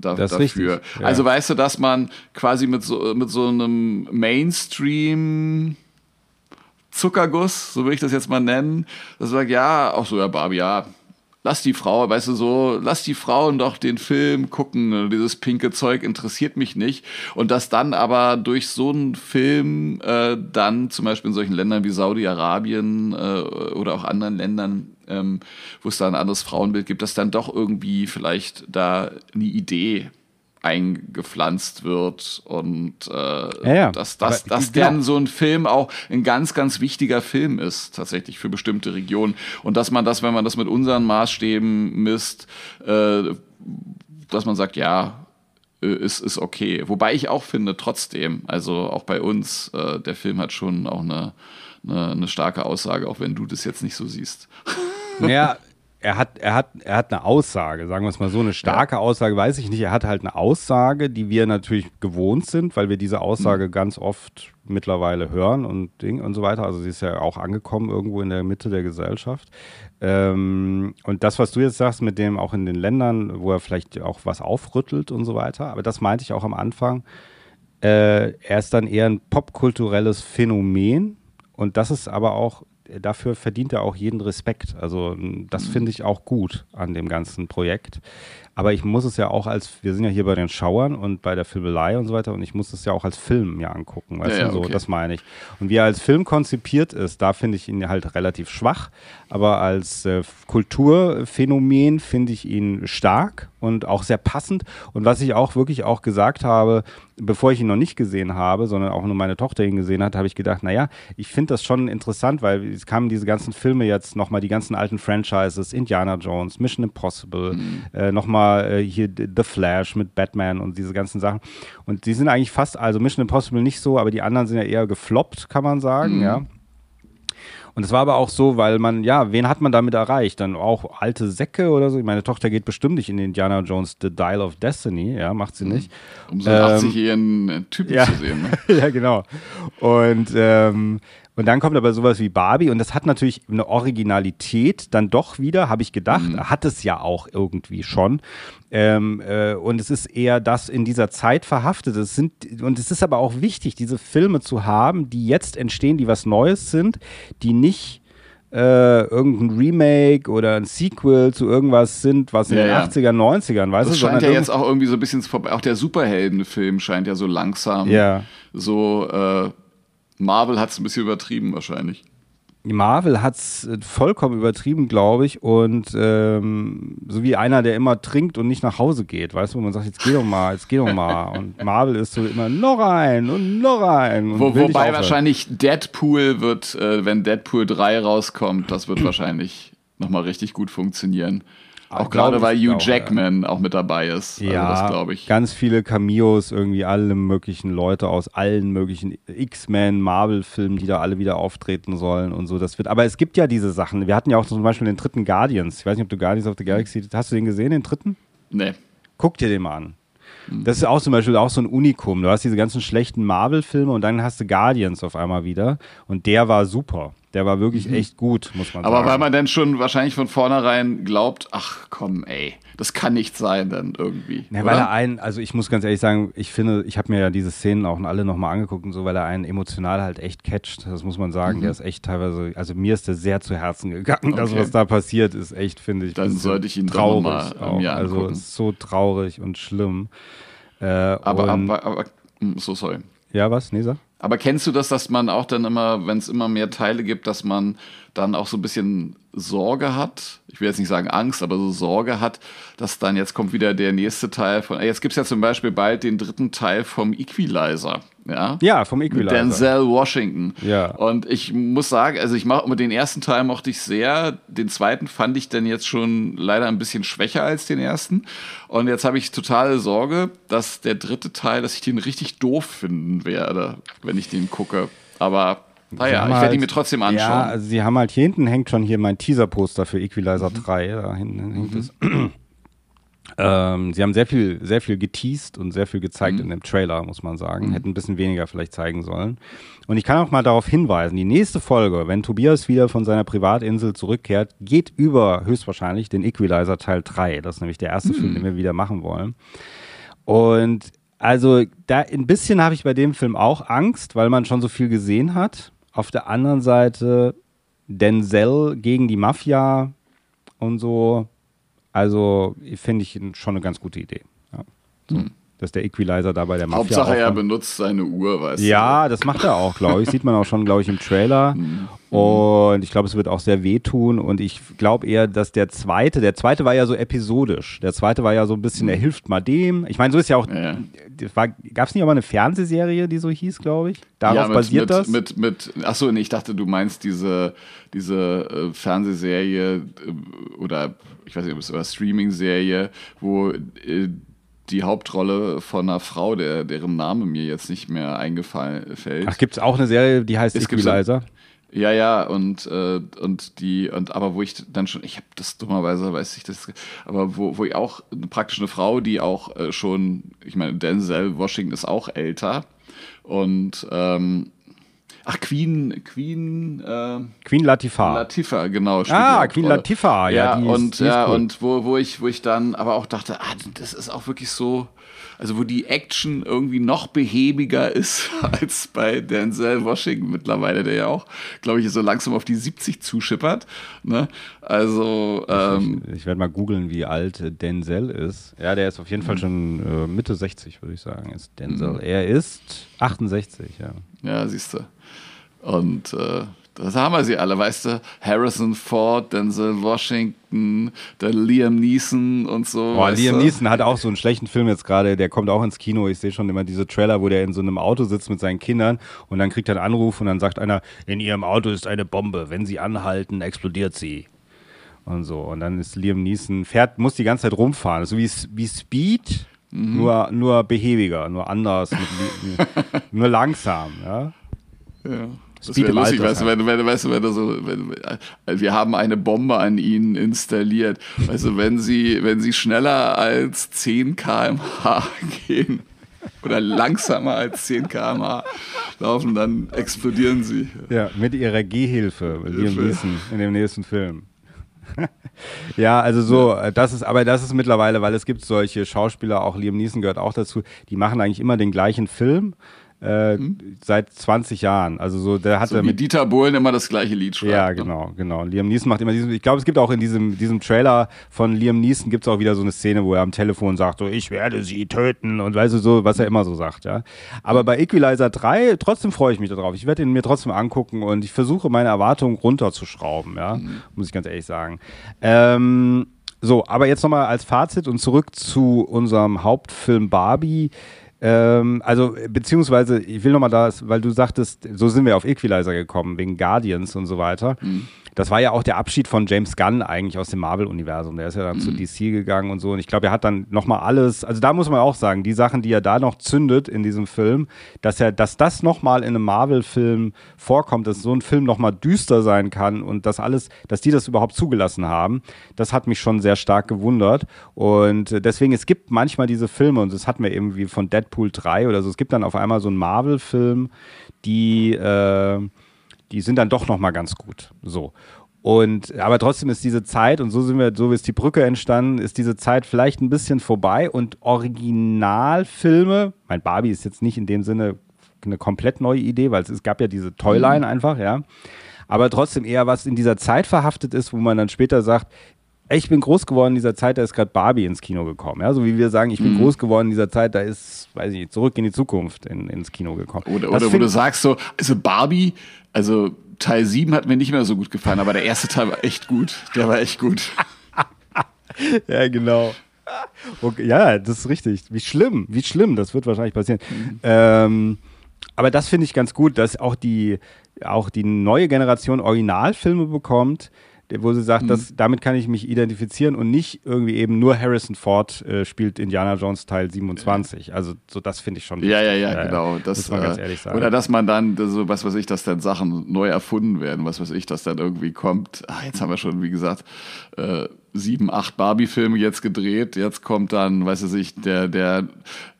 Da, dafür. richtig, ja. Also weißt du, dass man quasi mit so, mit so einem Mainstream Zuckerguss, so will ich das jetzt mal nennen, das sagt, ja, auch so, ja, Barbie, ja, lass die Frau, weißt du so, lass die Frauen doch den Film gucken, dieses pinke Zeug interessiert mich nicht. Und dass dann aber durch so einen Film äh, dann zum Beispiel in solchen Ländern wie Saudi-Arabien äh, oder auch anderen Ländern, ähm, wo es da ein anderes Frauenbild gibt, dass dann doch irgendwie vielleicht da eine Idee eingepflanzt wird und äh, Ja, ja. dass, dass, Aber dass genau. dann so ein Film auch ein ganz, ganz wichtiger Film ist, tatsächlich für bestimmte Regionen. Und dass man das, wenn man das mit unseren Maßstäben misst, äh, dass man sagt, ja, äh, ist, ist okay. Wobei ich auch finde, trotzdem, also auch bei uns, äh, der Film hat schon auch eine, eine, eine starke Aussage, auch wenn du das jetzt nicht so siehst. Naja, er hat, er, hat, er hat eine Aussage, sagen wir es mal so, eine starke Aussage, weiß ich nicht. Er hat halt eine Aussage, die wir natürlich gewohnt sind, weil wir diese Aussage ganz oft mittlerweile hören und Ding und so weiter. Also sie ist ja auch angekommen irgendwo in der Mitte der Gesellschaft. Ähm, und das, was du jetzt sagst, mit dem auch in den Ländern, wo er vielleicht auch was aufrüttelt und so weiter, aber das meinte ich auch am Anfang. Äh, er ist dann eher ein popkulturelles Phänomen und das ist aber auch, dafür verdient er auch jeden Respekt. Also das finde ich auch gut an dem ganzen Projekt. Aber ich muss es ja auch als, wir sind ja hier bei den Schauern und bei der Filmelei und so weiter und ich muss es ja auch als Film mir angucken, weißt Ja, du, so, okay. das meine ich. Und wie er als Film konzipiert ist, da finde ich ihn halt relativ schwach, aber als äh, Kulturphänomen finde ich ihn stark und auch sehr passend. Und was ich auch wirklich auch gesagt habe, bevor ich ihn noch nicht gesehen habe, sondern auch nur meine Tochter ihn gesehen hat, habe ich gedacht, naja, ich finde das schon interessant, weil es kamen diese ganzen Filme jetzt nochmal, die ganzen alten Franchises, Indiana Jones, Mission Impossible, mhm. äh, nochmal äh, hier The Flash mit Batman und diese ganzen Sachen. Und die sind eigentlich fast, also Mission Impossible nicht so, aber die anderen sind ja eher gefloppt, kann man sagen, mhm. ja. Und es war aber auch so, weil man, ja, wen hat man damit erreicht? Dann auch alte Säcke oder so. Meine Tochter geht bestimmt nicht in Indiana Jones The Dial of Destiny, ja, macht sie mhm. nicht. Um so einen ähm, 80-jährigen Typen ja. zu sehen. Ne? ja, genau. Und ähm, und dann kommt aber sowas wie Barbie und das hat natürlich eine Originalität dann doch wieder, habe ich gedacht, mhm. hat es ja auch irgendwie schon. Ähm, äh, und es ist eher das in dieser Zeit verhaftet. Es sind, und es ist aber auch wichtig, diese Filme zu haben, die jetzt entstehen, die was Neues sind, die nicht äh, irgendein Remake oder ein Sequel zu irgendwas sind, was in ja, den ja. 80ern, 90ern, weißt das du? Das scheint ja jetzt auch irgendwie so ein bisschen vorbei. Auch der Superheldenfilm scheint ja so langsam ja. so äh, Marvel hat es ein bisschen übertrieben wahrscheinlich. Marvel hat es äh, vollkommen übertrieben, glaube ich. Und ähm, so wie einer, der immer trinkt und nicht nach Hause geht, weißt du, wo man sagt, jetzt geh doch mal, jetzt geh doch mal. Und Marvel ist so immer noch ein und noch ein. Wo, wobei wahrscheinlich Deadpool wird, äh, wenn Deadpool 3 rauskommt, das wird wahrscheinlich nochmal richtig gut funktionieren. Auch gerade weil Hugh Jackman ja. auch mit dabei ist. Also ja, also glaube ich. Ganz viele Cameos, irgendwie alle möglichen Leute aus allen möglichen X-Men, Marvel-Filmen, die da alle wieder auftreten sollen und so. Das wird, aber es gibt ja diese Sachen. Wir hatten ja auch zum Beispiel den dritten Guardians. Ich weiß nicht, ob du Guardians of the Galaxy, hast du den gesehen, den dritten? Nee. Guck dir den mal an. Das ist auch zum Beispiel auch so ein Unikum. Du hast diese ganzen schlechten Marvel-Filme und dann hast du Guardians auf einmal wieder. Und der war super. Der war wirklich mhm. echt gut, muss man Aber sagen. Aber weil man dann schon wahrscheinlich von vornherein glaubt, ach komm, ey, das kann nicht sein dann irgendwie. Ja, weil er einen, also ich muss ganz ehrlich sagen, ich finde, ich habe mir ja diese Szenen auch alle nochmal angeguckt und so, weil er einen emotional halt echt catcht. Das muss man sagen. Mhm. Der ist echt teilweise, also mir ist der sehr zu Herzen gegangen. Okay. Das, was da passiert, ist echt, finde ich. Dann sollte ich ihn traurig mal mir Also ist so traurig und schlimm. Äh, aber, und aber, aber, hm, so sorry. Ja, was, Nisa? Aber kennst du das, dass man auch dann immer, wenn es immer mehr Teile gibt, dass man dann auch so ein bisschen Sorge hat, ich will jetzt nicht sagen Angst, aber so Sorge hat, dass dann jetzt kommt wieder der nächste Teil von, jetzt gibt es ja zum Beispiel bald den dritten Teil vom Equalizer. Ja, ja vom Equalizer. Denzel Washington. Ja. Und ich muss sagen, also ich mache den ersten Teil mochte ich sehr, den zweiten fand ich dann jetzt schon leider ein bisschen schwächer als den ersten. Und jetzt habe ich totale Sorge, dass der dritte Teil, dass ich den richtig doof finden werde, wenn ich den gucke. Aber naja, ich werde halt, ihn mir trotzdem anschauen. Ja, also sie haben halt hier hinten hängt schon hier mein Teaser-Poster für Equalizer mhm. 3. Da hinten hängt mhm. es. ähm, sie haben sehr viel, sehr viel geteased und sehr viel gezeigt mhm. in dem Trailer, muss man sagen. Mhm. Hätten ein bisschen weniger vielleicht zeigen sollen. Und ich kann auch mal darauf hinweisen, die nächste Folge, wenn Tobias wieder von seiner Privatinsel zurückkehrt, geht über höchstwahrscheinlich den Equalizer Teil 3. Das ist nämlich der erste Film, mhm. den wir wieder machen wollen. Und also da ein bisschen habe ich bei dem Film auch Angst, weil man schon so viel gesehen hat. Auf der anderen Seite Denzel gegen die Mafia und so. Also finde ich schon eine ganz gute Idee. Ja. So. Hm. Dass der Equalizer da bei der Mafia. Hauptsache, er benutzt seine Uhr, weißt ja, du. Ja, das macht er auch, glaube ich. Sieht man auch schon, glaube ich, im Trailer. Hm. Und ich glaube, es wird auch sehr wehtun. Und ich glaube eher, dass der zweite, der zweite war ja so episodisch. Der zweite war ja so ein bisschen, er mhm. hilft mal dem. Ich meine, so ist ja auch, ja. gab es nicht aber eine Fernsehserie, die so hieß, glaube ich? Darauf ja, mit, basiert mit, das? Mit, mit, achso, nee, ich dachte, du meinst diese, diese äh, Fernsehserie äh, oder ich weiß nicht, ob es war Streaming-Serie, wo äh, die Hauptrolle von einer Frau, der, deren Name mir jetzt nicht mehr eingefallen fällt. Ach, gibt es auch eine Serie, die heißt Equalizer? Ja, ja, und, äh, und die, und aber wo ich dann schon, ich habe das dummerweise, weiß ich das, aber wo, wo ich auch praktisch eine Frau, die auch äh, schon, ich meine, Denzel Washington ist auch älter und ähm, Ach, Queen, Queen, äh, Queen Latifah. Latifah, genau. Ah, Queen Latifah, ja. ja und ist, ja, cool. und wo, wo ich, wo ich dann aber auch dachte, ah, das ist auch wirklich so, also wo die Action irgendwie noch behäbiger ist als bei Denzel Washington mittlerweile, der ja auch, glaube ich, so langsam auf die 70 zuschippert. Ne? Also ähm, ich, ich werde mal googeln, wie alt Denzel ist. Ja, der ist auf jeden Fall mhm. schon äh, Mitte 60, würde ich sagen, ist Denzel. Mhm. Er ist 68, ja. Ja, siehst du. Und äh, Das haben wir sie alle, weißt du? Harrison Ford, Denzel Washington, der Liam Neeson und so. Boah, Liam du? Neeson hat auch so einen schlechten Film jetzt gerade, der kommt auch ins Kino. Ich sehe schon immer diese Trailer, wo der in so einem Auto sitzt mit seinen Kindern und dann kriegt er einen Anruf und dann sagt einer, in ihrem Auto ist eine Bombe. Wenn sie anhalten, explodiert sie. Und so. Und dann ist Liam Neeson, fährt, muss die ganze Zeit rumfahren. So wie, wie Speed, Mhm. nur, nur behäbiger, nur anders, mit, nur langsam. Ja? Ja. Das Speed wäre lustig, Alter weißt du, wenn, wenn, weißt du, wenn du so, wenn, wir haben eine Bombe an ihnen installiert. Weißt du, wenn sie, wenn sie schneller als 10 km/h gehen oder langsamer als 10 km/h laufen, dann explodieren sie. Ja, mit ihrer Gehhilfe, mit Liam Hilfe. Neeson in dem nächsten Film. ja, also so, das ist, aber das ist mittlerweile, weil es gibt solche Schauspieler, auch Liam Neeson gehört auch dazu, die machen eigentlich immer den gleichen Film äh, seit 20 Jahren. Also so, der hat Mhm. So wie mit Dieter Bohlen immer das gleiche Lied schreibt. ja, ne? genau, genau. Liam Neeson macht immer diesen, ich glaube, es gibt auch in diesem, diesem Trailer von Liam Neeson gibt es auch wieder so eine Szene, wo er am Telefon sagt, so, ich werde sie töten und weißt du so, was er immer so sagt, ja. Aber bei Equalizer 3, trotzdem freue ich mich darauf. Ich werde ihn mir trotzdem angucken und ich versuche meine Erwartungen runterzuschrauben, ja, muss ich ganz ehrlich sagen. Ähm, so, aber jetzt nochmal als Fazit und zurück zu unserem Hauptfilm Barbie. Ähm, also, beziehungsweise, ich will nochmal das, weil du sagtest, so sind wir auf Equalizer gekommen, wegen Guardians und so weiter. Das war ja auch der Abschied von James Gunn eigentlich aus dem Marvel-Universum. Der ist ja dann zu DC gegangen und so. Und ich glaube, er hat dann nochmal alles, also da muss man auch sagen, die Sachen, die er da noch zündet in diesem Film, dass er, dass das nochmal in einem Marvel-Film vorkommt, dass so ein Film nochmal düster sein kann und das alles, dass die das überhaupt zugelassen haben, das hat mich schon sehr stark gewundert. Und deswegen, es gibt manchmal diese Filme, und das hatten wir eben wie von Deadpool 3 oder so, es gibt dann auf einmal so einen Marvel-Film, die, äh, die sind dann doch nochmal ganz gut. So. Und aber trotzdem ist diese Zeit, und so sind wir, so ist die Brücke entstanden, ist diese Zeit vielleicht ein bisschen vorbei und Originalfilme, mein Barbie ist jetzt nicht in dem Sinne eine komplett neue Idee, weil es, es gab ja diese Toyline einfach, ja. Aber trotzdem eher was in dieser Zeit verhaftet ist, wo man dann später sagt, ich bin groß geworden in dieser Zeit, da ist gerade Barbie ins Kino gekommen. Ja, so wie wir sagen, ich bin groß geworden in dieser Zeit, da ist, weiß ich nicht, zurück in die Zukunft in, ins Kino gekommen. Oder, oder wo du sagst so, also Barbie, also Teil 7 hat mir nicht mehr so gut gefallen, aber der erste Teil war echt gut. Der war echt gut. Ja, genau. Okay, ja, das ist richtig. Wie schlimm, wie schlimm, das wird wahrscheinlich passieren. Ähm, aber das finde ich ganz gut, dass auch die, auch die neue Generation Originalfilme bekommt, wo sie sagt, das, damit kann ich mich identifizieren und nicht irgendwie eben nur Harrison Ford äh, spielt Indiana Jones Teil 27. Also so das finde ich schon Ja, ja, ja, genau. Das, muss man ganz äh, ehrlich sagen. Oder dass man dann, so, was weiß ich, dass dann Sachen neu erfunden werden, was weiß ich, dass dann irgendwie kommt. Ah, jetzt haben wir schon, wie gesagt, äh, sieben, acht Barbie-Filme jetzt gedreht. Jetzt kommt dann, weiß ich nicht, der, der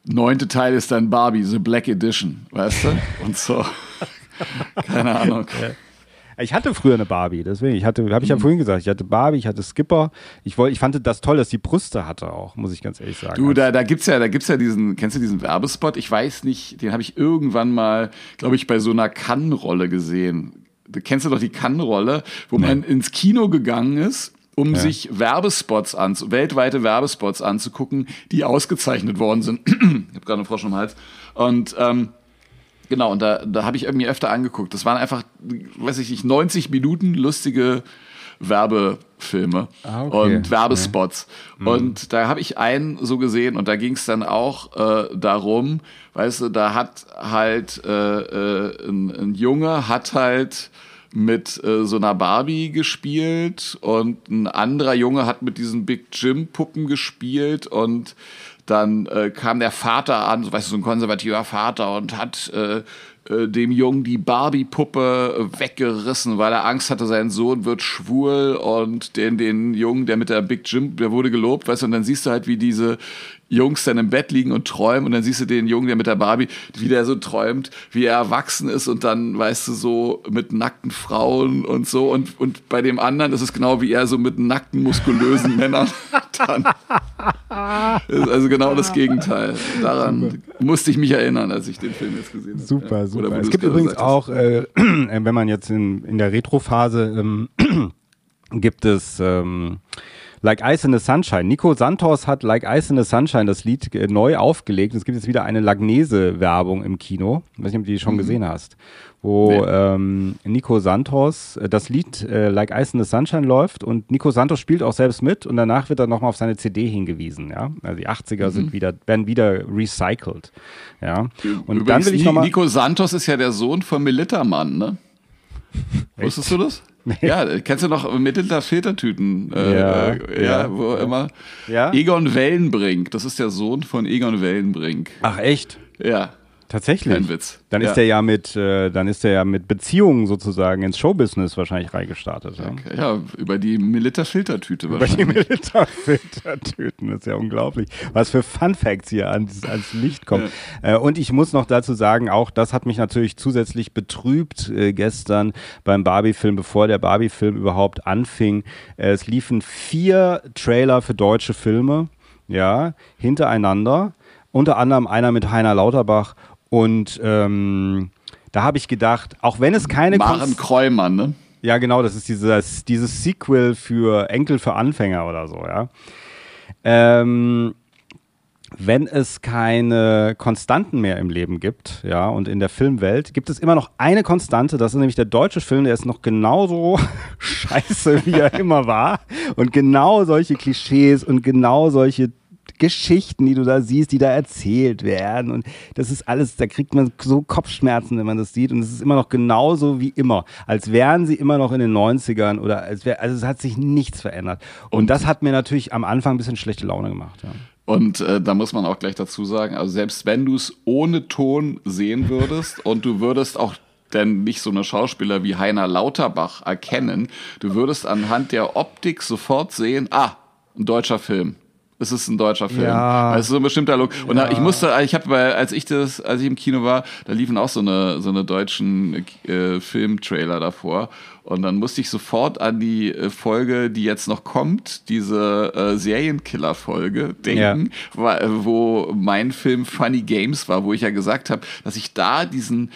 neunte Teil ist dann Barbie, The Black Edition, weißt du? Und so. Keine Ahnung. Ich hatte früher eine Barbie, deswegen. Ich hatte, habe ich ja Mhm. vorhin gesagt, ich hatte Barbie, ich hatte Skipper. Ich wollte, ich fand das toll, dass die Brüste hatte auch, muss ich ganz ehrlich sagen. Du, da, da gibt's ja, da gibt's ja diesen, kennst du diesen Werbespot? Ich weiß nicht, den habe ich irgendwann mal, glaube ich, bei so einer Kann-Rolle gesehen. Du kennst du doch die Kann-Rolle, wo man ins Kino gegangen ist, um sich Werbespots anzu, weltweite Werbespots anzugucken, die ausgezeichnet worden sind. ich habe gerade einen Frosch im Hals. Und ähm, Genau, und da, da habe ich mir öfter angeguckt. Das waren einfach, weiß ich nicht, 90 Minuten lustige Werbefilme Ah, okay. und Werbespots. Und da habe ich einen so gesehen und da ging es dann auch äh, darum, weißt du, da hat halt äh, äh, ein, ein Junge hat halt mit äh, so einer Barbie gespielt und ein anderer Junge hat mit diesen Big Jim Puppen gespielt und dann äh, kam der Vater an, so, weißt du, so ein konservativer Vater und hat äh, äh, dem Jungen die Barbie-Puppe weggerissen, weil er Angst hatte, sein Sohn wird schwul und den, den Jungen, der mit der Big Jim, der wurde gelobt, weißt du, und dann siehst du halt, wie diese Jungs dann im Bett liegen und träumen und dann siehst du den Jungen, der mit der Barbie, wie der so träumt, wie er erwachsen ist und dann, weißt du, so mit nackten Frauen und so und, und bei dem anderen ist es genau wie er so mit nackten, muskulösen Männern dann. Ist also genau das Gegenteil. Daran musste ich mich erinnern, als ich den Film jetzt gesehen habe. Super. Oder super. wo Es gibt übrigens gesagt hast. auch, äh, wenn man jetzt in, in der Retrophase ähm, gibt es ähm, Like Ice in the Sunshine. Nico Santos hat Like Ice in the Sunshine das Lied äh, neu aufgelegt. Es gibt jetzt wieder eine Lagnese-Werbung im Kino. Ich weiß nicht, ob du die schon gesehen hast. Wo Nee. ähm, Nico Santos äh, das Lied äh, Like Ice in the Sunshine läuft und Nico Santos spielt auch selbst mit und danach wird er nochmal auf seine CD hingewiesen. Ja? Also die 80er sind wieder, werden wieder recycelt. Ja? Und dann Übrigens, will ich nochmal. Nico Santos ist ja der Sohn von Militermann, ne? Wusstest du das? Ja, kennst du noch Militer Filtertüten? Äh, Ja, äh, ja, ja, wo immer. Ja? Egon Wellenbrink, das ist der Sohn von Egon Wellenbrink. Ach echt? Ja, Tatsächlich. Kein Witz. Dann Ja. ist er ja mit, äh, dann ist er ja mit Beziehungen sozusagen ins Showbusiness wahrscheinlich reingestartet. Ja. ja, über die Militer Filtertüte Bei die wahrscheinlich. Das ist ja unglaublich. Was für Fun Facts hier ans, ans Licht kommen. Äh, und ich muss noch dazu sagen, auch das hat mich natürlich zusätzlich betrübt äh, gestern beim Barbie-Film, bevor der Barbie-Film überhaupt anfing. Äh, es liefen vier Trailer für deutsche Filme, ja, hintereinander. Unter anderem einer mit Heiner Lauterbach und ähm, da habe ich gedacht, auch wenn es keine Maren Konst- Kreumann, ne? ja, genau, das ist dieses, dieses Sequel für Enkel für Anfänger oder so, ja. Ähm, wenn es keine Konstanten mehr im Leben gibt, ja, und in der Filmwelt, gibt es immer noch eine Konstante, das ist nämlich der deutsche Film, der ist noch genauso scheiße, wie er immer war. Und genau solche Klischees und genau solche Geschichten, die du da siehst, die da erzählt werden. Und das ist alles, da kriegt man so Kopfschmerzen, wenn man das sieht. Und es ist immer noch genauso wie immer. Als wären sie immer noch in den 90ern oder als wäre, also es hat sich nichts verändert. Und, das hat mir natürlich am Anfang ein bisschen schlechte Laune gemacht. Ja. Und äh, da muss man auch gleich dazu sagen, also selbst wenn du es ohne Ton sehen würdest und du würdest auch denn nicht so eine Schauspieler wie Heiner Lauterbach erkennen, du würdest anhand der Optik sofort sehen, ah, ein deutscher Film. Es ist ein deutscher Film. Ja. Es ist so ein bestimmter Look. Und da, ich musste, ich habe, als ich das, als ich im Kino war, da liefen auch so eine so eine deutschen äh, Filmtrailer davor. Und dann musste ich sofort an die äh, Folge, die jetzt noch kommt, diese äh, Serienkiller-Folge denken, äh, wo mein Film Funny Games war, wo ich ja gesagt habe, dass ich da diesen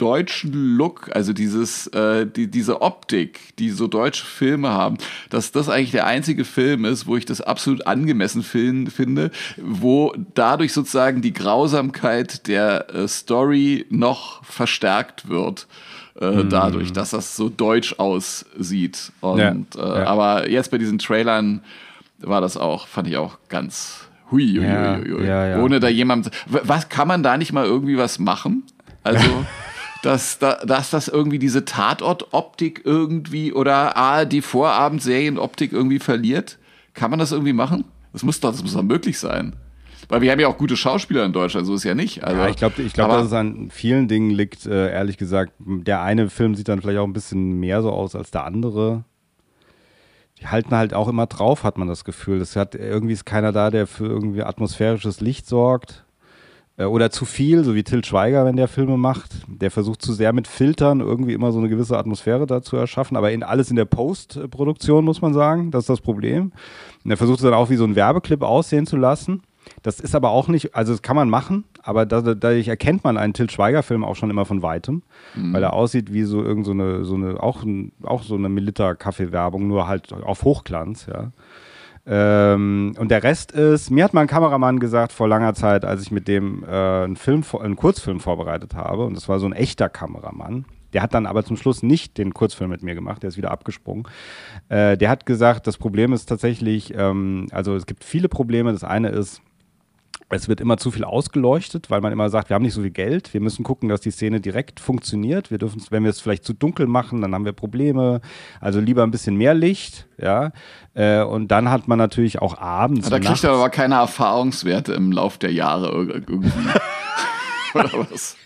deutschen Look, also dieses, äh, die, diese Optik, die so deutsche Filme haben, dass das eigentlich der einzige Film ist, wo ich das absolut angemessen fin finde, wo dadurch sozusagen die Grausamkeit der äh, Story noch verstärkt wird. Äh, Dadurch, dass das so deutsch aussieht. Und, Ja, äh, ja. aber jetzt bei diesen Trailern war das auch, fand ich auch ganz hui, hui, Ja, hui, hui. Ohne da jemand. Was kann man da nicht mal irgendwie was machen? Also, dass, da, dass das irgendwie diese Tatort-Optik irgendwie oder ah, die Vorabendserien-Optik irgendwie verliert? Kann man das irgendwie machen? Das muss doch, das muss doch möglich sein. Weil wir haben ja auch gute Schauspieler in Deutschland, so ist ja nicht. Also, Ja, ich glaube, ich glaub, dass es an vielen Dingen liegt, äh, ehrlich gesagt. Der eine Film sieht dann vielleicht auch ein bisschen mehr so aus als der andere. Die halten halt auch immer drauf, hat man das Gefühl. Das hat, irgendwie ist keiner da, der für irgendwie atmosphärisches Licht sorgt. Äh, Oder zu viel, so wie Till Schweiger, wenn der Filme macht. Der versucht zu sehr mit Filtern irgendwie immer so eine gewisse Atmosphäre da zu erschaffen. Aber in, alles in der Postproduktion, muss man sagen. Das ist das Problem. Und er versucht es dann auch wie so ein Werbeclip aussehen zu lassen. Das ist aber auch nicht, also das kann man machen, aber da- dadurch erkennt man einen Till Schweiger-Film auch schon immer von weitem, weil er aussieht wie so irgend so eine, so eine auch, auch so eine Milita-Kaffee-Werbung, nur halt auf Hochglanz, ja. Ähm, und der Rest ist, mir hat mal ein Kameramann gesagt vor langer Zeit, als ich mit dem äh, einen, Film, einen Kurzfilm vorbereitet habe, und das war so ein echter Kameramann, der hat dann aber zum Schluss nicht den Kurzfilm mit mir gemacht, der ist wieder abgesprungen. Äh, der hat gesagt, das Problem ist tatsächlich, ähm, also es gibt viele Probleme. Das eine ist, es wird immer zu viel ausgeleuchtet, weil man immer sagt, wir haben nicht so viel Geld, wir müssen gucken, dass die Szene direkt funktioniert. Wir dürfen, wenn wir es vielleicht zu dunkel machen, dann haben wir Probleme. Also lieber ein bisschen mehr Licht, ja. Äh, und dann hat man natürlich auch abends. da und kriegt er aber keine Erfahrungswerte im Lauf der Jahre ir- irgendwie. Oder was?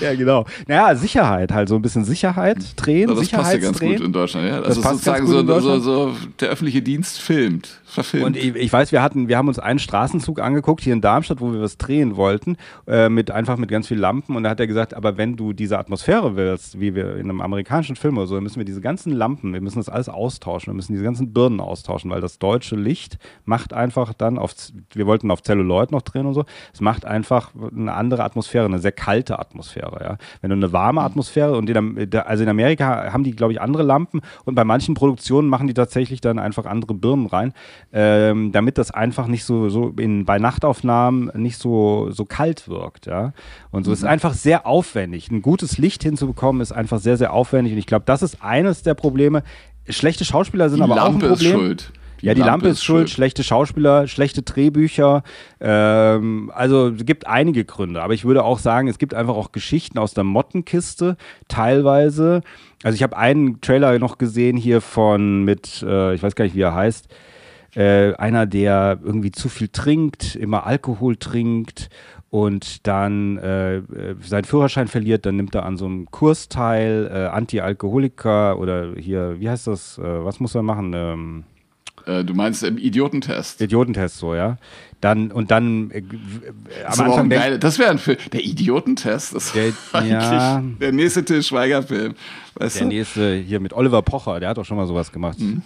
Ja, genau. Naja, Sicherheit, halt so ein bisschen Sicherheit drehen, Ja, das passt ja ganz gut in Deutschland. Ja? Das Also passt sozusagen so, so, so der öffentliche Dienst filmt, verfilmt. Und ich, ich weiß, wir hatten, wir haben uns einen Straßenzug angeguckt hier in Darmstadt, wo wir was drehen wollten, äh, mit einfach mit ganz viel Lampen. Und da hat er gesagt, aber wenn du diese Atmosphäre willst, wie wir in einem amerikanischen Film oder so, dann müssen wir diese ganzen Lampen, wir müssen das alles austauschen, wir müssen diese ganzen Birnen austauschen, weil das deutsche Licht macht einfach dann auf, wir wollten auf Celluloid noch drehen und so, es macht einfach eine andere Atmosphäre, eine sehr kalte Atmosphäre. Atmosphäre. Ja? Wenn du eine warme Atmosphäre und in, also in Amerika haben die, glaube ich, andere Lampen und bei manchen Produktionen machen die tatsächlich dann einfach andere Birnen rein, ähm, damit das einfach nicht so, so in, bei Nachtaufnahmen nicht so, so kalt wirkt. Ja? Und so mhm. ist einfach sehr aufwendig. Ein gutes Licht hinzubekommen ist einfach sehr, sehr aufwendig und ich glaube, das ist eines der Probleme. Schlechte Schauspieler sind die aber Lampe auch ein Problem. Ist schuld. Die ja, die Lampe, Lampe ist schuld, schuld, schlechte Schauspieler, schlechte Drehbücher. Ähm, also es gibt einige Gründe. Aber ich würde auch sagen, es gibt einfach auch Geschichten aus der Mottenkiste, teilweise. Also ich habe einen Trailer noch gesehen hier von mit, äh, ich weiß gar nicht, wie er heißt. Äh, einer, der irgendwie zu viel trinkt, immer Alkohol trinkt und dann äh, seinen Führerschein verliert, dann nimmt er an so einem Kurs teil, äh, Anti-Alkoholiker oder hier, wie heißt das, äh, was muss er machen? Ähm, äh, du meinst im Idiotentest. Idiotentest, so, ja. Dann, und dann äh, am Anfang. Geil, das wäre ein Film. Der Idiotentest ist der, ja, der nächste Til Schweiger-Film. der du? nächste hier mit Oliver Pocher, der hat doch schon mal sowas gemacht. Mhm.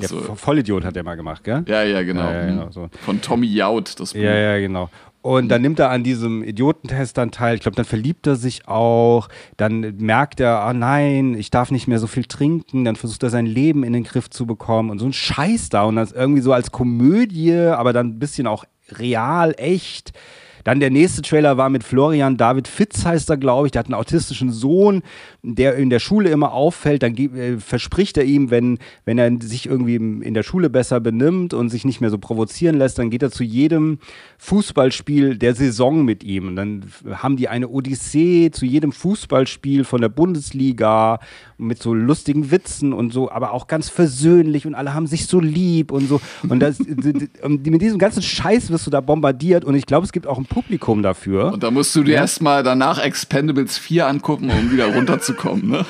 Der so. Vollidiot hat der mal gemacht, gell? Ja, ja, genau. Ja, ja, genau mhm. so. Von Tommy Jaud, das Buch. Ja, ja, genau. Und dann nimmt er an diesem Idiotentest dann teil. Ich glaube, dann verliebt er sich auch. Dann merkt er, ah oh nein, ich darf nicht mehr so viel trinken. Dann versucht er sein Leben in den Griff zu bekommen und so ein Scheiß da. Und das irgendwie so als Komödie, aber dann ein bisschen auch real, echt. Dann der nächste Trailer war mit Florian David Fitz, heißt er, glaube ich. Der hat einen autistischen Sohn, der in der Schule immer auffällt. Dann äh, verspricht er ihm, wenn, wenn er sich irgendwie in der Schule besser benimmt und sich nicht mehr so provozieren lässt, dann geht er zu jedem Fußballspiel der Saison mit ihm. Und dann haben die eine Odyssee zu jedem Fußballspiel von der Bundesliga mit so lustigen Witzen und so, aber auch ganz versöhnlich und alle haben sich so lieb und so. Und das, mit diesem ganzen Scheiß wirst du da bombardiert und ich glaube, es gibt auch ein Publikum dafür. Und da musst du dir ja? erstmal danach Expendables 4 angucken, um wieder runterzukommen, ne?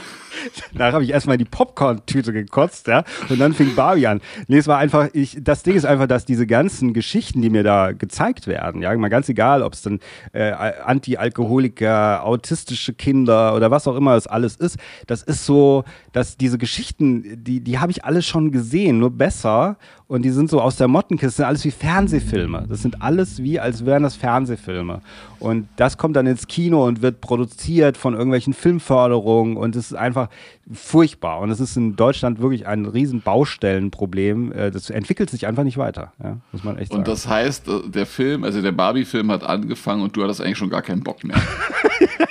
Da habe ich erstmal die Popcorn-Tüte gekotzt, ja. Und dann fing Barbie an. Nee, es war einfach, ich, das Ding ist einfach, dass diese ganzen Geschichten, die mir da gezeigt werden, ja, mal ganz egal, ob es dann äh, Anti-Alkoholiker, autistische Kinder oder was auch immer es alles ist, das ist so, dass diese Geschichten, die, die habe ich alle schon gesehen, nur besser und die sind so aus der Mottenkiste, alles wie Fernsehfilme. Das sind alles wie, als wären das Fernsehfilme. Und das kommt dann ins Kino und wird produziert von irgendwelchen Filmförderungen und es ist einfach furchtbar. Und es ist in Deutschland wirklich ein riesen Baustellenproblem. Äh, das entwickelt sich einfach nicht weiter, ja, muss man echt sagen. Und das heißt, äh, der Film, also der Barbie-Film hat angefangen und du hattest eigentlich schon gar keinen Bock mehr. ja,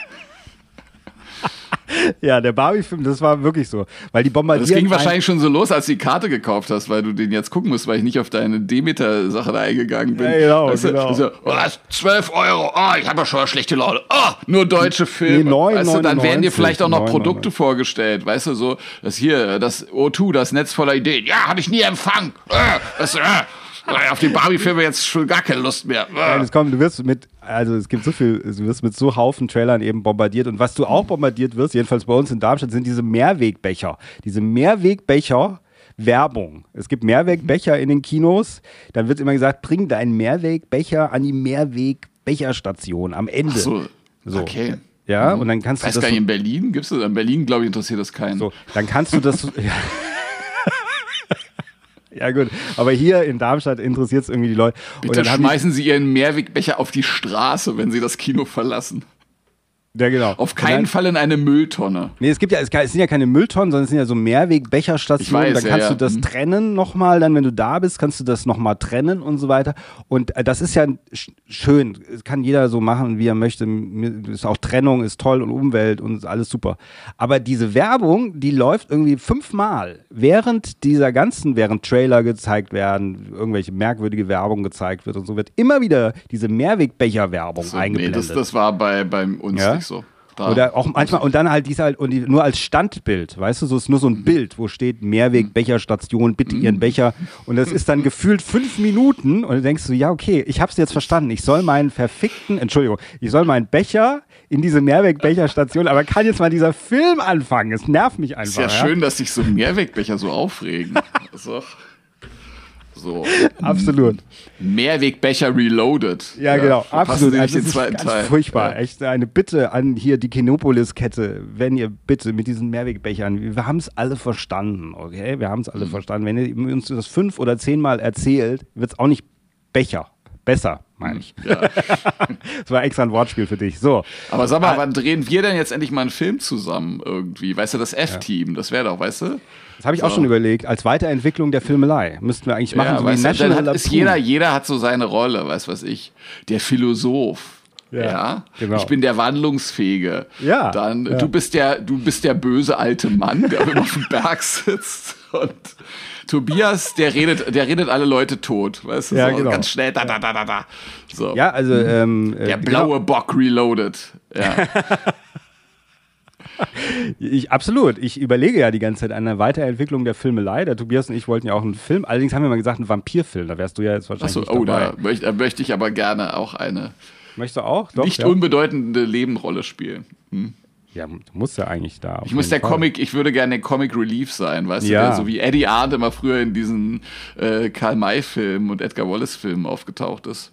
der Barbie-Film, das war wirklich so. Weil die bombardieren. Das ging wahrscheinlich schon so los, als du die Karte gekauft hast, weil du den jetzt gucken musst, weil ich nicht auf deine Demeter-Sache da eingegangen bin. Ja, genau, weißt genau. Also, oh, 12 Euro, oh, ich habe ja schon eine schlechte Laune. Oh, nur deutsche Filme. Nee, 9, weißt du, dann werden dir vielleicht auch noch 9, Produkte 9. vorgestellt, weißt du, so, das hier, das O2, das Netz voller Ideen. Ja, habe ich nie empfangen. Äh, das, äh, auf die Barbie-Filme jetzt schon gar keine Lust mehr. Nein, es kommt, du wirst mit, also es gibt so viel, du wirst mit so Haufen Trailern eben bombardiert. Und was du auch bombardiert wirst, jedenfalls bei uns in Darmstadt, sind diese Mehrwegbecher. Diese Mehrwegbecher. Werbung. Es gibt Mehrwegbecher in den Kinos. Dann wird immer gesagt, bring deinen Mehrwegbecher an die Mehrwegbecherstation am Ende. Ach so. so. Okay. Ja, mhm. und dann kannst Weiß du das. Weiß gar nicht, in Berlin gibt es das? In Berlin, glaube ich, interessiert das keinen. So, dann kannst du das. ja. Ja, gut. Aber hier in Darmstadt interessiert es irgendwie die Leute. Bitte schmeißen Sie Ihren Mehrwegbecher auf die Straße, wenn Sie das Kino verlassen. Ja, genau. Auf keinen dann, Fall in eine Mülltonne. Nee, es gibt ja, es, sind ja keine Mülltonnen, sondern es sind ja so Mehrwegbecherstationen. Da kannst ja, du das ja. trennen nochmal, dann, wenn du da bist, kannst du das nochmal trennen und so weiter. Und äh, das ist ja schön. Das kann jeder so machen, wie er möchte. Ist auch Trennung, ist toll und Umwelt und alles super. Aber diese Werbung, die läuft irgendwie fünfmal. Während dieser ganzen, während Trailer gezeigt werden, irgendwelche merkwürdige Werbung gezeigt wird und so, wird immer wieder diese Mehrwegbecher-Werbung so, eingeblendet. Nee, das, das war bei, bei uns ja? nicht so. Da. Oder auch manchmal, und dann halt diese halt, und die, nur als Standbild, weißt du, so ist nur so ein mhm. Bild, wo steht Mehrweg, Becherstation, bitte Ihren mhm. Becher. Und das ist dann gefühlt fünf Minuten und du denkst so, ja, okay, ich hab's jetzt verstanden. Ich soll meinen verfickten, Entschuldigung, ich soll meinen Becher in diese Mehrweg-Becherstation, aber kann jetzt mal dieser Film anfangen? Es nervt mich einfach. Ist ja, ja? schön, dass sich so Mehrwegbecher so aufregen. so. So. Absolut. Mehrwegbecher Reloaded. Ja, ja genau. Absolut. Also, den zweiten Teil. furchtbar. Ja. Echt eine Bitte an hier die Kinopolis-Kette, wenn ihr bitte mit diesen Mehrwegbechern, wir haben es alle verstanden, okay? Wir haben es alle mhm. verstanden. Wenn ihr uns das fünf oder zehnmal erzählt, wird es auch nicht Becher. Besser, meine ich. Ja. Das war extra ein Wortspiel für dich. So. Aber sag mal, wann drehen wir denn jetzt endlich mal einen Film zusammen irgendwie? Weißt du, das F-Team, das wäre doch, weißt du? Das habe ich auch So. schon überlegt. Als Weiterentwicklung der Filmelei müssten wir eigentlich machen. ja, so weißt du, dann hat, ist jeder, jeder hat so seine Rolle, weißt was ich. Der Philosoph. Ja, Ja, genau. ich bin der Wandlungsfähige. Ja, Dann, ja. du bist der, du bist der böse alte Mann, der immer auf dem Berg sitzt und Tobias, der redet, der redet alle Leute tot, weißt du, Ja, so genau. ganz schnell, da, da, da, da, da. So. Ja, also ähm, äh, der blaue Bock reloaded. Ja. Genau, ich, absolut. Ich überlege ja die ganze Zeit an einer Weiterentwicklung der Filmelei. Der Tobias und ich wollten ja auch einen Film. Allerdings haben wir mal gesagt, einen Vampirfilm. Da wärst du ja jetzt wahrscheinlich Achso, oh, dabei. da möchte, da möchte ich aber gerne auch eine Möchtest du auch? Doch, nicht ja. unbedeutende Nebenrolle spielen. Ja, du musst ja eigentlich da. Ich muss der Fall. Comic, ich würde gerne der Comic Relief sein, weißt Ja. du, so wie Eddie Arndt immer früher in diesen äh, Karl-May-Filmen und Edgar Wallace-Filmen aufgetaucht ist.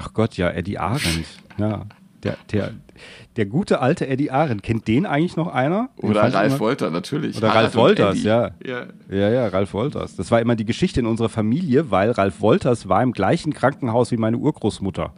Ach Gott, ja, Eddie Arendt. Ja, der, der, der gute alte Eddie Arendt. Kennt den eigentlich noch einer? Den Oder Ralf immer- Wolter, natürlich. Oder Harald Ralf Wolters, ja. ja. Ja, ja, Ralf Wolters. Das war immer die Geschichte in unserer Familie, weil Ralf Wolters war im gleichen Krankenhaus wie meine Urgroßmutter.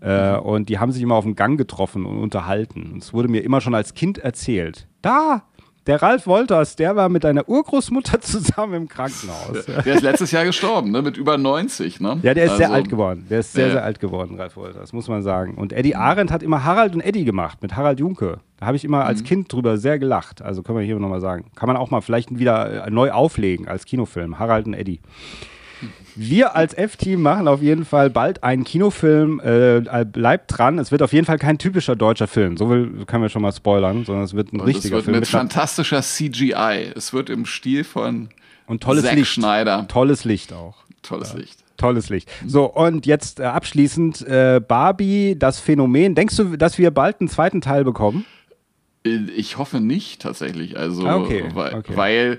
Äh, und die haben sich immer auf dem Gang getroffen und unterhalten. Und es wurde mir immer schon als Kind erzählt. Da, der Ralf Wolters, der war mit deiner Urgroßmutter zusammen im Krankenhaus. Ja, Der ist letztes Jahr gestorben, ne? mit über 90. Ne? der ist sehr Also, alt geworden. Der ist sehr, Ja. sehr alt geworden, Ralf Wolters, muss man sagen. Und Eddie Arendt hat immer Harald und Eddie gemacht mit Harald Junke. Da habe ich immer Mhm. als Kind drüber sehr gelacht. Also können wir hier nochmal sagen. Kann man auch mal vielleicht wieder äh, neu auflegen als Kinofilm. Harald und Eddie. Wir als F-Team machen auf jeden Fall bald einen Kinofilm. Äh, bleibt dran. Es wird auf jeden Fall kein typischer deutscher Film. So will, können wir schon mal spoilern, sondern es wird ein Und es richtiger wird Film. mit fantastischer CGI. Es wird im Stil von und tolles Zack Licht. Schneider. Tolles Licht auch. Tolles Licht. Tolles Licht. So, und jetzt äh, abschließend äh, Barbie, das Phänomen. Denkst du, dass wir bald einen zweiten Teil bekommen? Ich hoffe nicht tatsächlich. Also, Ah, okay, weil, okay. weil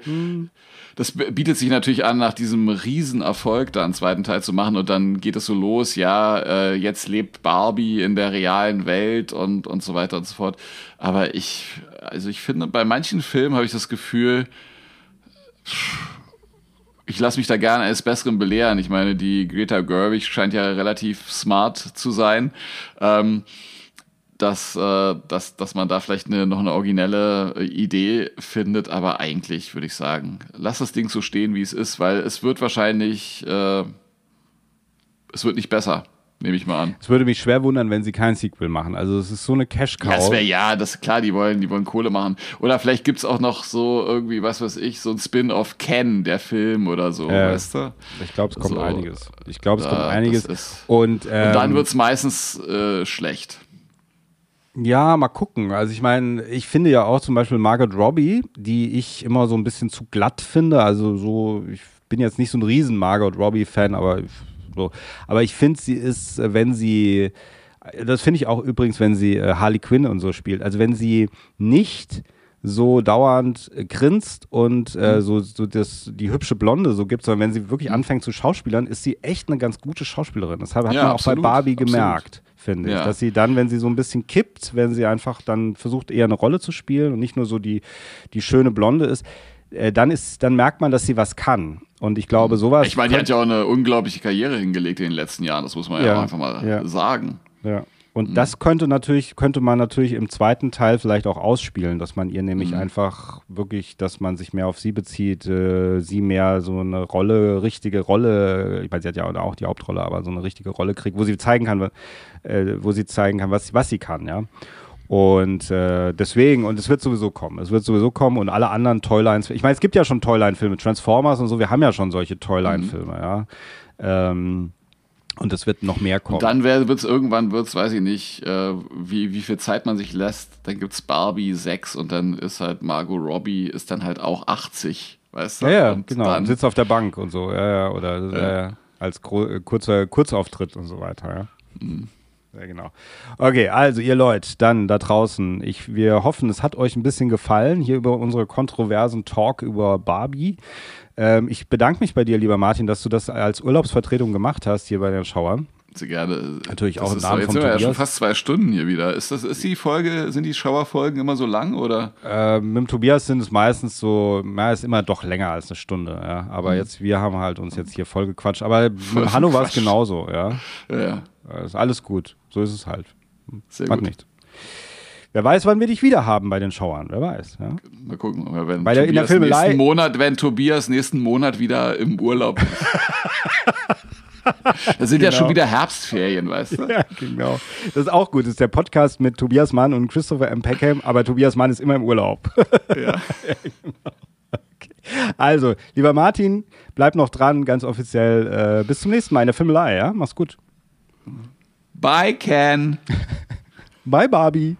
das bietet sich natürlich an, nach diesem Riesenerfolg da einen zweiten Teil zu machen und dann geht es so los, ja, äh, jetzt lebt Barbie in der realen Welt und, und so weiter und so fort. Aber ich, also ich finde, bei manchen Filmen habe ich das Gefühl, ich lasse mich da gerne als Besseren belehren. Ich meine, die Greta Gerwig scheint ja relativ smart zu sein. Ähm, dass, äh, dass, dass man da vielleicht eine, noch eine originelle äh, Idee findet, aber eigentlich würde ich sagen, lass das Ding so stehen, wie es ist, weil es wird wahrscheinlich, äh, es wird nicht besser, nehme ich mal an. Es würde mich schwer wundern, wenn sie kein Sequel machen. Also es ist so eine Cash-Cow. Ja, das wäre ja, das klar, die wollen, die wollen Kohle machen. Oder vielleicht gibt's auch noch so irgendwie, was weiß ich, so ein Spin-off Ken, der Film oder so, Äh, weißt du? ich glaube, es kommt So, einiges. Ich glaube, es da- kommt einiges. ist- Und, ähm, Und dann wird's meistens äh, schlecht. Ja, mal gucken. Also ich meine, ich finde ja auch zum Beispiel Margot Robbie, die ich immer so ein bisschen zu glatt finde. Also so, ich bin jetzt nicht so ein riesen Margot Robbie-Fan, aber so. Aber ich finde, sie ist, wenn sie, das finde ich auch übrigens, wenn sie äh, Harley Quinn und so spielt. Also wenn sie nicht so dauernd äh, grinst und äh, Mhm. so, so das, die hübsche Blonde so gibt, sondern wenn sie wirklich anfängt zu schauspielern, ist sie echt eine ganz gute Schauspielerin. Das hat, Ja, man auch absolut, bei Barbie absolut. gemerkt finde ich. Ja. Dass sie dann, wenn sie so ein bisschen kippt, wenn sie einfach dann versucht, eher eine Rolle zu spielen und nicht nur so die, die schöne Blonde ist, äh, dann ist, dann merkt man, dass sie was kann. Und ich glaube, sowas. Ich meine, die hat ja auch eine unglaubliche Karriere hingelegt in den letzten Jahren, das muss man ja, Ja, auch einfach mal sagen. Ja. Und das könnte natürlich, könnte man natürlich im zweiten Teil vielleicht auch ausspielen, dass man ihr nämlich einfach wirklich, dass man sich mehr auf sie bezieht, äh, sie mehr so eine Rolle, richtige Rolle, ich meine, sie hat ja auch die Hauptrolle, aber so eine richtige Rolle kriegt, wo sie zeigen kann, äh, wo sie zeigen kann, was, was sie kann, ja. Und äh, deswegen, und es wird sowieso kommen, es wird sowieso kommen und alle anderen Toylines, ich meine, es gibt ja schon Toyline-Filme, Transformers und so, wir haben ja schon solche Toyline-Filme, ja. Ähm, und es wird noch mehr kommen. Und dann wird es irgendwann, wird's, weiß ich nicht, äh, wie, wie viel Zeit man sich lässt. Dann gibt's Barbie 6 und dann ist halt Margot Robbie ist dann halt auch 80, weißt du? Ja, ja, und genau. Dann, Sitzt auf der Bank und so, ja, ja, oder Ja. Äh, als äh, kurzer Kurzauftritt und so weiter, ja. Mhm. Ja, genau. Okay, also ihr Leute, dann da draußen. Ich, wir hoffen, es hat euch ein bisschen gefallen hier über unsere kontroversen Talk über Barbie. Ähm, ich bedanke mich bei dir, lieber Martin, dass du das als Urlaubsvertretung gemacht hast hier bei den Schauern. Sie gerne. Natürlich Das auch im Namen Jetzt sind wir ja schon fast zwei Stunden hier wieder. Ist das, ist die Folge, sind die Schauerfolgen immer so lang oder? Äh, mit dem Tobias sind es meistens so, na, ist immer doch länger als eine Stunde, ja. Aber jetzt, wir haben halt uns jetzt hier voll gequatscht. Aber mit Hanno war es genauso, ja. Ja, ja, Äh, Ist alles gut. So ist es halt. sehr Macht gut. nichts. Wer weiß, wann wir dich wieder haben bei den Schauern. Wer weiß, ja. Mal gucken, wenn Bei der- in der Tobias Filmelei- nächsten Monat, wenn Tobias nächsten Monat wieder im Urlaub ist. Da sind ja Genau. schon wieder Herbstferien, weißt du? Ja, genau. Das ist auch gut. Das ist der Podcast mit Tobias Mann und Christopher M. Peckham, aber Tobias Mann ist immer im Urlaub. Ja. Okay. Also, lieber Martin, bleib noch dran, ganz offiziell. Äh, bis zum nächsten Mal in der Filmelei, ja? Mach's gut. Bye, Ken. Bye, Barbie.